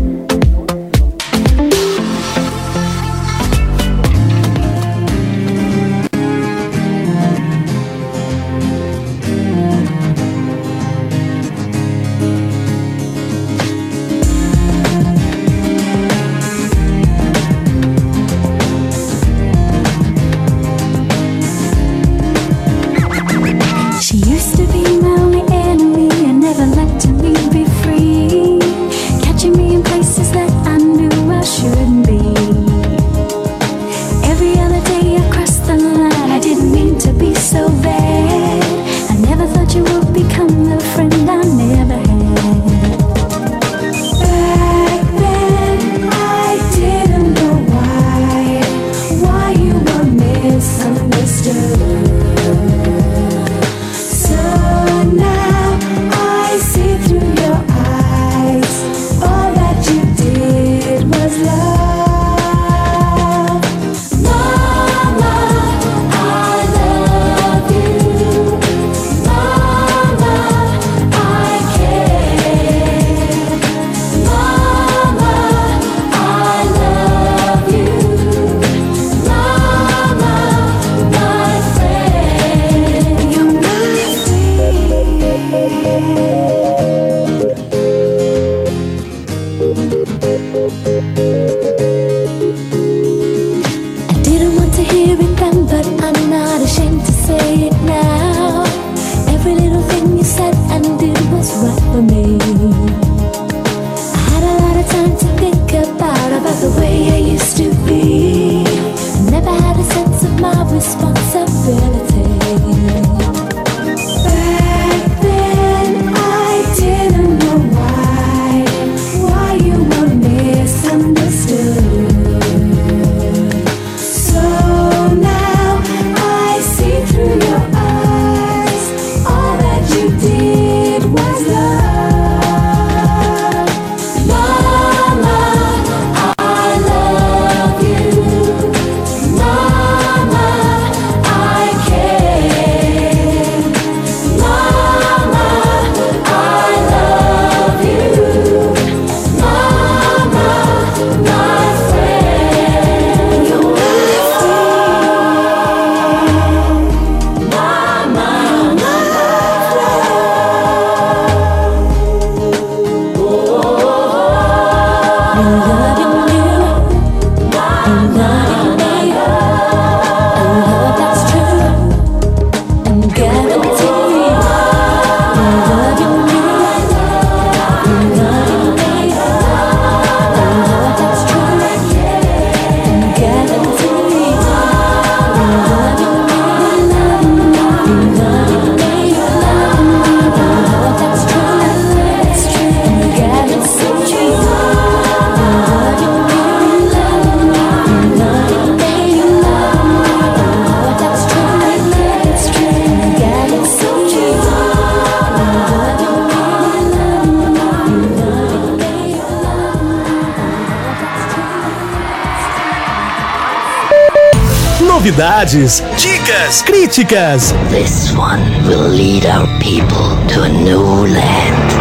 Novidades, dicas, críticas. This one will lead our people to a new land.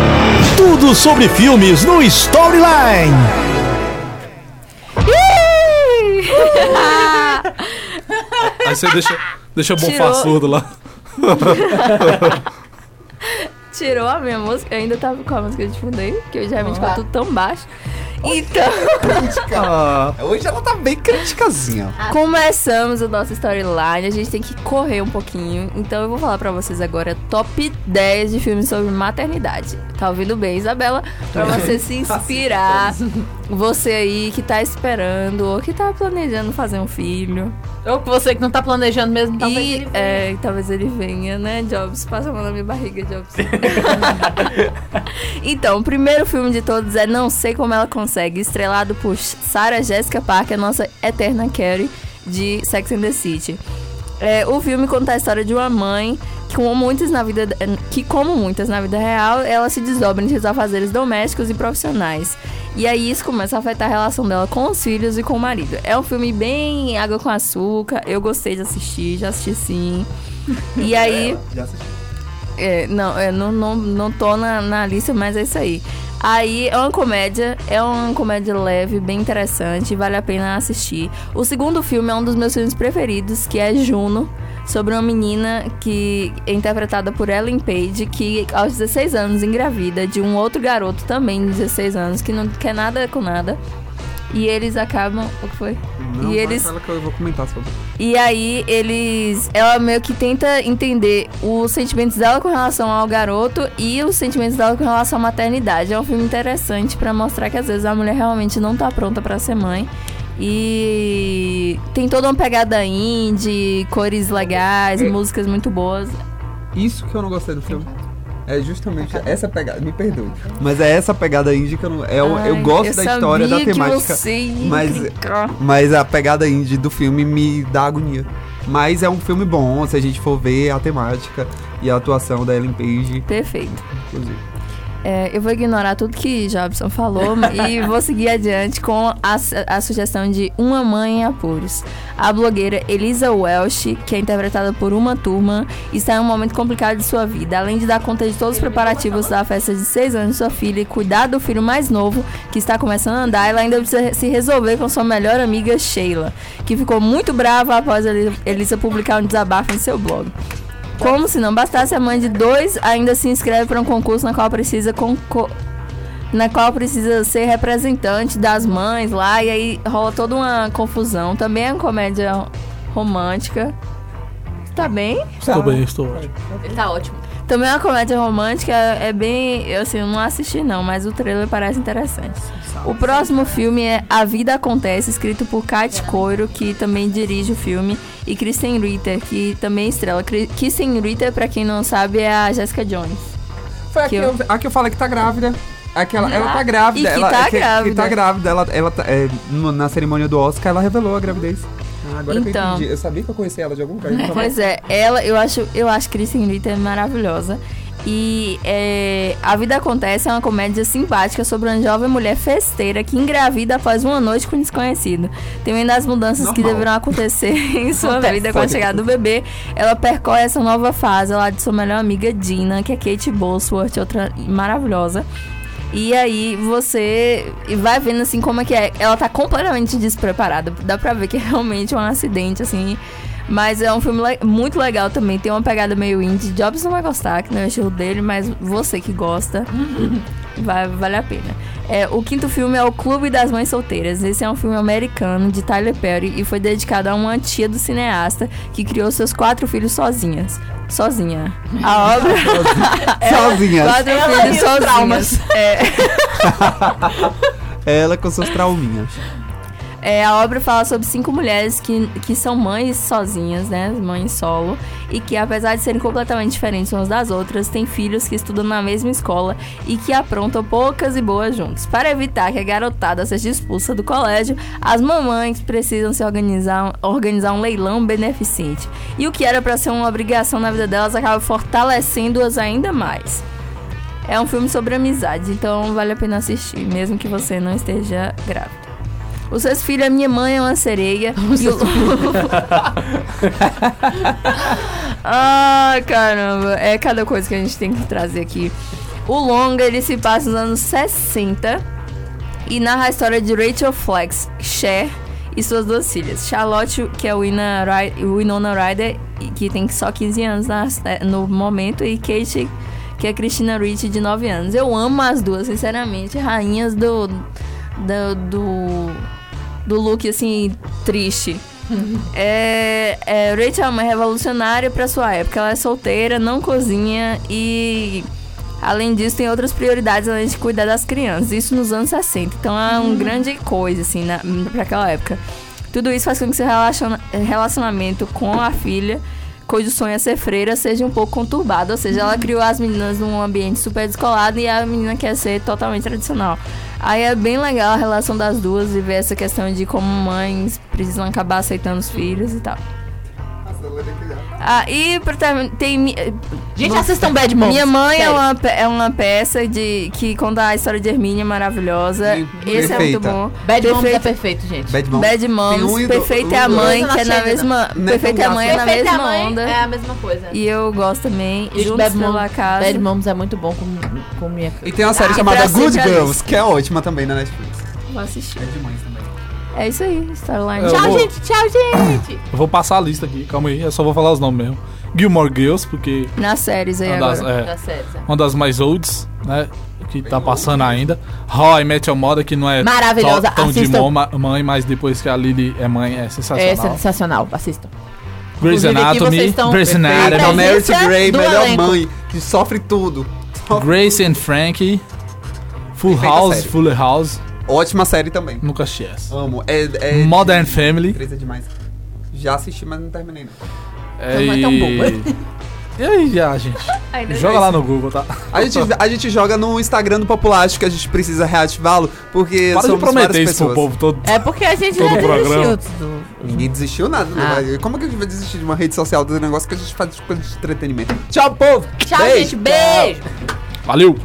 Tudo sobre filmes no Storyline. Aí você deixa, deixa bom surdo lá. Tirou a minha música, eu ainda tava com a música de fundo aí, que eu geralmente ficou tudo tão baixo. Então, Ah, hoje ela tá bem criticazinha. começamos o nosso storyline, a gente tem que correr um pouquinho. Então eu vou falar pra vocês agora top 10 de filmes sobre maternidade. Tá ouvindo bem, Isabela? Pra você se inspirar. Você aí que tá esperando ou que tá planejando fazer um filho. Ou que você que não tá planejando mesmo, talvez e, ele venha. é, talvez ele venha, né, Jobs? Passa a mão na minha barriga, Jobs. então, o primeiro filme de todos é Não Sei Como Ela Consegue, estrelado por Sarah Jessica Parker, nossa eterna Carrie de Sex and the City. É, o filme conta a história de uma mãe que, como muitas na vida, que, como muitas na vida real, ela se desdobra entre os afazeres domésticos e profissionais. E aí isso começa a afetar a relação dela com os filhos e com o marido. É um filme bem água com açúcar. Eu gostei de assistir, já assisti sim. E aí. Já assisti. É, não, é, não, não, não tô na, na lista, mas é isso aí. Aí é uma comédia, é uma comédia leve, bem interessante, vale a pena assistir. O segundo filme é um dos meus filmes preferidos, que é Juno, sobre uma menina que é interpretada por Ellen Page, que aos 16 anos engravida de um outro garoto também de 16 anos, que não quer nada com nada. E eles acabam. O que foi? Não, e eles fala que eu vou comentar sobre. e aí eles. Ela meio que tenta entender os sentimentos dela com relação ao garoto e os sentimentos dela com relação à maternidade. É um filme interessante pra mostrar que às vezes a mulher realmente não tá pronta pra ser mãe. E tem toda uma pegada indie, cores legais, músicas muito boas. Isso que eu não gostei do filme. É justamente essa pegada, me perdoe. Mas é essa pegada indie que eu não. é o- eu Ai, gosto eu da história, da temática. Mas, mas a pegada indie do filme me dá agonia. Mas é um filme bom, se a gente for ver a temática e a atuação da Ellen Page. Perfeito. Inclusive. É, eu vou ignorar tudo que Jobson falou e vou seguir adiante com a, a sugestão de Uma Mãe em Apuros. A blogueira Elisa Welsh, que é interpretada por uma turma, está em um momento complicado de sua vida. Além de dar conta de todos os preparativos da festa de 6 anos de sua filha e cuidar do filho mais novo, que está começando a andar, ela ainda precisa se resolver com sua melhor amiga Sheila, que ficou muito brava após Eli- Elisa publicar um desabafo em seu blog. Como se não bastasse, a mãe de dois ainda se inscreve para um concurso na qual precisa concor- na qual precisa ser representante das mães lá e aí rola toda uma confusão. Também é uma comédia romântica. Tá bem? Estou bem, estou ótimo. Ele tá ótimo. Também é uma comédia romântica, é bem. Eu assim, eu não assisti não, mas o trailer parece interessante. O próximo filme é A Vida Acontece, escrito por Kate Coiro, que também dirige o filme, e Kristen Ritter, que também estrela. Kristen Ritter, pra quem não sabe, é a Jessica Jones. Foi a que, Que eu, a que eu falei que tá grávida. Aquela, ela tá grávida. E que ela, tá que, que grávida. tá grávida. Ela, ela tá- é, na cerimônia do Oscar, ela revelou a gravidez. Ah, agora que eu Então. entendi. Eu sabia que eu conhecia ela de algum lugar. Pois é, ela, eu acho, eu acho Kristen Ritter maravilhosa. E é, A Vida Acontece é uma comédia simpática sobre uma jovem mulher festeira que engravida após uma noite com um desconhecido. Temendo as mudanças que Normal. deverão acontecer em sua Acontece. vida com a chegada do bebê, ela percorre essa nova fase lá de sua melhor amiga Dina, que é Kate Bosworth, outra maravilhosa. E aí você vai vendo assim como é que é. Ela tá completamente despreparada. Dá pra ver que é realmente um acidente, assim. Mas é um filme le- muito legal também. Tem uma pegada meio indie. Jobs não vai gostar, que não é o estilo dele, mas você que gosta. vai, vale a pena. É, o quinto filme é O Clube das Mães Solteiras. Esse é um filme americano de Tyler Perry e foi dedicado a uma tia do cineasta que criou seus quatro filhos sozinhas. Sozinha. A obra. Sozinhas. Quatro Ela filhos os sozinhas. traumas. É. Ela com seus trauminhas. É, a obra fala sobre cinco mulheres que, que são mães sozinhas, né? Mães solo. E que, apesar de serem completamente diferentes umas das outras, têm filhos que estudam na mesma escola e que aprontam poucas e boas juntos. Para evitar que a garotada seja expulsa do colégio, as mamães precisam se organizar, organizar um leilão beneficente. E o que era para ser uma obrigação na vida delas acaba fortalecendo-as ainda mais. É um filme sobre amizade, então vale a pena assistir, mesmo que você não esteja grávida. O sexto filho é Minha Mãe é uma Sereia. e o... Ai, caramba. É cada coisa que a gente tem que trazer aqui. O longa, ele se passa nos anos 60 e narra a história de Rachel Flex, Cher e suas duas filhas. Charlotte, que é o Winona Ry- Winona Ryder, que tem só 15 anos na- no momento, e Kate, que é Christina Ricci, de 9 anos. Eu amo as duas, sinceramente. Rainhas do... do, do, do look, assim, triste. É, é, Rachel é uma revolucionária pra sua época. Ela é solteira, não cozinha e, além disso, tem outras prioridades além de cuidar das crianças. Isso nos anos 60. Então é uma grande coisa, assim, na, pra aquela época. Tudo isso faz com que seu relaciona- relacionamento com a filha, cujo sonho é ser freira, seja um pouco conturbado. Ou seja, ela criou as meninas num ambiente super descolado e a menina quer ser totalmente tradicional. Aí é bem legal a relação das duas e ver essa questão de como mães precisam acabar aceitando os filhos e tal. Ah, e pra terminar, tem. Gente, Bom, assistam Bad Moms. Minha mãe é uma, é uma peça de que conta a história de Hermínia maravilhosa. Esse é muito perfeita. bom. Bad Moms é Perfeito- perfeito, gente. Bad Moms. Bad Moms, e Perfeita é a e mãe, que é na mesma. É Perfeita é a mãe é na Perfeita mesma Mãe onda. É a mesma coisa. E eu gosto também. Gente, Juntos Bad, pela casa. Bad Moms é muito bom com, com minha E tem uma série Ah, chamada Good é Girls, que é ótima também na Netflix. Vou assistir. É de mães também. É isso aí, Starline. Tchau, vou- gente. Tchau, gente. Eu vou passar a lista aqui, calma aí, eu só vou falar os nomes mesmo. Gilmore Girls, porque Nas séries aí uma das, agora. é, certo. uma das mais olds, né? Que tá passando ainda. How I Met Your Mother, que não é Maravilhosa, tão, de assistam. mão- mãe, mas depois que a Lily é mãe é É sensacional. sensacional. Assistam. Grey's Anatomy, Grey's Anatomy, Merit Presença Grey, melhor elenco. mãe, que sofre tudo. Grace and Frankie, Full Perfeita House, série. Fuller House, Ótima série também. nunca assisti essa. Amo. É, é Modern Family. Três é demais. Já assisti, mas não terminei. Não. É, Não é tão e... boa. e aí, já, gente? Ainda Joga lá no Google, tá? A gente, a gente joga no Instagram do Populástico que a gente precisa reativá-lo, porque Para de somos prometer várias isso pro pessoas. povo todo. É porque a gente Todo já programa. desistiu do- Ninguém desistiu nada. né? Ah. Mas Como que a gente vai desistir de uma rede social do negócio que a gente faz coisa de entretenimento? Tchau, povo! Tchau, gente. Beijo. Valeu!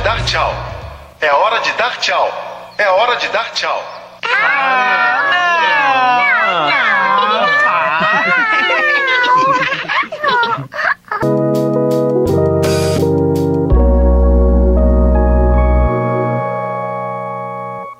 De dar tchau. É hora de dar tchau. É hora de dar tchau. Ah,